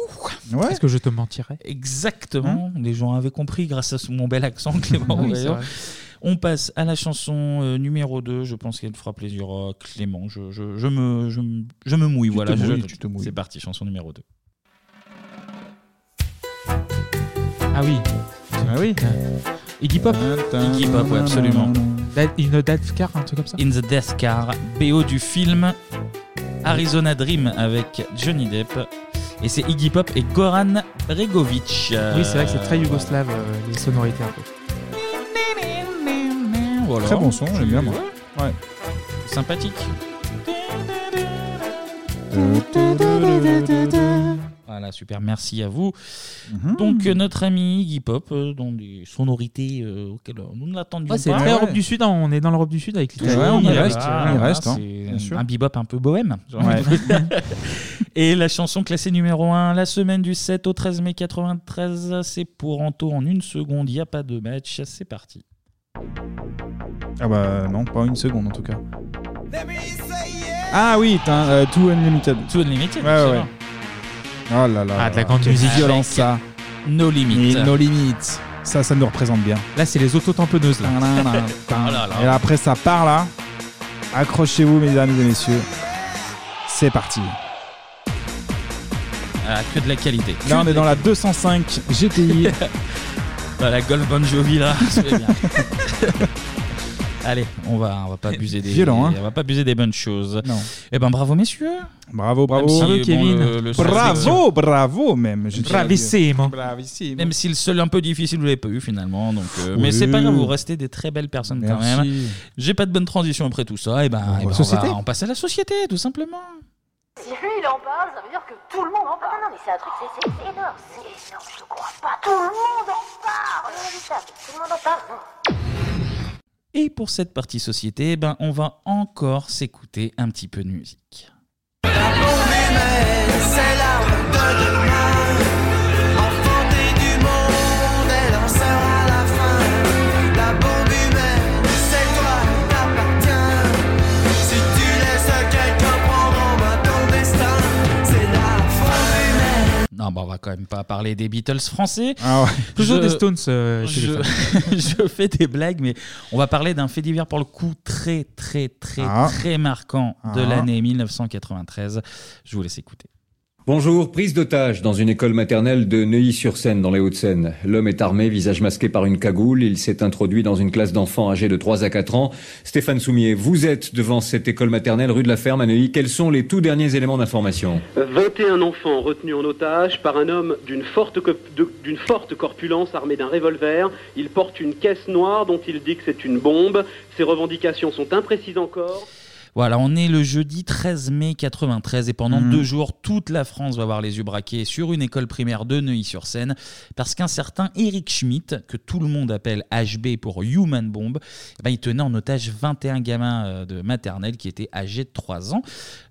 Ouais. Est-ce que je te mentirais? Exactement. Les gens avaient compris grâce à ce- mon bel accent, [laughs] Clément. Oui, c'est Rouaillon. vrai. On passe à la chanson euh, numéro 2. Je pense qu'elle fera plaisir à Clément. Je, je- je me, je, me- je me mouille. Tu voilà, te je- mouilles, tu te mouilles. C'est parti, chanson numéro 2. Ah oui. Ah oui. Iggy Pop. Iggy Pop, ouais, absolument. In a Death Car, un truc comme ça In the Death Car, BO du film Arizona Dream avec Johnny Depp. Et c'est Iggy Pop et Goran Bregovic. Oui, c'est vrai que c'est très yougoslave, euh, les sonorités un peu. Voilà. Très bon son, j'aime bien moi. Ouais. Sympathique. Voilà, super, merci à vous. Mhm. Donc, euh, notre ami Iggy Pop, euh, dans des sonorités euh, auxquelles nous ne l'attendions Ouais, c'est pas. très Europe du Sud, hein, on est dans l'Europe du Sud avec l'Italie. Ouais, on y reste, euh, on y voilà, reste, hein. c'est Bien sûr. Un bebop un peu bohème. j'ai envie Ouais. de vous dire. [laughs] Et la chanson classée numéro 1, la semaine du 7 au 13 mai 93, c'est pour Anto en une seconde, il n'y a pas de match, c'est parti. Ah bah non, pas une seconde en tout cas. Ah oui, t'as euh, Too Unlimited. Too Unlimited, Ouais, ouais. c'est ouais. vrai. Oh là là. Ah, de la là, grande quelle musique. violence ça. No Limit. Et No Limit. Ça, ça nous représente bien. Là, c'est les autotamponneuses. Là. [laughs] Oh là là. Et là, après, ça part là. Accrochez-vous, mesdames et messieurs. C'est parti. Ah, que de la qualité. Là, on est dans la 205 GTI. Bah, la Golf Bon Jovi là, [laughs] bien. Allez, on va, on va pas abuser des, Violent, hein. on va pas abuser des bonnes choses. Non. Eh ben bravo messieurs. Bravo, bravo. Même si, Bravo, bon, Kevin. le- le seul- bravo, bravo même. je dirais. Bravissimo. Bravissimo. Même si le seul un peu difficile vous l'avez pas eu finalement, donc. euh, Oui. Mais c'est pas grave, vous restez des très belles personnes quand Merci. même. J'ai pas de bonne transition après tout ça, et ben, eh ben, on, société. va, on passe à la société tout simplement. Si lui il en parle, ça veut dire que tout le monde en parle. Non, non, mais c'est un truc, c'est c'est énorme. C'est énorme, je le crois pas. Tout le monde en parle. Tout le monde en parle. Non. Et pour cette partie société, eh ben, on va encore s'écouter un petit peu de musique. Ah bah on va quand même pas parler des Beatles français. Ah ouais. Toujours des Stones, euh, chez les je, [laughs] je fais des blagues, mais on va parler d'un fait divers pour le coup très très très Ah. très marquant de Ah. l'année 1993. Je vous laisse écouter. Bonjour, prise d'otage dans une école maternelle de Neuilly-sur-Seine, dans les Hauts-de-Seine. L'homme est armé, visage masqué par une cagoule. Il s'est introduit dans une classe d'enfants âgés de 3 à 4 ans. Stéphane Soumier, vous êtes devant cette école maternelle rue de la Ferme à Neuilly. Quels sont les tout derniers éléments d'information 21 enfants retenus en otage par un homme d'une forte, corpulence armé d'un revolver. Il porte une caisse noire dont il dit que c'est une bombe. Ses revendications sont imprécises encore. Voilà, on est le jeudi 13 mai 93 et pendant Mhm. deux jours, toute la France va avoir les yeux braqués sur une école primaire de Neuilly-sur-Seine parce qu'un certain Eric Schmidt, que tout le monde appelle HB pour Human Bomb, eh ben, il tenait en otage 21 gamins euh, de maternelle qui étaient âgés de 3 ans.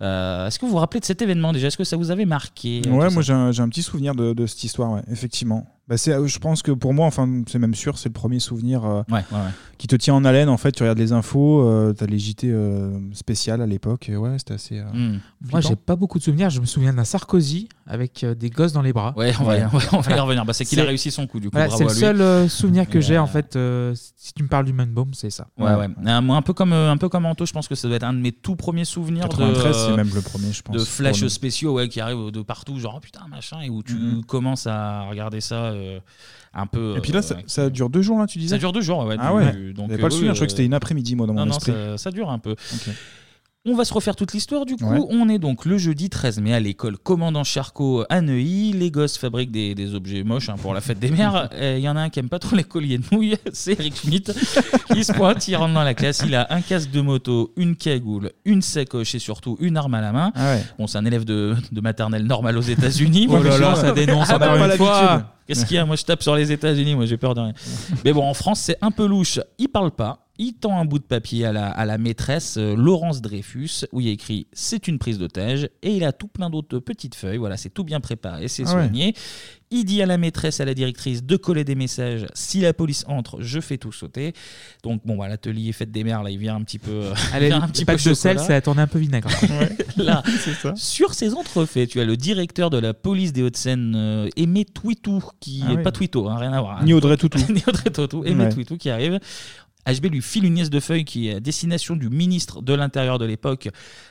Euh, Est-ce que vous vous rappelez de cet événement déjà? Est-ce que ça vous avait marqué euh, Ouais, tout moi j'ai un, j'ai un petit souvenir de, de cette histoire, ouais, effectivement. Bah, c'est, euh, je pense que pour moi, enfin c'est même sûr, c'est le premier souvenir euh, Ouais, ouais, ouais. qui te tient en haleine. En fait, tu regardes les infos, euh, t'as les JT euh, spéciales à l'époque, et ouais, c'était assez. euh, Hmm. Moi, j'ai pas beaucoup de souvenirs. Je me souviens d'un Sarkozy avec euh, des gosses dans les bras. Ouais, on va y- [laughs] on va- y revenir. Bah, c'est qu'il a réussi son coup, du coup, Voilà, bravo c'est à le lui. seul euh, souvenir que j'ai, en fait. euh, si tu me parles du Man Bomb, c'est ça. Ouais, ouais. Moi, un peu comme un peu comme Anto, je pense que ça doit être un de mes tout premiers souvenirs 93, de, c'est même le premier, je pense, de flash pour nous. spéciaux ouais, qui arrivent de partout, genre oh, putain machin, et où tu Mhm. commences à regarder ça euh, un peu. Et puis là, euh, ça, dure deux jours, là, tu disais Ça dure deux jours, ouais. Ah ouais. du- donc, pas euh, le souvenir, je crois que c'était euh, une après-midi, moi, dans non, mon non, esprit. ça, ça dure un peu. On va se refaire toute l'histoire du coup. Ouais. On est donc le jeudi 13 mai à l'école Commandant Charcot à Neuilly. Les gosses fabriquent des, des objets moches hein, pour la fête des mères. Il [laughs] y en a un qui aime pas trop les colliers de nouilles, [laughs] c'est Eric Schmidt. Il se pointe, il rentre dans la classe, il a un casque de moto, une cagoule, une sacoche et surtout une arme à la main. Ah ouais. Bon, c'est un élève de, de maternelle normale aux États-unis. Oh là là, ça dénonce Ah, encore bah, une fois. Qu'est-ce qu'il y a Moi, je tape sur les États-Unis. Moi, j'ai peur de rien. [laughs] Mais bon, en France, c'est un peu louche. Il parle pas. Il tend un bout de papier à la, à la maîtresse euh, Laurence Dreyfus où il y a écrit c'est une prise d'otage et il a tout plein d'autres petites feuilles. Voilà, c'est tout bien préparé, c'est Ah ouais. soigné. Il dit à la maîtresse, à la directrice de coller des messages. Si la police entre, je fais tout sauter. Donc bon, bah, l'atelier fête des mères là, il vient un petit peu. euh, Allez, un petit pack peu de sel, ça a tourné un peu vinaigre. [laughs] Là, sur ces entrefaits, tu as le directeur de la police des Hauts-de-Seine, euh, Aimé Twitou, qui Ah est oui. pas Twito, hein, rien à voir. hein. Ni Audrey Tautou. [laughs] Ni Audrey Tautou, Aimé Ouais. Twitou qui arrive. HB lui file une nièce de feuille qui est à destination du ministre de l'Intérieur de l'époque,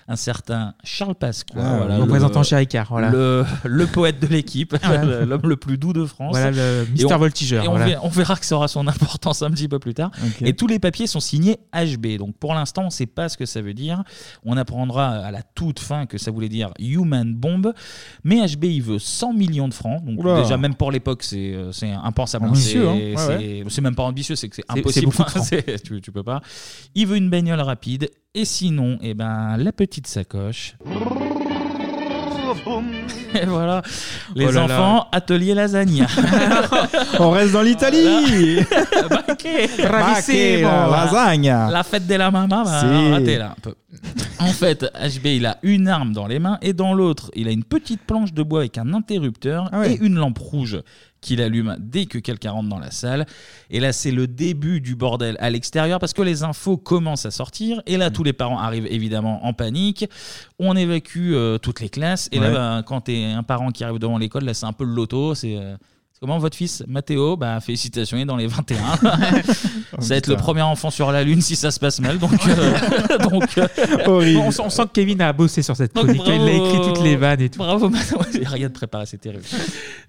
un certain Charles Pasqua. Ah, voilà, représentant chez Ricard, voilà. Le, le poète de l'équipe, [laughs] l'homme le plus doux de France. Voilà, le Et Mr. on- Voltigeur, Et on, voilà. verra, on verra que ça aura son importance un petit peu plus tard. Ok. Et tous les papiers sont signés HB. Donc pour l'instant, on ne sait pas ce que ça veut dire. On apprendra à la toute fin que ça voulait dire Human Bomb. Mais HB, il veut 100 millions de francs. Donc Oula. déjà, même pour l'époque, c'est euh, c'est impensable. Ambitieux, C'est- hein. Ouais, c'est même pas ambitieux, c'est que c'est C'est- c'est impossible. beaucoup de [laughs] francs. C'est- [laughs] tu, tu peux pas. Il veut une bagnole rapide. Et sinon, eh ben, la petite sacoche. [laughs] Et voilà, les Oh là là. enfants, atelier lasagne. [laughs] On reste dans l'Italie Bravissimo. la lasagne. La fête de la maman, bah, Si. raté là un peu. En fait, HB, il a une arme dans les mains et dans l'autre, il a une petite planche de bois avec un interrupteur Ah et une lampe rouge qu'il allume dès que quelqu'un rentre dans la salle. Et là, c'est le début du bordel à l'extérieur parce que les infos commencent à sortir. Et là, tous les parents arrivent évidemment en panique. On évacue euh, toutes les classes. Et là, Ouais. bah, quand t'es un parent qui arrive devant l'école, là, c'est un peu le loto. C'est. euh, c'est Comment votre fils Mathéo Bah félicitations, il est dans les 21. [laughs] ça va être le premier enfant sur la lune si ça se passe mal. Donc, euh, [laughs] donc euh, On, sent- on sent que Kevin a bossé sur cette donc, chronique. Il a écrit toutes les vannes et tout. Bravo, madame. [laughs] J'ai rien de préparé, c'est terrible.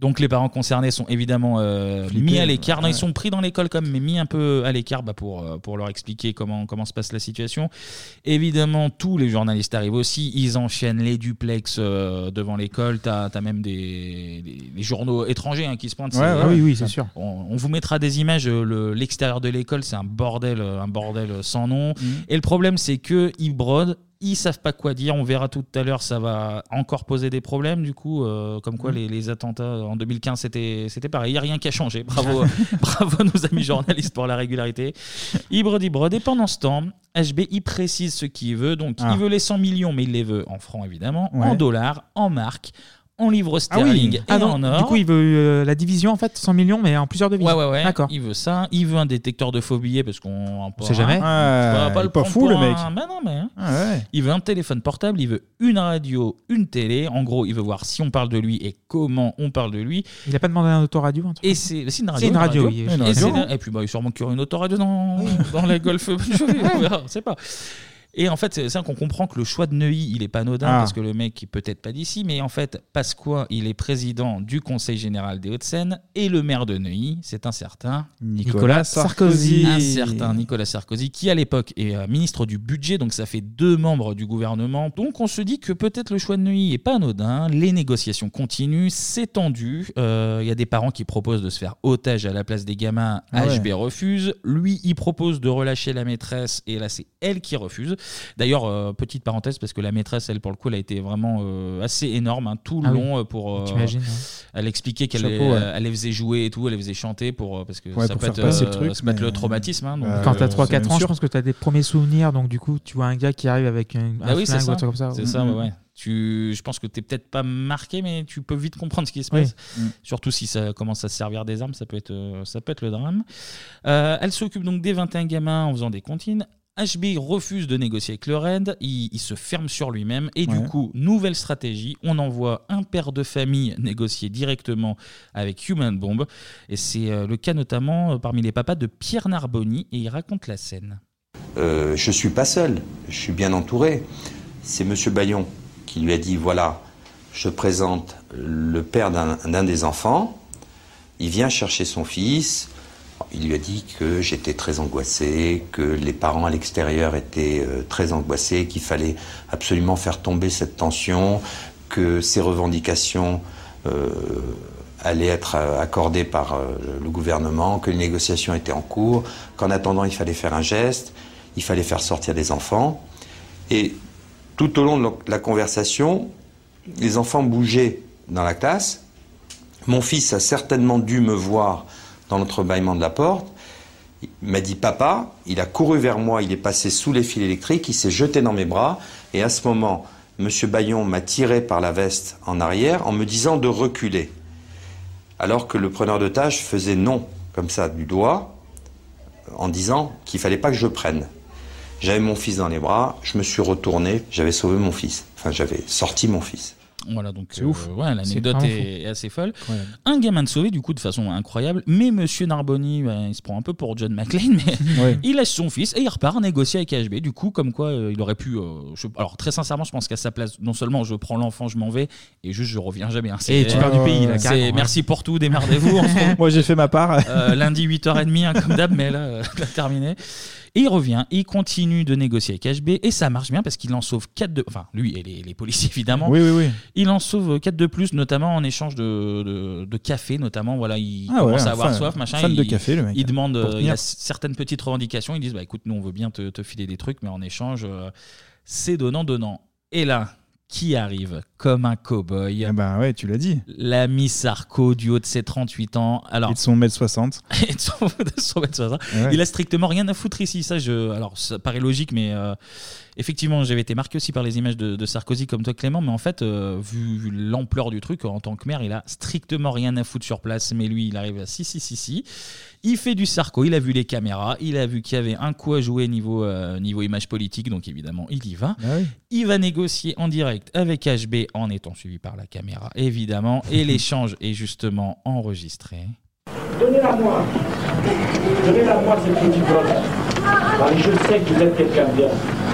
Donc les parents concernés sont évidemment euh, mis à l'écart. Non, ouais. Ils sont pris dans l'école comme, mais mis un peu à l'écart bah, pour, euh, pour leur expliquer comment, comment se passe la situation. Évidemment, tous les journalistes arrivent aussi. Ils enchaînent les duplex euh, devant l'école. T'as as même des, des- des journaux étrangers hein, qui se pointent. Ouais, C'est- ouais, oui, oui, c'est sûr. On, on vous mettra des images. euh, le- L'extérieur de l'école, c'est un bordel, euh, un bordel sans nom. Et le problème, c'est que ils brodent. Ils savent pas quoi dire. On verra tout à l'heure. Ça va encore poser des problèmes. Du coup, euh, comme quoi les, les attentats en 2015, c'était c'était pareil. Il a rien qui a changé. Bravo, [laughs] bravo nos amis journalistes pour la régularité. Ils brodent, ils brodent. Et pendant ce temps, HB, il précise ce qu'il veut. Donc, Ah. il veut les 100 millions, mais il les veut en francs évidemment, Ouais. en dollars, en marques en livres Ah oui. sterling et Ah donc, en or. Du coup, il veut euh, la division en fait, 100 millions, mais en plusieurs devises. Ouais, ouais, ouais. D'accord. Il veut ça. Il veut un détecteur de faux billets parce qu'on On sait jamais. Pas il le est pas fou, le un- mec. Bah non, mais. hein. Ah ouais. Il veut un téléphone portable, il veut une radio, une télé. En gros, il veut voir si on parle de lui et comment on parle de lui. Il a pas demandé un autoradio un truc Et c'est c'est une radio. C'est une radio, oui. Et, Une c'est- radio. et puis, bah, il y a sûrement qu'il y aura une autoradio dans, dans la Golf. [laughs] on sait pas. Et en fait, c'est ça qu'on comprend que le choix de Neuilly, il est pas anodin Ah. parce que le mec est peut-être pas d'ici, mais en fait, Pasqua, il est président du Conseil général des Hauts-de-Seine et le maire de Neuilly, c'est un certain Nicolas Sarkozy. Un certain Nicolas Sarkozy qui à l'époque est euh, ministre du budget, donc ça fait deux membres du gouvernement. Donc on se dit que peut-être le choix de Neuilly est pas anodin. Les négociations continuent, c'est tendu. Euh, Il y a des parents qui proposent de se faire otage à la place des gamins. Ah ouais. HB refuse. Lui, il propose de relâcher la maîtresse et là c'est elle qui refuse. D'ailleurs, euh, petite parenthèse parce que la maîtresse, elle pour le coup, elle a été vraiment euh, assez énorme hein, tout le Ah oui. long euh, pour. euh, T'imagines, ouais. Elle expliquait qu'elle Chapeau, les, ouais. elle les faisait jouer et tout, elle les faisait chanter pour euh, parce que Ouais, ça pour peut faire être, passer euh, le truc, ça peut être mais- le traumatisme. hein, donc, Quand t'as euh, 3-4 ans, je pense que t'as des premiers souvenirs, donc du coup, tu vois un gars qui arrive avec un, Bah un oui, c'est flingue ou ça. un truc comme ça. C'est ça, Mm, ouais, ouais. Tu, je pense que t'es peut-être pas marqué, mais tu peux vite comprendre ce qui se Oui. passe. Mm. Surtout si ça commence à se servir des armes, ça peut être, euh, ça peut être le drame. Euh, elle s'occupe donc des 21 gamins en faisant des comptines. HB refuse de négocier avec le RAID, il, il se ferme sur lui-même et du Ouais. coup, nouvelle stratégie, on envoie un père de famille [laughs] négocier directement avec Human Bomb et c'est euh, le cas notamment euh, parmi les papas de Pierre Narboni et il raconte la scène. Euh, je suis pas seul, je suis bien entouré. C'est Monsieur Bayon qui lui a dit voilà, je présente le père d'un d'un des enfants. Il vient chercher son fils. Il lui a dit que j'étais très angoissé, que les parents à l'extérieur étaient euh, très angoissés, qu'il fallait absolument faire tomber cette tension, que ces revendications euh, allaient être euh, accordées par le gouvernement, que les négociations étaient en cours, qu'en attendant il fallait faire un geste, il fallait faire sortir des enfants. Et tout au long de la conversation, les enfants bougeaient dans la classe. Mon fils a certainement dû me voir dans l'entrebâillement de la porte. Il m'a dit papa, il a couru vers moi, il est passé sous les fils électriques, il s'est jeté dans mes bras, et à ce moment, Monsieur Bayon m'a tiré par la veste en arrière en me disant de reculer. Alors que le preneur tâche faisait non, comme ça, du doigt, en disant qu'il fallait pas que je prenne. J'avais mon fils dans les bras, je me suis retourné, j'avais sauvé mon fils. Enfin, j'avais sorti mon fils. Voilà, donc C'est euh, ouf. ouais, l'anecdote C'est est, assez folle. Incroyable. Un gamin de sauvé, du coup, de façon incroyable. Mais Monsieur Narboni, bah, il se prend un peu pour John McClane, mais [laughs] Ouais. il laisse son fils et il repart négocier avec HB. Du coup, comme quoi, euh, il aurait pu. euh, je- alors, très sincèrement, je pense qu'à sa place, non seulement je prends l'enfant, je m'en vais, et juste je reviens jamais. hein. Et tu pars du pays, là, c'est carrément, Merci pour tout, démerdez-vous. on se [laughs] retrouve Moi, j'ai fait ma part. euh, lundi 8h30 hein, comme d'hab, mais là, euh, là, [laughs] terminé. Et il revient, il continue de négocier avec HB et ça marche bien parce qu'il en sauve 4 de. Enfin, lui et les, les policiers [laughs] évidemment. Oui, oui, oui. Il en sauve 4 de plus, notamment en échange de, de, de café, notamment. Voilà, il Ah commence ouais, à avoir fan- soif, machin. fan il, de café, le mec, Il demande, pour euh, il tenir. a certaines petites revendications. Ils disent bah écoute, nous on veut bien te, te filer des trucs, mais en échange, euh, c'est donnant, donnant. Et là, qui arrive comme un cow-boy Bah ouais, tu l'as dit. L'ami Sarko du haut de ses 38 ans. Alors, Et de son mètre 60. et de son, de son mètre soixante. Ouais. Il a strictement rien à foutre ici. Ça, je, alors, ça paraît logique, mais euh, effectivement, j'avais été marqué aussi par les images de, de Sarkozy comme toi, Clément. Mais en fait, euh, vu, vu l'ampleur du truc, en tant que maire, il a strictement rien à foutre sur place. Mais lui, il arrive à si, si, si, si. Il fait du Sarko. Il a vu les caméras. Il a vu qu'il y avait un coup à jouer niveau, euh, niveau image politique. Donc, évidemment, il y va. Ah oui. Il va négocier en direct avec HB en étant suivi par la caméra, évidemment. Et [laughs] l'échange est justement enregistré. Donnez-la moi. Donnez-la moi, cette petite. Allez, je sais que vous êtes quelqu'un de bien.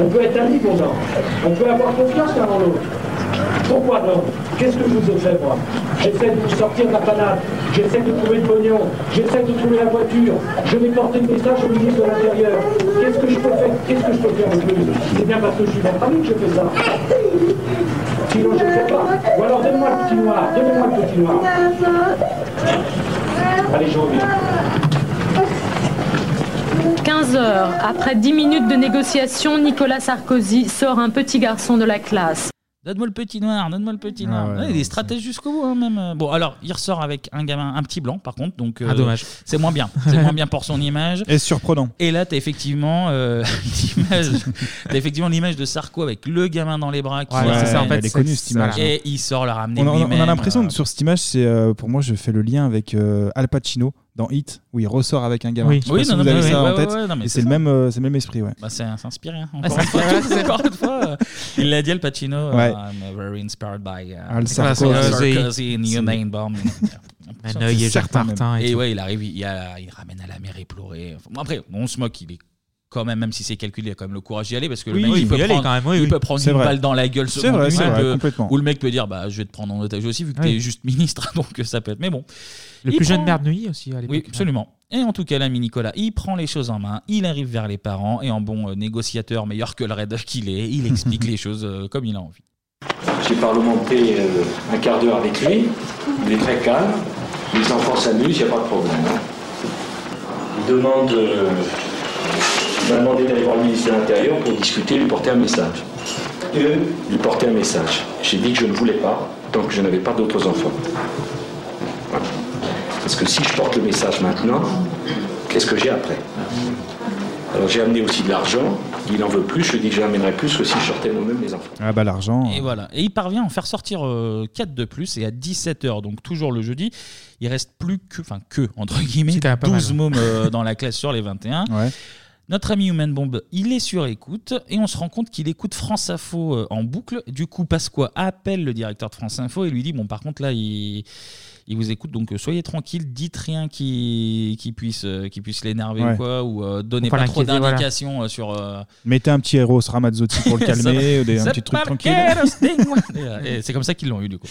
On peut être amis, mon an. On peut avoir confiance l'un en l'autre. Pourquoi non Qu'est-ce que je vous ai fait, moi? J'essaie de vous sortir de la panade. J'essaie de trouver le pognon. J'essaie de trouver la voiture. Je vais porter le message au ministre de l'Intérieur. Qu'est-ce que je peux faire? Qu'est-ce que je peux faire de plus? C'est bien parce que je suis votre ami que je fais ça. Sinon, je ne fais pas. Ou alors, donne-moi le petit noir. Donnez-moi le petit noir. Allez, je reviens. 15 heures, après 10 minutes de négociation, Nicolas Sarkozy sort un petit garçon de la classe. Donne-moi le petit noir, donne-moi le petit Ah noir. ouais, Ouais, non, il est stratège jusqu'au bout, hein, même. Bon, alors, il ressort avec un gamin, un petit blanc, par contre, donc. euh, Ah, dommage. C'est moins bien. C'est moins bien pour son image. Et surprenant. Et là, t'as effectivement euh, [laughs] l'image, t'as effectivement l'image de Sarko avec le gamin dans les bras. Qui Ouais, c'est ça, en fait, elle est connue, cette image. Et il sort la ramener On, a- on a- lui-même, l'impression euh, que sur cette image, c'est euh, pour moi, je fais le lien avec euh, Al Pacino dans Hit, où il ressort avec un gamin. Oui. Si non, vous non, avez ça ouais, en tête. ouais, ouais, non, mais et c'est le même, euh, c'est le même esprit, ouais. Bah, c'est c'est inspiré. hein. Encore, c'est une fois, [laughs] encore une fois, euh, il l'a dit Al Pacino. euh, Ouais. I'm very inspired by uh, Al Sarkozy, Humane Bomb. [laughs] Manœil et Jacques Martin et Et tout. ouais, il arrive, il, y a- il ramène à la mer éplorée. Enfin, bon, après, on se moque, il est quand même, même si c'est calculé, il a quand même le courage d'y aller parce que Oui, le mec, oui, il il peut y aller prendre, quand même, oui, il peut prendre une vrai. balle dans la gueule C'est seconde vrai, il vrai, complètement. Ou le mec peut dire, bah, je vais te prendre en otage aussi vu que Oui. t'es juste ministre, [laughs] donc ça peut être. Mais bon. Le Il plus jeune prend- maire de Neuilly aussi à l'époque. Oui, absolument. Et en tout cas, l'ami Nicolas, il prend les choses en main, il arrive vers les parents et en bon euh, négociateur meilleur que le raid qu'il est, il [laughs] explique les choses euh, comme il a envie. J'ai parlementé euh, un quart d'heure avec lui. Il est très calme. Les enfants s'amusent, il n'y a pas de problème. hein. Il demande, euh, m'a demandé d'aller voir le ministre de l'Intérieur pour discuter, lui porter un message. Lui porter un message. J'ai dit que je ne voulais pas, tant que je n'avais pas d'autres enfants. Voilà. Parce que si je porte le message maintenant, qu'est-ce que j'ai après? Alors j'ai amené aussi de l'argent. Il en veut plus. Je lui dis que j'amènerai plus que si je sortais moi-même les enfants. Ah bah l'argent. Et voilà. Et il parvient à en faire sortir 4 de plus et à 17h, donc toujours le jeudi, il reste plus que, enfin que, entre guillemets, C'est quand même pas 12 mal. mômes euh, [laughs] dans la classe sur les 21. Ouais. Notre ami Human Bomb, il est sur écoute et on se rend compte qu'il écoute France Info euh, en boucle. Du coup, Pasqua appelle le directeur de France Info et lui dit Bon, par contre, là, il, il vous écoute, donc euh, soyez tranquille, dites rien qui, qui puisse, euh, qui puisse l'énerver Ouais. ou quoi, ou euh, donnez Faut pas pas trop l'inquiéter, d'indications euh, sur. euh, Mettez un petit Eros Ramazzotti pour le calmer, ou des, un petit truc tranquille. Et, euh, c'est comme ça qu'ils l'ont eu du coup.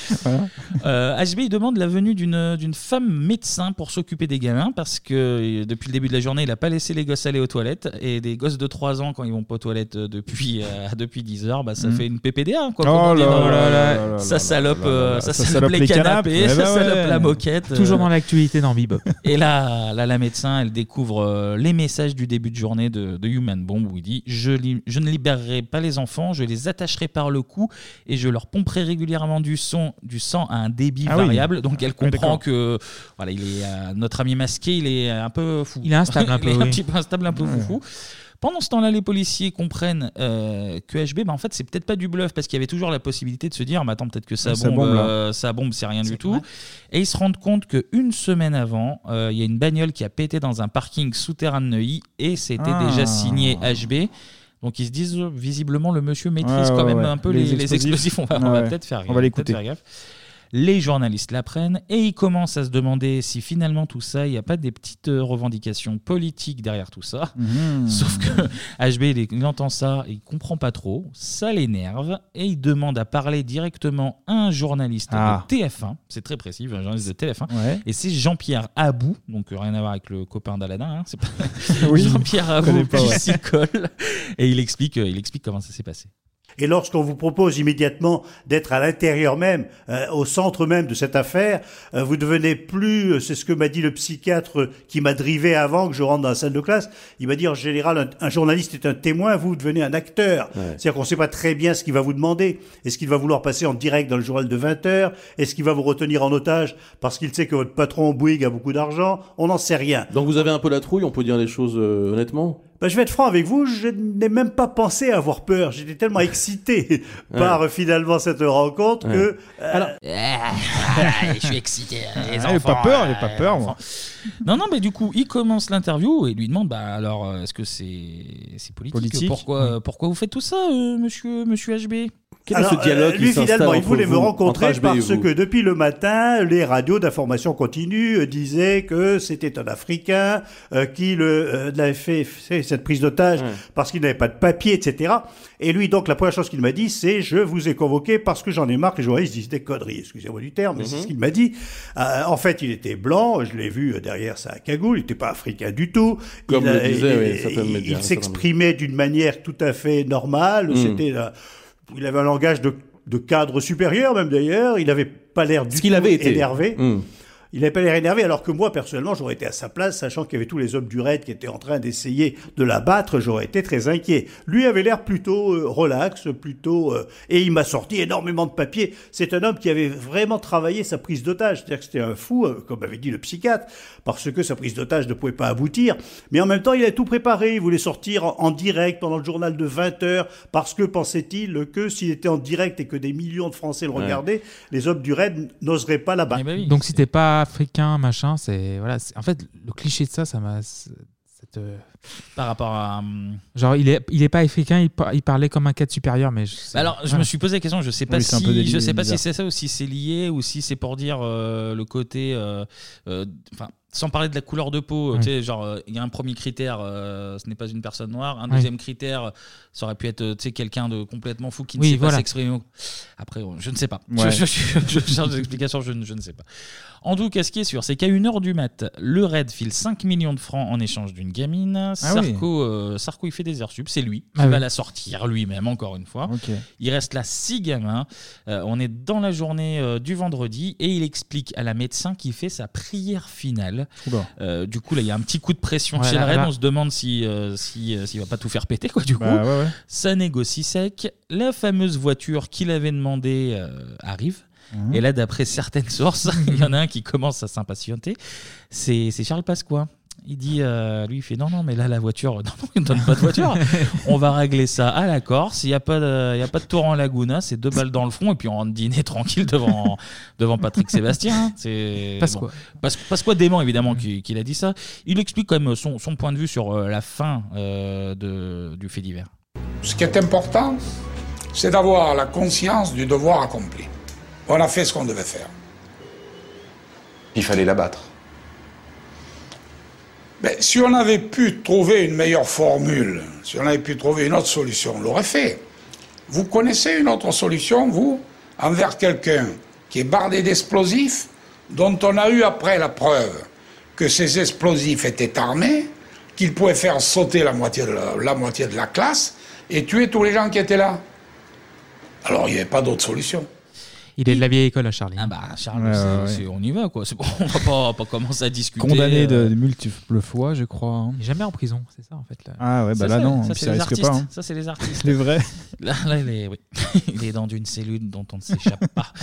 Euh, HB il demande la venue d'une d'une femme médecin pour s'occuper des gamins parce que euh, depuis le début de la journée il a pas laissé les gosses aller aux toilettes et des gosses de 3 ans quand ils vont pas aux toilettes euh, depuis euh, depuis 10 heures bah ça Mhm. fait une PPDA quoi. Oh comme on dit là dans- là là là là ça salope là là euh, là. ça Ça salope les canapés, canapes. Eh ça ben salope. La moquette. Toujours euh, dans l'actualité dans Bebop. et là, là, la médecin, elle découvre euh, les messages du début de journée de, de Human Bomb où il dit je, li- je ne libérerai pas les enfants, je les attacherai par le cou et je leur pomperai régulièrement du, son, du sang à un débit Ah oui. variable. Donc elle Oui, comprend d'accord. que voilà, il est, euh, notre ami masqué, il est un peu fou. Il est instable un peu, [laughs] il est un oui. petit peu instable, un peu foufou. Pendant ce temps-là, les policiers comprennent euh, que HB, bah, en fait, c'est peut-être pas du bluff parce qu'il y avait toujours la possibilité de se dire, mais attends, peut-être que ça Ça bombe, bombe, là. euh, bombe, c'est rien du tout. Et ils se rendent compte qu'une semaine avant, euh, il y a une bagnole qui a pété dans un parking souterrain de Neuilly et c'était Ah. déjà signé HB. Donc ils se disent, euh, visiblement, le monsieur maîtrise Ouais, quand ouais, même ouais. un peu les, explosifs. On va, on va Ouais. peut-être faire, On va l'écouter. peut-être faire gaffe. Les journalistes l'apprennent et ils commencent à se demander si finalement tout ça, il n'y a pas des petites euh, revendications politiques derrière tout ça. Mhm. Sauf que HB, il, entend ça, et il comprend pas trop, ça l'énerve et il demande à parler directement à un journaliste Ah. de TF1, c'est très précis, un journaliste de TF1, Ouais. et c'est Jean-Pierre Abou, donc euh, rien à voir avec le copain d'Aladin, hein, c'est pas [laughs] Oui, Jean-Pierre je Abou connais pas, qui ouais. s'y colle et il explique, euh, il explique comment ça s'est passé. Et lorsqu'on vous propose immédiatement d'être à l'intérieur même, euh, au centre même de cette affaire, euh, vous devenez plus, euh, c'est ce que m'a dit le psychiatre qui m'a drivé avant que je rentre dans la salle de classe, il m'a dit en général, un, un journaliste est un témoin, vous, devenez un acteur. C'est-à-dire qu'on ne sait pas très bien ce qu'il va vous demander. Est-ce qu'il va vouloir passer en direct dans le journal de 20 heures? Est-ce qu'il va vous retenir en otage parce qu'il sait que votre patron Bouygues a beaucoup d'argent? On n'en sait rien. Donc vous avez un peu la trouille, on peut dire les choses euh, honnêtement? Ben, je vais être franc avec vous, je n'ai même pas pensé à avoir peur. J'étais tellement excité [laughs] [laughs] par finalement cette rencontre que. euh, [laughs] je suis excité. Les Ah, il a pas enfants, peur, il a pas peur, moi. enfants. Non, non, mais du coup, il commence l'interview et lui demande bah, alors, euh, est-ce que c'est c'est politique, Politique, pourquoi, pourquoi vous faites tout ça, euh, monsieur, monsieur HB Alors, euh, lui, finalement, il voulait me rencontrer parce que depuis le matin, les radios d'information continue euh, disaient que c'était un Africain euh, qui le, euh, l'avait fait, fait cette prise d'otage parce qu'il n'avait pas de papier, etc. Et lui, donc, la première chose qu'il m'a dit, c'est je vous ai convoqué parce que j'en ai marre que les journalistes disent des conneries. Excusez-moi du terme, mais c'est Mhm. ce qu'il m'a dit. Euh, en fait, il était blanc, je l'ai vu euh, derrière sa cagoule, il n'était pas africain du tout. Comme il, le a- disaient, oui, il- certains il- médias, il certains s'exprimait d'une manière tout à fait normale. Mm. C'était euh, il avait un langage de, de cadre supérieur même d'ailleurs. Il n'avait pas l'air du tout avait été. énervé. Mm. Il n'avait pas l'air énervé, alors que moi, personnellement, j'aurais été à sa place, sachant qu'il y avait tous les hommes du raid qui étaient en train d'essayer de la battre, j'aurais été très inquiet. Lui avait l'air plutôt euh, relax, plutôt... euh, et il m'a sorti énormément de papiers. C'est un homme qui avait vraiment travaillé sa prise d'otage, c'est-à-dire que c'était un fou, euh, comme avait dit le psychiatre, parce que sa prise d'otage ne pouvait pas aboutir. Mais en même temps, il a tout préparé, il voulait sortir en, en direct pendant le journal de 20 heures, parce que pensait-il que s'il était en direct et que des millions de Français le Ouais. regardaient, les hommes du raid n'oseraient pas la battre. Donc si t'es pas africain, machin, c'est voilà. c'est- En fait, le cliché de ça, ça m'a. c'est- ça te- Par rapport à. hum, Genre, il est, il est pas africain, il, par- il parlait comme un cadre supérieur, mais. Je, Bah alors, je me suis posé la question. Je sais pas Oui, c'est un peu si, je sais pas si bizarre. c'est ça ou si c'est lié ou si c'est pour dire euh, le côté, euh, euh, enfin, sans parler de la couleur de peau. Ouais. Tu sais, genre, euh, il y a un premier critère, euh, ce n'est pas une personne noire. Un Ouais. deuxième critère, ça aurait pu être, euh, tu sais, quelqu'un de complètement fou qui ne Oui, sait voilà. pas s'exprimer. Après, je ne sais pas. Ouais. Je, je- je- je cherche des explications. Je, ne- je ne sais pas. En tout cas, ce qui est sûr, c'est qu'à une heure du mat, le raid file 5 millions de francs en échange d'une gamine. Sarko, euh, Sarko, il fait des heures sup. C'est lui qui Ah va oui. la sortir lui-même, encore une fois. Il reste là six gamins. Euh, on est dans la journée du vendredi et il explique à la médecin qu'il fait sa prière finale. Euh, du coup, là, il y a un petit coup de pression Ouais, chez là- raid. là- On se demande si, euh, si, euh, s'il va pas tout faire péter, quoi, du coup. Bah, ouais, ouais. Ça négocie sec. La fameuse voiture qu'il avait demandé euh, arrive. Mhm. Et là, d'après certaines sources, [laughs] il y en a un qui commence à s'impatienter. C'est c'est Charles Pasqua. Il dit, euh, lui, il fait non, non, mais là, la voiture, [laughs] non, non, il ne donne pas de voiture. on va régler ça à la Corse. Il n'y a, pas de- il y a pas de tour en Laguna, c'est deux balles dans le front, et puis on rentre dîner [laughs] tranquille devant, devant Patrick Sébastien. hein. C'est Pasqua. bon. Pas- Pasqua dément, évidemment, qui, qu'il a dit ça. Il explique quand même son, son point de vue sur euh, la fin euh, de, du fait divers. Ce qui est important, c'est d'avoir la conscience du devoir accompli. On a fait ce qu'on devait faire. Il fallait la Mais si on avait pu trouver une meilleure formule, si on avait pu trouver une autre solution, on l'aurait fait. Vous connaissez une autre solution, vous, envers quelqu'un qui est bardé d'explosifs, dont on a eu après la preuve que ces explosifs étaient armés, qu'ils pouvaient faire sauter la moitié de la, la moitié de la classe et tuer tous les gens qui étaient là. Alors il n'y avait pas d'autre solution. Il est de la vieille école à Charlie. Ah bah Charles, Ouais, c'est- ouais, ouais. c'est- on y va quoi. C'est bon, [laughs] on va pas, pas commencer à discuter. Condamné de, euh, de multiples fois, je crois. hein. Il est jamais en prison, c'est ça en fait. Là. Ah ouais, bah Ça, là c'est- non, ça, puis c'est ça les risque artistes. pas. hein. Ça, c'est les artistes. Les vrais. [laughs] Là, là, il, est, oui. [laughs] il est dans une cellule dont on ne s'échappe pas.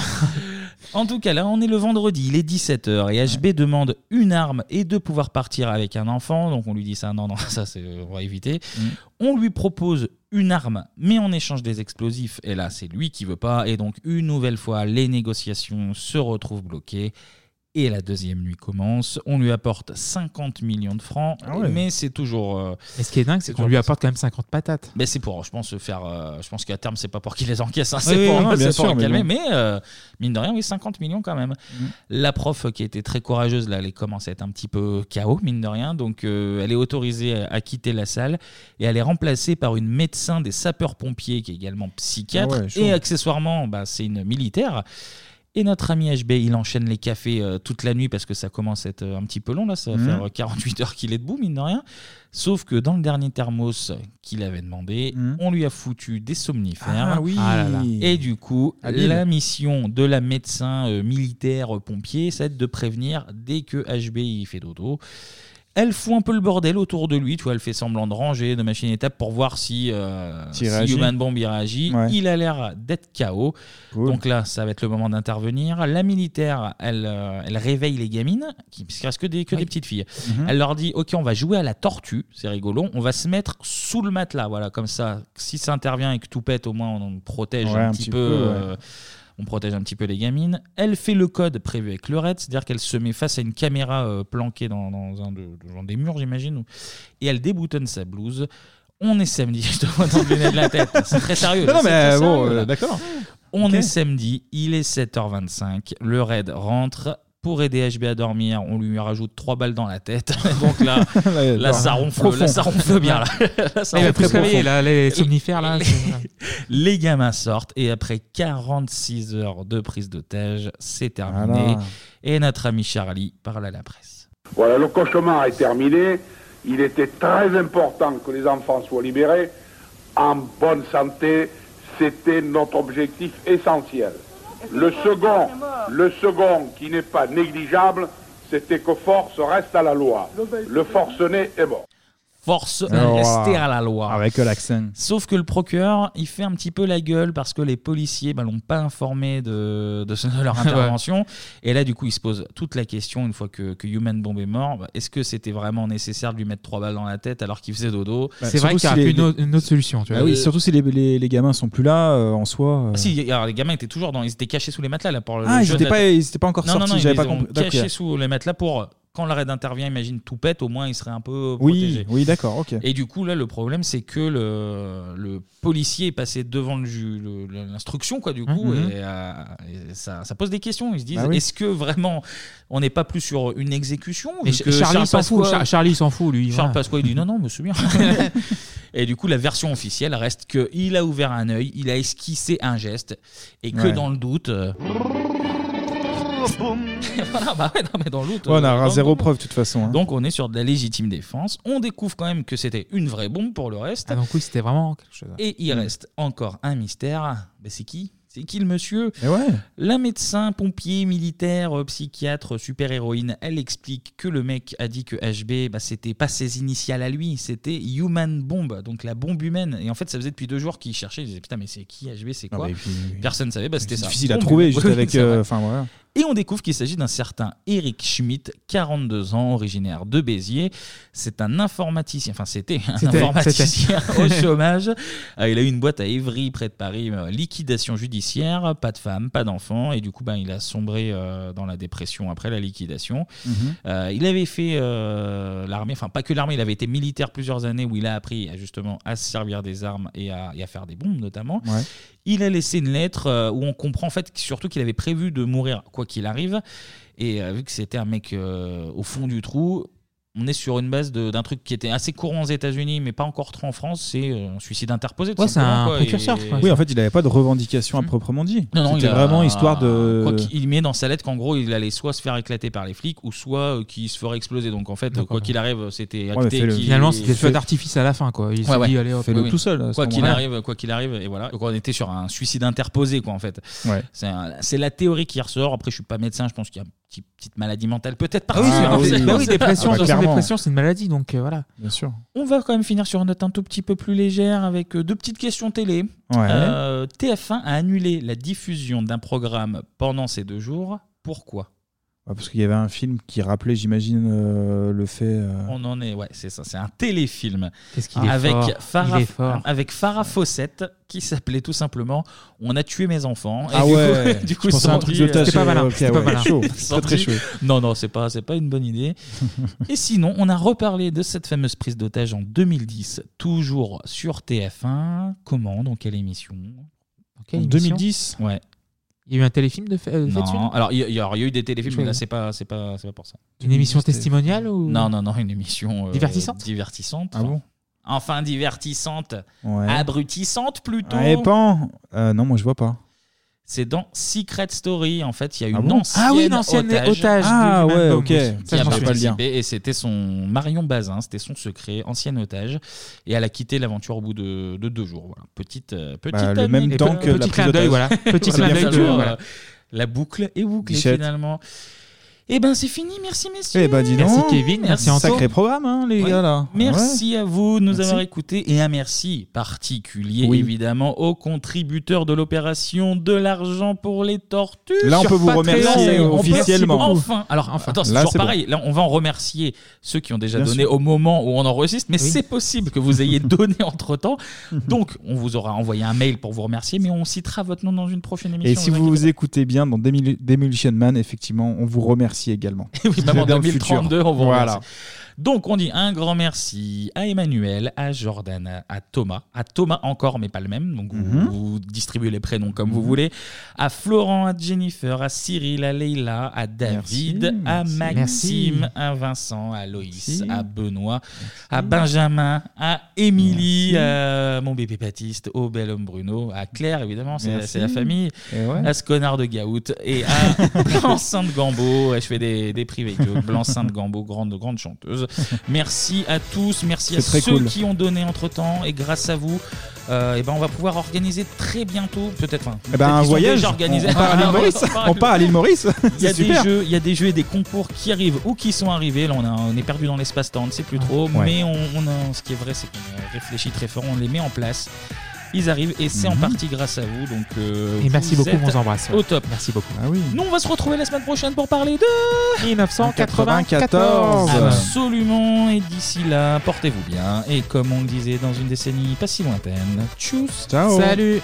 En tout cas, là, on est le vendredi, il est 17h et HB demande une arme et de pouvoir partir avec un enfant. Donc on lui dit ça, non, non, ça, c'est, on va éviter. On lui propose une arme, mais en échange des explosifs. Et là, c'est lui qui veut pas. Et donc, une nouvelle fois, les négociations se retrouvent bloquées. Et la deuxième nuit commence. On lui apporte 50 millions de francs, Ah ouais. mais c'est toujours. euh, Mais ce qui est dingue, c'est qu'on toujours lui apporte quand même 50 patates. mais c'est pour, je pense, faire. euh, je pense qu'à terme, c'est pas pour qu'il les encaisse, hein, c'est oui, pour, non, c'est bien pour sûr, le mais calmer. bon. Mais euh, mine de rien, oui, 50 millions quand même. La prof, qui était très courageuse, là, elle commence à être un petit peu KO, mine de rien. Donc, euh, elle est autorisée à, à quitter la salle et elle est remplacée par une médecin des sapeurs-pompiers qui est également psychiatre Ah ouais, chaud. et accessoirement, bah, c'est une militaire. Et notre ami HB, il enchaîne les cafés euh, toute la nuit parce que ça commence à être euh, un petit peu long. Là, ça va Mhm. faire euh, 48 heures qu'il est debout, mine de rien. Sauf que dans le dernier thermos qu'il avait demandé, on lui a foutu des somnifères. Ah oui. Ah là là. Et du coup, Habile. la mission de la médecin euh, militaire euh, pompier, c'est de prévenir dès que HB il fait dodo. Elle fout un peu le bordel autour de lui, tu vois, elle fait semblant de ranger, de machine étape pour voir si, euh, S'il si réagit. Human Bomb il réagit. Ouais. Il a l'air d'être KO. Donc là, ça va être le moment d'intervenir. La militaire, elle, euh, elle réveille les gamines, qui, qu'il reste que des, que des petites filles. Mhm. Elle leur dit Ok, on va jouer à la tortue, c'est rigolo. On va se mettre sous le matelas, voilà, comme ça. Si ça intervient et que tout pète, au moins on protège Ouais, un, petit peu. euh, on protège un petit peu les gamines. Elle fait le code prévu avec le raid, c'est-à-dire qu'elle se met face à une caméra euh, planquée dans, dans un de, des murs, j'imagine, ou- et elle déboutonne sa blouse. On est samedi, [laughs] je te vois dans le de la tête. C'est très sérieux. Non, mais, très bon, sérieux, euh, d'accord. On Ok. est samedi, il est 7h25, le raid rentre. Pour aider HB à dormir, on lui rajoute trois balles dans la tête. [laughs] Donc [laughs] là, ça ronfle, profond. là, ça ronfle bien. Là. [laughs] Là, ça Il va ronfle plus se très réveiller, profond. là, les somnifères, là, Les, c'est- les gamins sortent et après 46 heures de prise d'otage, c'est terminé. Voilà. Et notre ami Charlie parle à la presse. Voilà, le cauchemar est terminé. Il était très important que les enfants soient libérés en bonne santé. C'était notre objectif essentiel. Le second, qui n'est pas négligeable, c'était que force reste à la loi. Le forcené est mort. Force Alors, rester voilà. à la loi. Avec l'accent. Sauf que le procureur, il fait un petit peu la gueule parce que les policiers bah, l'ont pas informé de, de, ce- de leur [laughs] Ouais. intervention. Et là, du coup, il se pose toute la question, une fois que, que Human Bomb est mort, bah, est-ce que c'était vraiment nécessaire de lui mettre trois balles dans la tête alors qu'il faisait dodo? Bah, surtout si les- tu Ah oui, surtout si les, les, les gamins sont plus là euh, en soi. euh. Ah si, alors les gamins étaient toujours dans, ils étaient cachés sous les matelas là pour le Ah, ils jeu de étaient la- pas- ils étaient pas encore non, sortis, Non, non, j'avais ils pas les ont compris. D'accord. cachés sous les matelas pour quand la raid intervient, imagine tout pète, au moins il serait un peu Oui, protégé. oui, d'accord, ok. Et du coup là, le problème c'est que le, le policier est passé devant le ju- le- le- l'instruction quoi du coup Mhm. et, euh, et ça, ça pose des questions. Ils se disent Bah oui. est-ce que vraiment on n'est pas plus sur une exécution Et Ch- que Charlie s'en fout, Pasqua- Char- Charlie s'en fout, lui, Charles voilà. Pasqua il dit non non mais c'est bien. [laughs] Et du coup, la version officielle reste que il a ouvert un œil, il a esquissé un geste, et que Ouais. dans le doute. euh, voilà, bah ouais, non, mais dans le doute. Ouais, on euh, a dans zéro preuve de toute façon. hein. Donc on est sur de la légitime défense. On découvre quand même que c'était une vraie bombe pour le reste. Ah, donc oui, c'était vraiment quelque chose. Et il reste encore un mystère. Ben, c'est qui? C'est qui le monsieur ouais. La médecin, pompier, militaire, euh, psychiatre, super-héroïne, elle explique que le mec a dit que HB, bah, c'était pas ses initiales à lui, c'était Human Bomb, donc la bombe humaine. Et en fait, ça faisait depuis deux jours qu'il cherchait, il disait putain, mais c'est qui HB, c'est Ah quoi bah, Personne ne savait, bah, c'était ça. difficile à trouver, juste avec, [laughs] euh, enfin, voilà. Et on découvre qu'il s'agit d'un certain Eric Schmidt, 42 ans, originaire de Béziers. C'est un informaticien, enfin c'était un informaticien au chômage. Euh, il a eu une boîte à Évry, près de Paris, euh, liquidation judiciaire, pas de femme, pas d'enfant, et du coup ben, il a sombré euh, dans la dépression après la liquidation. Mhm. Euh, il avait fait euh, l'armée, enfin pas que l'armée, il avait été militaire plusieurs années où il a appris à, justement à se servir des armes et à, et à faire des bombes notamment. Ouais. Il a laissé une lettre euh, où on comprend en fait surtout qu'il avait prévu de mourir quoi qu'il arrive. Et euh, vu que c'était un mec euh, au fond du trou, on est sur une base de- d'un truc qui était assez courant aux États-Unis, mais pas encore trop en France. C'est euh, un suicide interposé. Ouais, c'est un quoi. précurseur, Et-. Oui, en fait, il n'avait pas de revendication à proprement dit. non, non, C'était il a- vraiment histoire de. Quoi qu'il met dans sa lettre qu'en gros, il allait soit se faire éclater par les flics ou soit euh, qu'il se ferait exploser. Donc en fait, quoi qu'il arrive, c'était acté. Finalement, c'était le feu d'artifice à la fin, quoi. Il s'est Ouais, ouais. dit, allez, hop, Oui, oui. tout seul, Quoi qu'il arrive, quoi qu'il arrive, et voilà. Donc on était sur un suicide interposé, quoi, en fait. Ouais. C'est la théorie qui ressort. Après, je suis pas médecin, je pense qu'il y a petite, petite maladie mentale, peut-être Ah oui, hein, dépression, Ah bah, c'est une maladie, donc euh, voilà. Bien sûr. On va quand même finir sur une note un tout petit peu plus légère avec euh, deux petites questions télé. Ouais. Euh, TF1 a annulé la diffusion d'un programme pendant ces deux jours. Pourquoi? Ouais, parce qu'il y avait un film qui rappelait, j'imagine, euh, le fait. euh, On en est, ouais, c'est ça, c'est un téléfilm. Qu'est-ce qu'il est avec fort, Farah, il est fort. avec Farah Fawcett qui s'appelait tout simplement On a tué mes enfants. Ah du coup- ouais, [laughs] du coup, je pensais à un truc de euh, tâche, c'était pas malin, ok, [laughs] c'était pas ouais, malin. chaud, très, très chaud. Non, non, c'est pas, c'est pas une bonne idée. [laughs] Et sinon, on a reparlé de cette fameuse prise d'otage en 2010, toujours sur TF1. Comment? Dans quelle émission? En émission? 2010 Ouais. Il y a eu un téléfilm de fait, euh, fait dessus, Non, alors il y, a- il y a il y a eu des téléfilms, Je mais là sais c'est pas, c'est pas, c'est pas pour ça. Une émission testimoniale ou Non, non, non, une émission euh, Divertissante? Divertissante. Ah bon? Enfin divertissante, Ouais. abrutissante plutôt. Ah, et pan Euh, Non, moi je vois pas. C'est dans Secret Story, en fait, il y a Ah une bon? Ancienne, Ah oui, une ancienne otage Ah ouais, ok. Ça, qui je a participé, et c'était son Marion Bazin, c'était son secret, ancienne otage, et elle a quitté l'aventure au bout de, de deux jours. Voilà. Petite, euh, petite Bah, le même temps que la Petit prise clin d'œil, d'otage. voilà. Petit Voilà, clin d'œil voilà. [laughs] voilà. La boucle est bouclée Bichette. finalement. Et ben c'est fini, merci messieurs. Eh ben dis Merci donc. Kevin, merci Anto. Sacré programme, hein, les Ouais. gars là. Merci à vous de nous Merci. avoir écoutés et un merci particulier Oui. évidemment aux contributeurs de l'opération de l'argent pour les tortues. Là, on sur peut vous Patreon. remercier On peut- officiellement. Enfin, alors Enfin. attends, c'est Là, toujours c'est bon. pareil. Là, on va en remercier ceux qui ont déjà Bien donné sûr. au moment où on enregistre, mais Oui. c'est possible que vous ayez [laughs] donné entre temps. Donc, on vous aura envoyé un mail pour vous remercier, mais on citera votre nom dans une prochaine émission. Et si vous vous écoutez bien dans Demol- Demolition Man, effectivement, on vous remercie également. Oui, même en Dans le futur. 2032, on vous Voilà. Donc on dit un grand merci à Emmanuel, à Jordan, à- Thomas, à Thomas encore mais pas le même, donc vous- Mhm. vous, distribuez les prénoms comme vous Mhm. voulez, à Florent, à Jennifer, à Cyril, à Leila, à David, Merci, à merci. Maxime, Merci. à Vincent, à Loïs, Merci. à Benoît, à Benjamin, à Émilie, à mon bébé Baptiste, au bel homme Bruno, à Claire évidemment, c'est Merci. c'est la famille, Et ouais. à ce connard de Gaout et à [laughs] Blanc-Sainte Gambo, ouais, je fais des, des privés jokes, Blanc-Sainte Gambo, grande, grande chanteuse. Chose. [laughs] merci à tous, merci à ceux cool. qui ont donné entre temps et grâce à vous. euh, eh ben on va pouvoir organiser très bientôt, peut-être. enfin, Eh ben, un voyage. On part à l'île [laughs] Maurice. On part à l'île Maurice. [laughs] Il y a des jeux, il y a des jeux et des concours qui arrivent ou qui sont arrivés. Là, on, a- on est perdu dans l'espace-temps, on ne sait plus trop. Ouais. Mais on, on a- ce qui est vrai, c'est qu'on réfléchit très fort, on les met en place. Ils arrivent et c'est en Mhm. partie grâce à vous. Donc, euh, Et merci vous beaucoup, on vous embrasse. Au top. Merci beaucoup. Ah oui. Nous, on va se retrouver la semaine prochaine pour parler de 1994. Absolument. Et d'ici là, portez-vous bien. Et comme on le disait dans une décennie pas si lointaine, tchuss. Ciao. Salut.